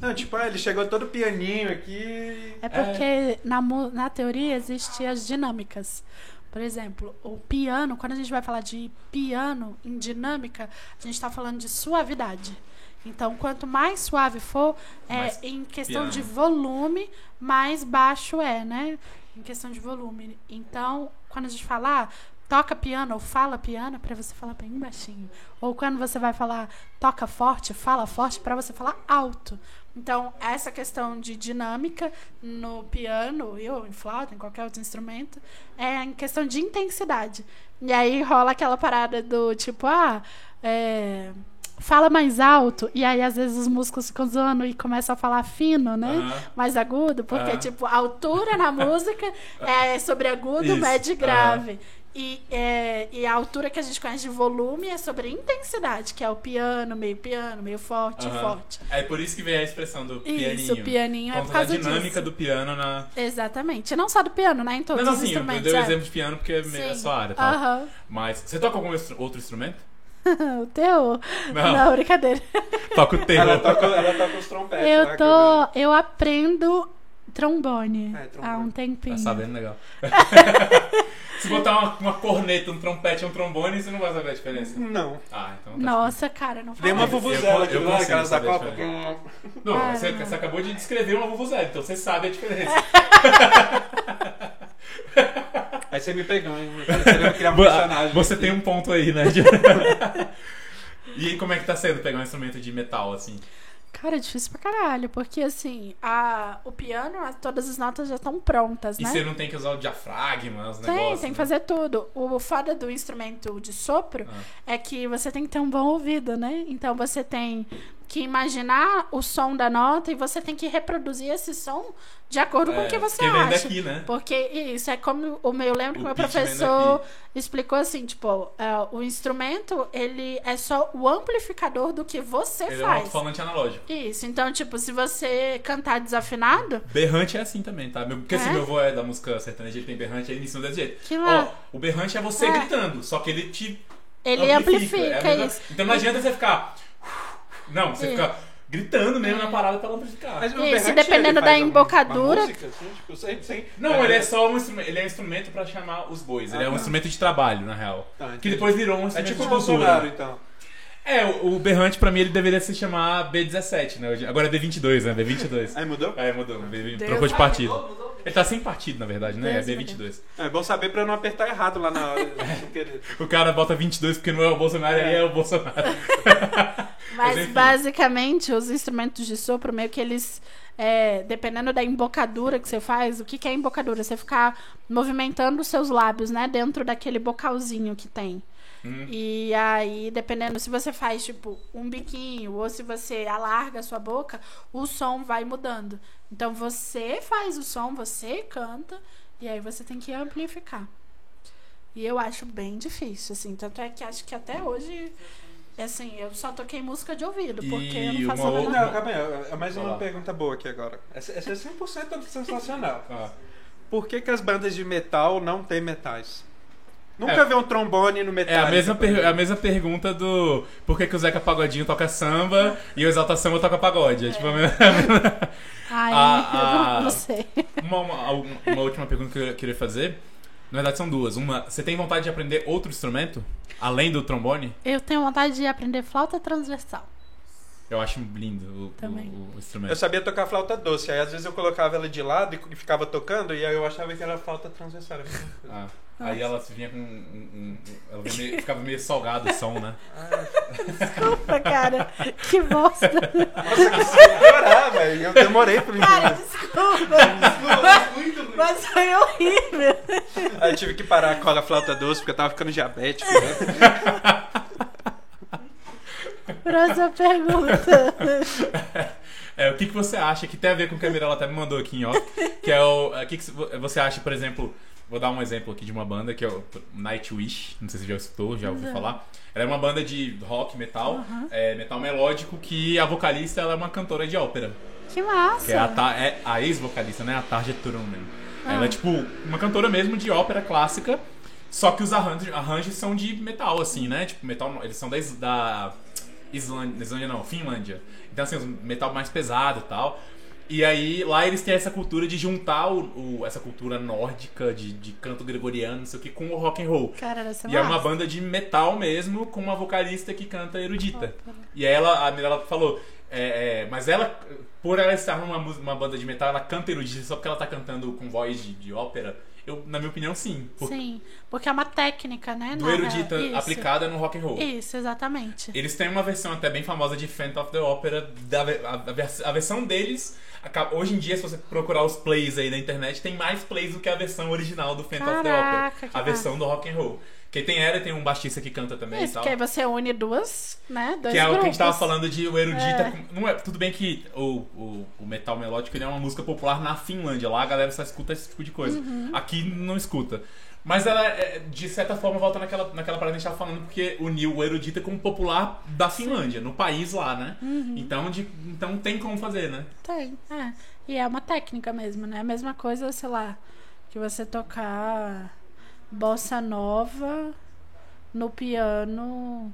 S1: Não, tipo, ah, ele chegou todo pianinho aqui.
S3: É porque na, mu- na teoria existem as dinâmicas. Por exemplo, o piano, quando a gente vai falar de piano em dinâmica, a gente está falando de suavidade. Então, quanto mais suave for, é
S2: Mais
S3: em questão
S2: piano.
S3: de volume, mais baixo é, né? Em questão de volume. Então, quando a gente falar toca piano ou fala piano, para você falar bem baixinho. Ou quando você vai falar toca forte, fala forte, para você falar alto. Então, essa questão de dinâmica no piano, ou em flauta, em qualquer outro instrumento, é em questão de intensidade. E aí rola aquela parada do tipo, ah, é, fala mais alto, e aí às vezes os músicos ficam zoando e começam a falar fino, né? Mais agudo, porque, tipo, a altura na música é sobre agudo,
S2: Isso,
S3: médio e grave. E, é, e a altura que a gente conhece de volume é sobre intensidade, que é o piano, meio piano, meio forte,
S2: Aham.
S3: forte.
S2: É por isso que veio a expressão do pianinho.
S3: Isso, o pianinho é por
S2: da
S3: causa
S2: dinâmica
S3: disso.
S2: do piano na.
S3: Exatamente. Não só do piano, né? Em todos
S2: Não, não,
S3: os
S2: sim, eu
S3: instrumentos.
S2: dei o
S3: é.
S2: exemplo de piano porque é meio a
S3: Sim.
S2: sua área. Tá?
S3: Aham.
S2: Mas você toca algum outro instrumento?
S3: o teu?
S2: Não.
S3: Não, brincadeira.
S2: Toca o terror.
S1: Ela toca, ela toca os trompetes.
S3: Eu
S1: que
S3: tô. Eu aprendo trombone,
S1: É, trombone.
S3: há um tempinho.
S2: Tá sabendo legal. Se botar uma, uma corneta, um trompete e um trombone, você não vai saber a diferença.
S1: Não.
S2: Ah, então tá
S3: Nossa, cara, não
S1: Dei
S3: fala
S1: uma
S3: isso.
S1: vuvuzela aqui lá,
S2: consigo
S1: aquelas da Copa.
S2: Não,
S3: Ah,
S2: você,
S3: não.
S2: você acabou de descrever uma vuvuzela, então você sabe a diferença.
S1: Aí você me pegou, hein? Querendo criar um personagem.
S2: Você tem um ponto aí, né? e aí, como é que tá sendo pegar um instrumento de metal, assim?
S3: Cara, é difícil pra caralho, porque assim, a, o piano, a- todas as notas já estão prontas,
S2: E
S3: né?
S2: você não tem que usar o diafragma, os
S3: Tem,
S2: negócios.
S3: tem que
S2: né?
S3: fazer tudo. O foda do instrumento de sopro é que você tem que ter um bom ouvido, né? Então você tem que imaginar o som da nota e você tem que reproduzir esse som de acordo com o que você
S2: porque vem
S3: acha.
S2: daqui, né?
S3: Porque isso é como o meu, eu lembro que
S2: O
S3: o meu professor explicou assim, tipo, é, o instrumento, ele é só o amplificador do que você
S2: Ele é um
S3: faz.
S2: alto-falante analógico.
S3: Isso, então, tipo, se você cantar desafinado,
S2: Berrante é assim também, tá? Porque se
S3: É?
S2: meu avô é da música sertaneja, ele tem berrante, ele ensina desse jeito.
S3: Que.
S2: Ó, o berrante é você
S3: É.
S2: gritando, só que ele te
S3: ele amplifica,
S2: é a mesma-
S3: isso.
S2: Então não adianta você ficar. Não, você
S3: É.
S2: fica gritando mesmo na parada pra ela amplificar.
S1: Mas o
S3: Isso,
S1: berrante,
S3: dependendo
S1: ele
S3: da
S1: faz
S3: embocadura-
S1: Uma música, assim, tipo, sem, sem...
S2: Não, ele é só um instrumento. Ele é um instrumento pra chamar os bois. Ele é um
S1: Ah.
S2: instrumento de trabalho, na real.
S1: Tá,
S2: que depois virou um
S1: É
S2: instrumento
S1: tipo o
S2: de cultura.
S1: Bolsonaro, então.
S2: É, o, berrante pra mim ele deveria se chamar B17, né? Agora é B22, né? B22.
S1: Aí mudou?
S2: É, mudou. B-. Trocou de
S4: Ah,
S2: partido.
S4: mudou, mudou.
S2: Ele tá sem partido, na verdade, né? É
S3: Deus,
S2: B22.
S1: É bom saber pra eu não apertar errado lá na hora.
S2: O cara bota 22 porque não é o Bolsonaro,
S1: É.
S2: aí é o Bolsonaro.
S3: Mas
S2: enfim.
S3: basicamente os instrumentos de sopro meio que eles é, dependendo da embocadura que você faz, o que, que é embocadura? Você ficar movimentando os seus lábios, né, dentro daquele bocalzinho que tem.
S2: Hum.
S3: E aí, dependendo se você faz tipo um biquinho ou se você alarga a sua boca, o som vai mudando. Então você faz o som, você canta e aí você tem que amplificar. E eu acho bem difícil, assim. Tanto é que acho que até hoje, assim, eu só toquei música de ouvido, porque eu
S2: E
S3: não faço nada.
S1: Não, calma aí. É mais uma pergunta boa aqui agora. Essa, essa é 100% sensacional.
S2: Ah.
S1: Por que, que as bandas de metal não têm metais? Nunca vi um trombone no metal.
S2: É a mesma, per- é a mesma pergunta do por que, que o Zeca Pagodinho toca samba e o Exalta Samba toca pagode. É tipo a mesma-
S3: Ai,
S2: Ah,
S3: eu
S2: ah.
S3: não sei.
S2: uma, uma, uma última pergunta que eu queria fazer. Na verdade são duas. Uma, você tem vontade de aprender outro instrumento? Além do trombone?
S3: Eu tenho vontade de aprender flauta transversal.
S2: Eu acho lindo o, o- o
S1: Eu
S2: instrumento.
S1: sabia tocar flauta doce, aí às vezes eu colocava ela de lado e ficava tocando, e aí eu achava que era flauta transversal. Era
S2: Ah, aí ela vinha com. Um, um- ela vinha meio- ficava meio salgado o som, né?
S3: Desculpa, cara. Que bosta.
S1: Nossa, sem chorar, velho. Eu demorei pra me
S3: Cara,
S1: entender.
S3: desculpa.
S4: Muito ruim.
S3: Mas foi horrível.
S1: Aí eu tive que parar com a flauta doce, porque eu tava ficando diabético. Né?
S3: Próxima pergunta.
S2: É, o que, que você acha que tem a ver com o que a Mirella até me mandou aqui em off? Que é o. O que, que você acha, por exemplo. Vou dar um exemplo aqui de uma banda que é o Nightwish. Não sei se você já escutou, já ouviu
S3: Não.
S2: falar. Ela é uma banda de rock, metal, é, metal melódico, que a vocalista ela é uma cantora de ópera.
S3: Que massa.
S2: Que é a, é a ex-vocalista, né? A Tarja Turunen.
S3: Ah.
S2: Ela é tipo uma cantora mesmo de ópera clássica. Só que os arranjos, arranjos são de metal, assim, né? Tipo, metal. Eles são da, da Islândia, Islândia não, Finlândia. Então, assim, metal mais pesado e tal. E aí, lá eles têm essa cultura de juntar o, o- essa cultura nórdica de, de canto gregoriano, não sei o que, com o rock and roll.
S3: Cara, essa
S2: E é uma banda de metal mesmo, com uma vocalista que canta erudita. E aí ela, a Mirella falou, é, é, mas ela, por ela estar numa uma banda de metal, ela canta erudita só porque ela tá cantando com voz de, de ópera? Eu, na minha opinião, sim. Por-
S3: Sim, porque é uma técnica, né?
S2: do erudita
S3: isso.
S2: aplicada no rock and roll.
S3: Isso, exatamente.
S2: Eles têm uma versão até bem famosa de Phantom of the Opera. Da, a, a a versão deles, hoje em dia, se você procurar os plays aí na internet, tem mais plays do que a versão original do Phantom of the Opera. A versão do rock and roll. Que tem ela e tem um baixista que canta também e
S3: Isso,
S2: tal.
S3: que aí você une duas, né? Dois
S2: Que é o que a gente tava falando de o erudita.
S3: É.
S2: com- Não é, tudo bem que o, o, o metal melódico é uma música popular na Finlândia. Lá a galera só escuta esse tipo de coisa.
S3: Uhum.
S2: Aqui não escuta. Mas ela, é, de certa forma, volta naquela, naquela parada que a gente tava falando, porque uniu o erudita com o popular da Finlândia, no país lá, né?
S3: Uhum.
S2: Então, de, então tem como fazer, né?
S3: Tem, é. E é uma técnica mesmo, né? A mesma coisa, sei lá, que você tocar bossa nova no piano.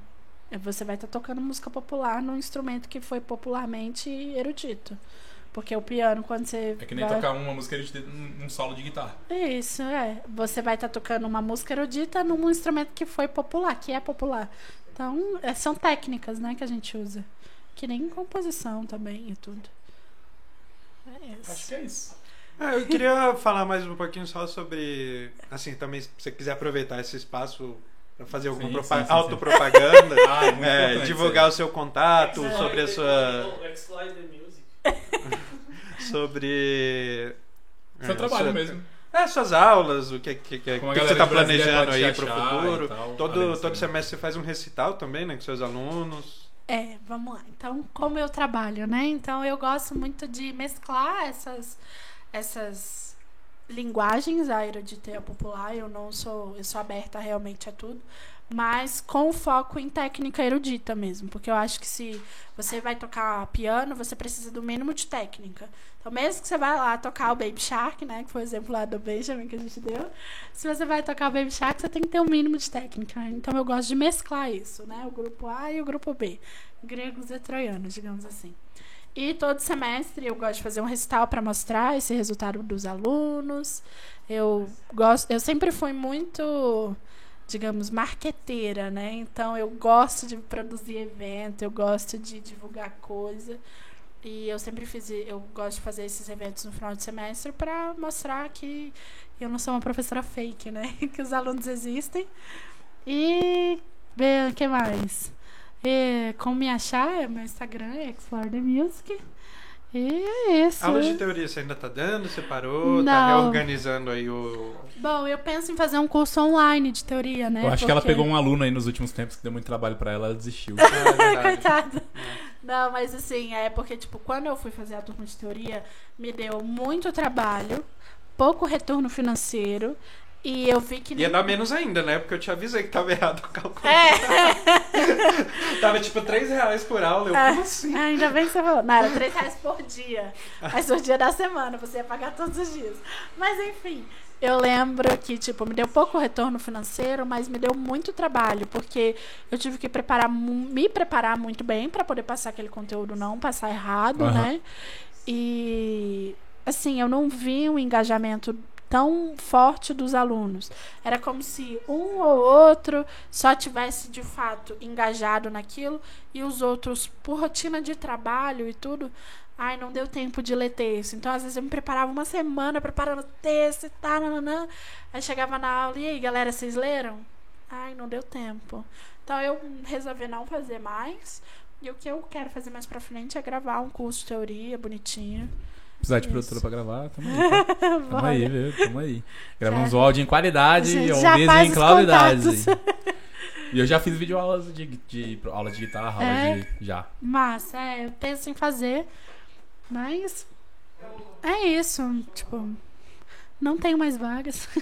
S3: Você vai estar tocando música popular num instrumento que foi popularmente erudito. Porque o piano, quando você.
S2: É que nem
S3: vai...
S2: tocar uma música erudita num solo de guitarra.
S3: Isso, é. Você vai estar tocando uma música erudita num instrumento que foi popular, que é popular. Então, é, são técnicas, né, que a gente usa. Que nem composição também e tudo. É isso.
S2: Acho que é isso.
S1: Ah, eu queria falar mais um pouquinho só sobre. Assim, também, se você quiser aproveitar esse espaço para fazer alguma
S2: Sim,
S1: propa-
S2: sim, sim, sim.
S1: autopropaganda,
S2: Ah, é
S1: é, divulgar o
S2: isso
S1: seu contato,
S3: É.
S1: sobre a sua.
S4: X-Slide the Music.
S1: sobre.
S2: Seu
S1: é,
S2: trabalho
S1: sua-
S2: mesmo.
S1: É, suas aulas, o que, que, que, que você está planejando aí para o futuro.
S2: tal,
S1: todo, todo semestre você faz um recital também, né, com seus alunos.
S3: É, vamos lá. Então, como eu trabalho, né? Então, eu gosto muito de mesclar essas, essas linguagens, a erudita e a popular. Eu não sou, eu sou aberta realmente a tudo, mas com foco em técnica erudita mesmo, porque eu acho que se você vai tocar piano, você precisa do mínimo de técnica. Então, mesmo que você vá lá tocar o Baby Shark, né, que foi o exemplo lá do Benjamin que a gente deu, se você vai tocar o Baby Shark, você tem que ter um mínimo de técnica. Então, eu gosto de mesclar isso, né, o grupo A e o grupo B, gregos e troianos, digamos assim. E todo semestre eu gosto de fazer um recital para mostrar esse resultado dos alunos. Eu gosto, eu sempre fui muito, digamos, marqueteira, né? Então eu gosto de produzir evento, eu gosto de divulgar coisa. E eu sempre fiz, eu gosto de fazer esses eventos no final de semestre para mostrar que eu não sou uma professora fake, né? Que os alunos existem. E o que mais? E, como me achar? Meu Instagram é Explore the Music. E é isso.
S1: Aulas de teoria você ainda tá dando? Você parou? Tá
S3: Não.
S1: reorganizando aí o.
S3: Bom, eu penso em fazer um curso online de teoria, né?
S2: Eu acho que ela
S3: Porque-
S2: pegou um aluno aí nos últimos tempos que deu muito trabalho pra ela, ela desistiu.
S1: Ah, é.
S3: Coitada. Não, mas assim, é porque, tipo, quando eu fui fazer a turma de teoria, me deu muito trabalho, pouco retorno financeiro, e eu vi que.
S1: Ia dar menos ainda, né? Porque eu te avisei que tava errado o cálculo.
S3: É,
S1: Tava tipo 3 reais por aula. Eu,
S3: É.
S1: como assim?
S3: ainda bem que você falou. Não, era 3 reais por dia. Mas por dia da semana, você ia pagar todos os dias. Mas enfim, eu lembro que, tipo, me deu pouco retorno financeiro, mas me deu muito trabalho, porque eu tive que preparar, me preparar muito bem para poder passar aquele conteúdo, não passar errado,
S2: Aham.
S3: né? E assim, eu não vi um engajamento tão forte dos alunos. Era como se um ou outro só tivesse de fato engajado naquilo e os outros, por rotina de trabalho e tudo, ai, não deu tempo de ler texto. Então, às vezes, eu me preparava uma semana preparando texto e tal. Aí chegava na aula, e aí, galera, vocês leram? Ai, não deu tempo. Então, eu resolvi não fazer mais. E o que eu quero fazer mais pra frente é gravar um curso de teoria bonitinho.
S2: Precisar de
S3: Isso.
S2: produtora pra gravar, tamo aí. tá? Tamo aí, viu? Tamo aí. Gravamos o áudio em qualidade e
S3: já
S2: o
S3: faz
S2: em qualidade. E eu já fiz vídeo aulas de, de, aula de guitarra, aula
S3: É?
S2: de. Já.
S3: Massa, é, eu penso em fazer, mas é isso, tipo, Não tenho mais vagas.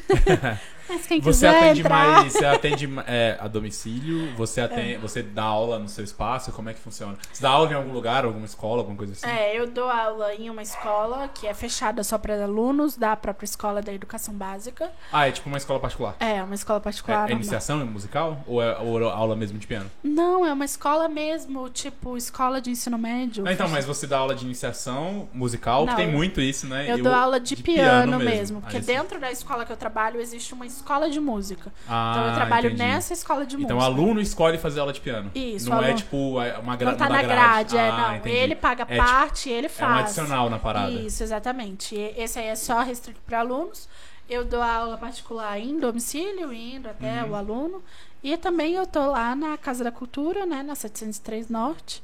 S3: Mas quem
S2: Você
S3: quiser
S2: atende
S3: entrar...
S2: mais. Você atende é, a domicílio? Você, atende, você dá aula no seu espaço? Como é que funciona? Você dá aula em algum lugar, alguma escola, alguma coisa assim?
S3: É, eu dou aula em uma escola que é fechada só para alunos da própria escola da educação básica.
S2: Ah, é tipo uma escola particular.
S3: É, uma escola
S2: É,
S3: particular.
S2: é
S3: normal.
S2: iniciação musical? Ou é ou é aula mesmo de piano?
S3: Não, é uma escola mesmo, tipo escola de ensino médio.
S2: Ah, então, mas você dá aula de iniciação musical,
S3: Não,
S2: que tem muito isso, né?
S3: Eu dou aula de, piano, mesmo,
S2: mesmo.
S3: Porque
S2: você-
S3: dentro da escola que eu trabalho existe uma escola de música.
S2: Ah,
S3: então eu trabalho
S2: entendi.
S3: nessa escola de
S2: Então o
S3: música.
S2: aluno escolhe fazer aula de piano.
S3: Isso,
S2: Não
S3: o
S2: é
S3: aluno-
S2: tipo é uma gra
S3: Não tá na
S2: da
S3: grade, é,
S2: Ah,
S3: não.
S2: entendi.
S3: Ele paga
S2: É tipo-
S3: parte, ele
S2: É
S3: faz.
S2: um adicional na parada.
S3: Isso, exatamente. E Esse aí é só restrito para alunos. Eu dou aula particular em domicílio, indo até
S2: Uhum.
S3: o aluno. E também eu tô lá na Casa da Cultura, né, na 703 Norte,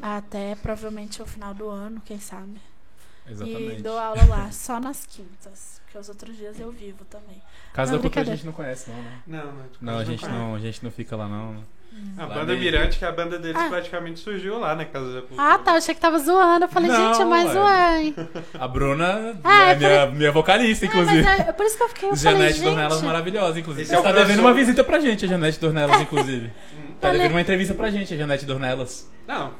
S3: até provavelmente o final do ano, quem sabe.
S2: Exatamente.
S3: E dou aula lá só nas quintas, porque os outros dias eu vivo também.
S2: Casa
S3: Não,
S2: da Cultura a gente não conhece, não, né?
S1: Não, não.
S2: Não, a gente
S1: conhece.
S2: não, a gente não fica lá, não.
S1: A
S2: Lá
S1: banda
S2: mesmo.
S1: Mirante, que é a banda deles
S3: Ah.
S1: praticamente surgiu lá na Casa da Cultura.
S3: Ah, tá, achei que tava zoando. Eu falei,
S2: Não,
S3: gente, é mais
S2: ué.
S3: zoar, hein?
S2: A Bruna
S3: Ah,
S2: é
S3: é por
S2: minha, minha vocalista,
S3: Ah,
S2: inclusive.
S3: mas é, é por isso que eu fiquei, eu falei,
S2: Janete
S3: gente...
S2: Dornelas maravilhosa, inclusive.
S1: Esse
S2: Você
S1: é
S2: tá devendo uma visita pra gente, a Janete Dornelas, inclusive. tá
S3: Falei-
S2: devendo uma entrevista pra gente, a Janete Dornelas.
S1: Não.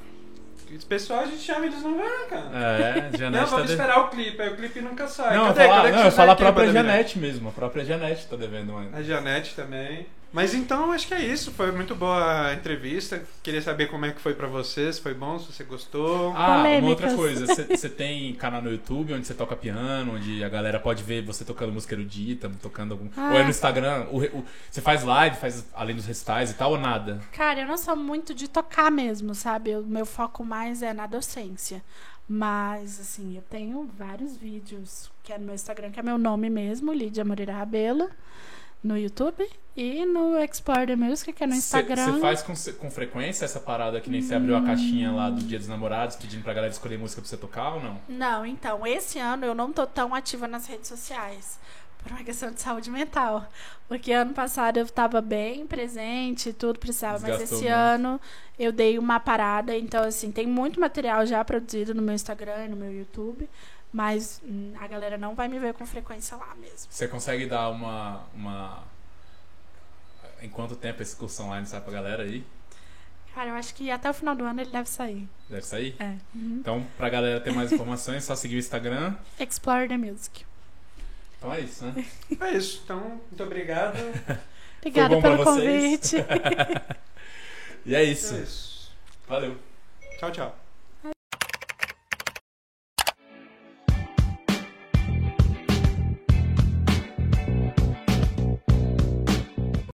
S1: Esse pessoal a gente chama e eles não vão, cara.
S2: É, Janete
S1: não,
S2: tá
S1: vamos
S2: devendo.
S1: esperar o clipe, aí o clipe nunca sai.
S2: Não,
S1: Cadê?
S2: falo,
S1: Cadê
S2: não, eu falo a própria? Janete mesmo. A própria Janete tá devendo uma.
S1: A Janete também. Mas então acho que é isso. Foi muito boa a entrevista. Queria saber como é que foi pra você, se foi bom, se você gostou.
S2: Ah, uma outra
S3: Polêmicas.
S2: coisa. Você tem canal no YouTube onde você toca piano, onde a galera pode ver você tocando música erudita, tocando algum.
S3: Ah.
S2: Ou é no Instagram? o re- o- Você faz live, faz além dos recitais e tal, ou nada?
S3: Cara, eu não sou muito de tocar mesmo, sabe? O meu foco mais é na docência. Mas, assim, eu tenho vários vídeos que é no meu Instagram, que é meu nome mesmo, Lídia Moreira Rabelo, no YouTube. E no Explore the Music, que é no Instagram.
S2: Você faz com, com frequência essa parada que nem você abriu a caixinha lá do Dia dos Namorados, pedindo pra galera escolher música pra você tocar ou não?
S3: Não, então, esse ano eu não tô tão ativa nas redes sociais. Por uma questão de saúde mental. Porque ano passado eu tava bem presente, tudo precisava. Mas
S2: Desgastou
S3: esse
S2: muito.
S3: ano eu dei uma parada. Então, assim, tem muito material já produzido no meu Instagram e no meu YouTube. Mas hum, a galera não vai me ver com frequência lá mesmo.
S2: Você consegue dar uma. uma... Em quanto tempo esse curso online sai pra galera aí?
S3: Cara, eu acho que até o final do ano ele deve sair.
S2: Deve sair?
S3: É. Uhum.
S2: Então, pra galera ter mais informações, é só seguir o Instagram.
S3: Explore the Music.
S2: Então é isso, né?
S1: É isso. Então, muito obrigado.
S3: Obrigada pelo
S2: vocês?
S3: convite.
S2: E é isso.
S1: É isso.
S2: Valeu.
S1: Tchau, tchau.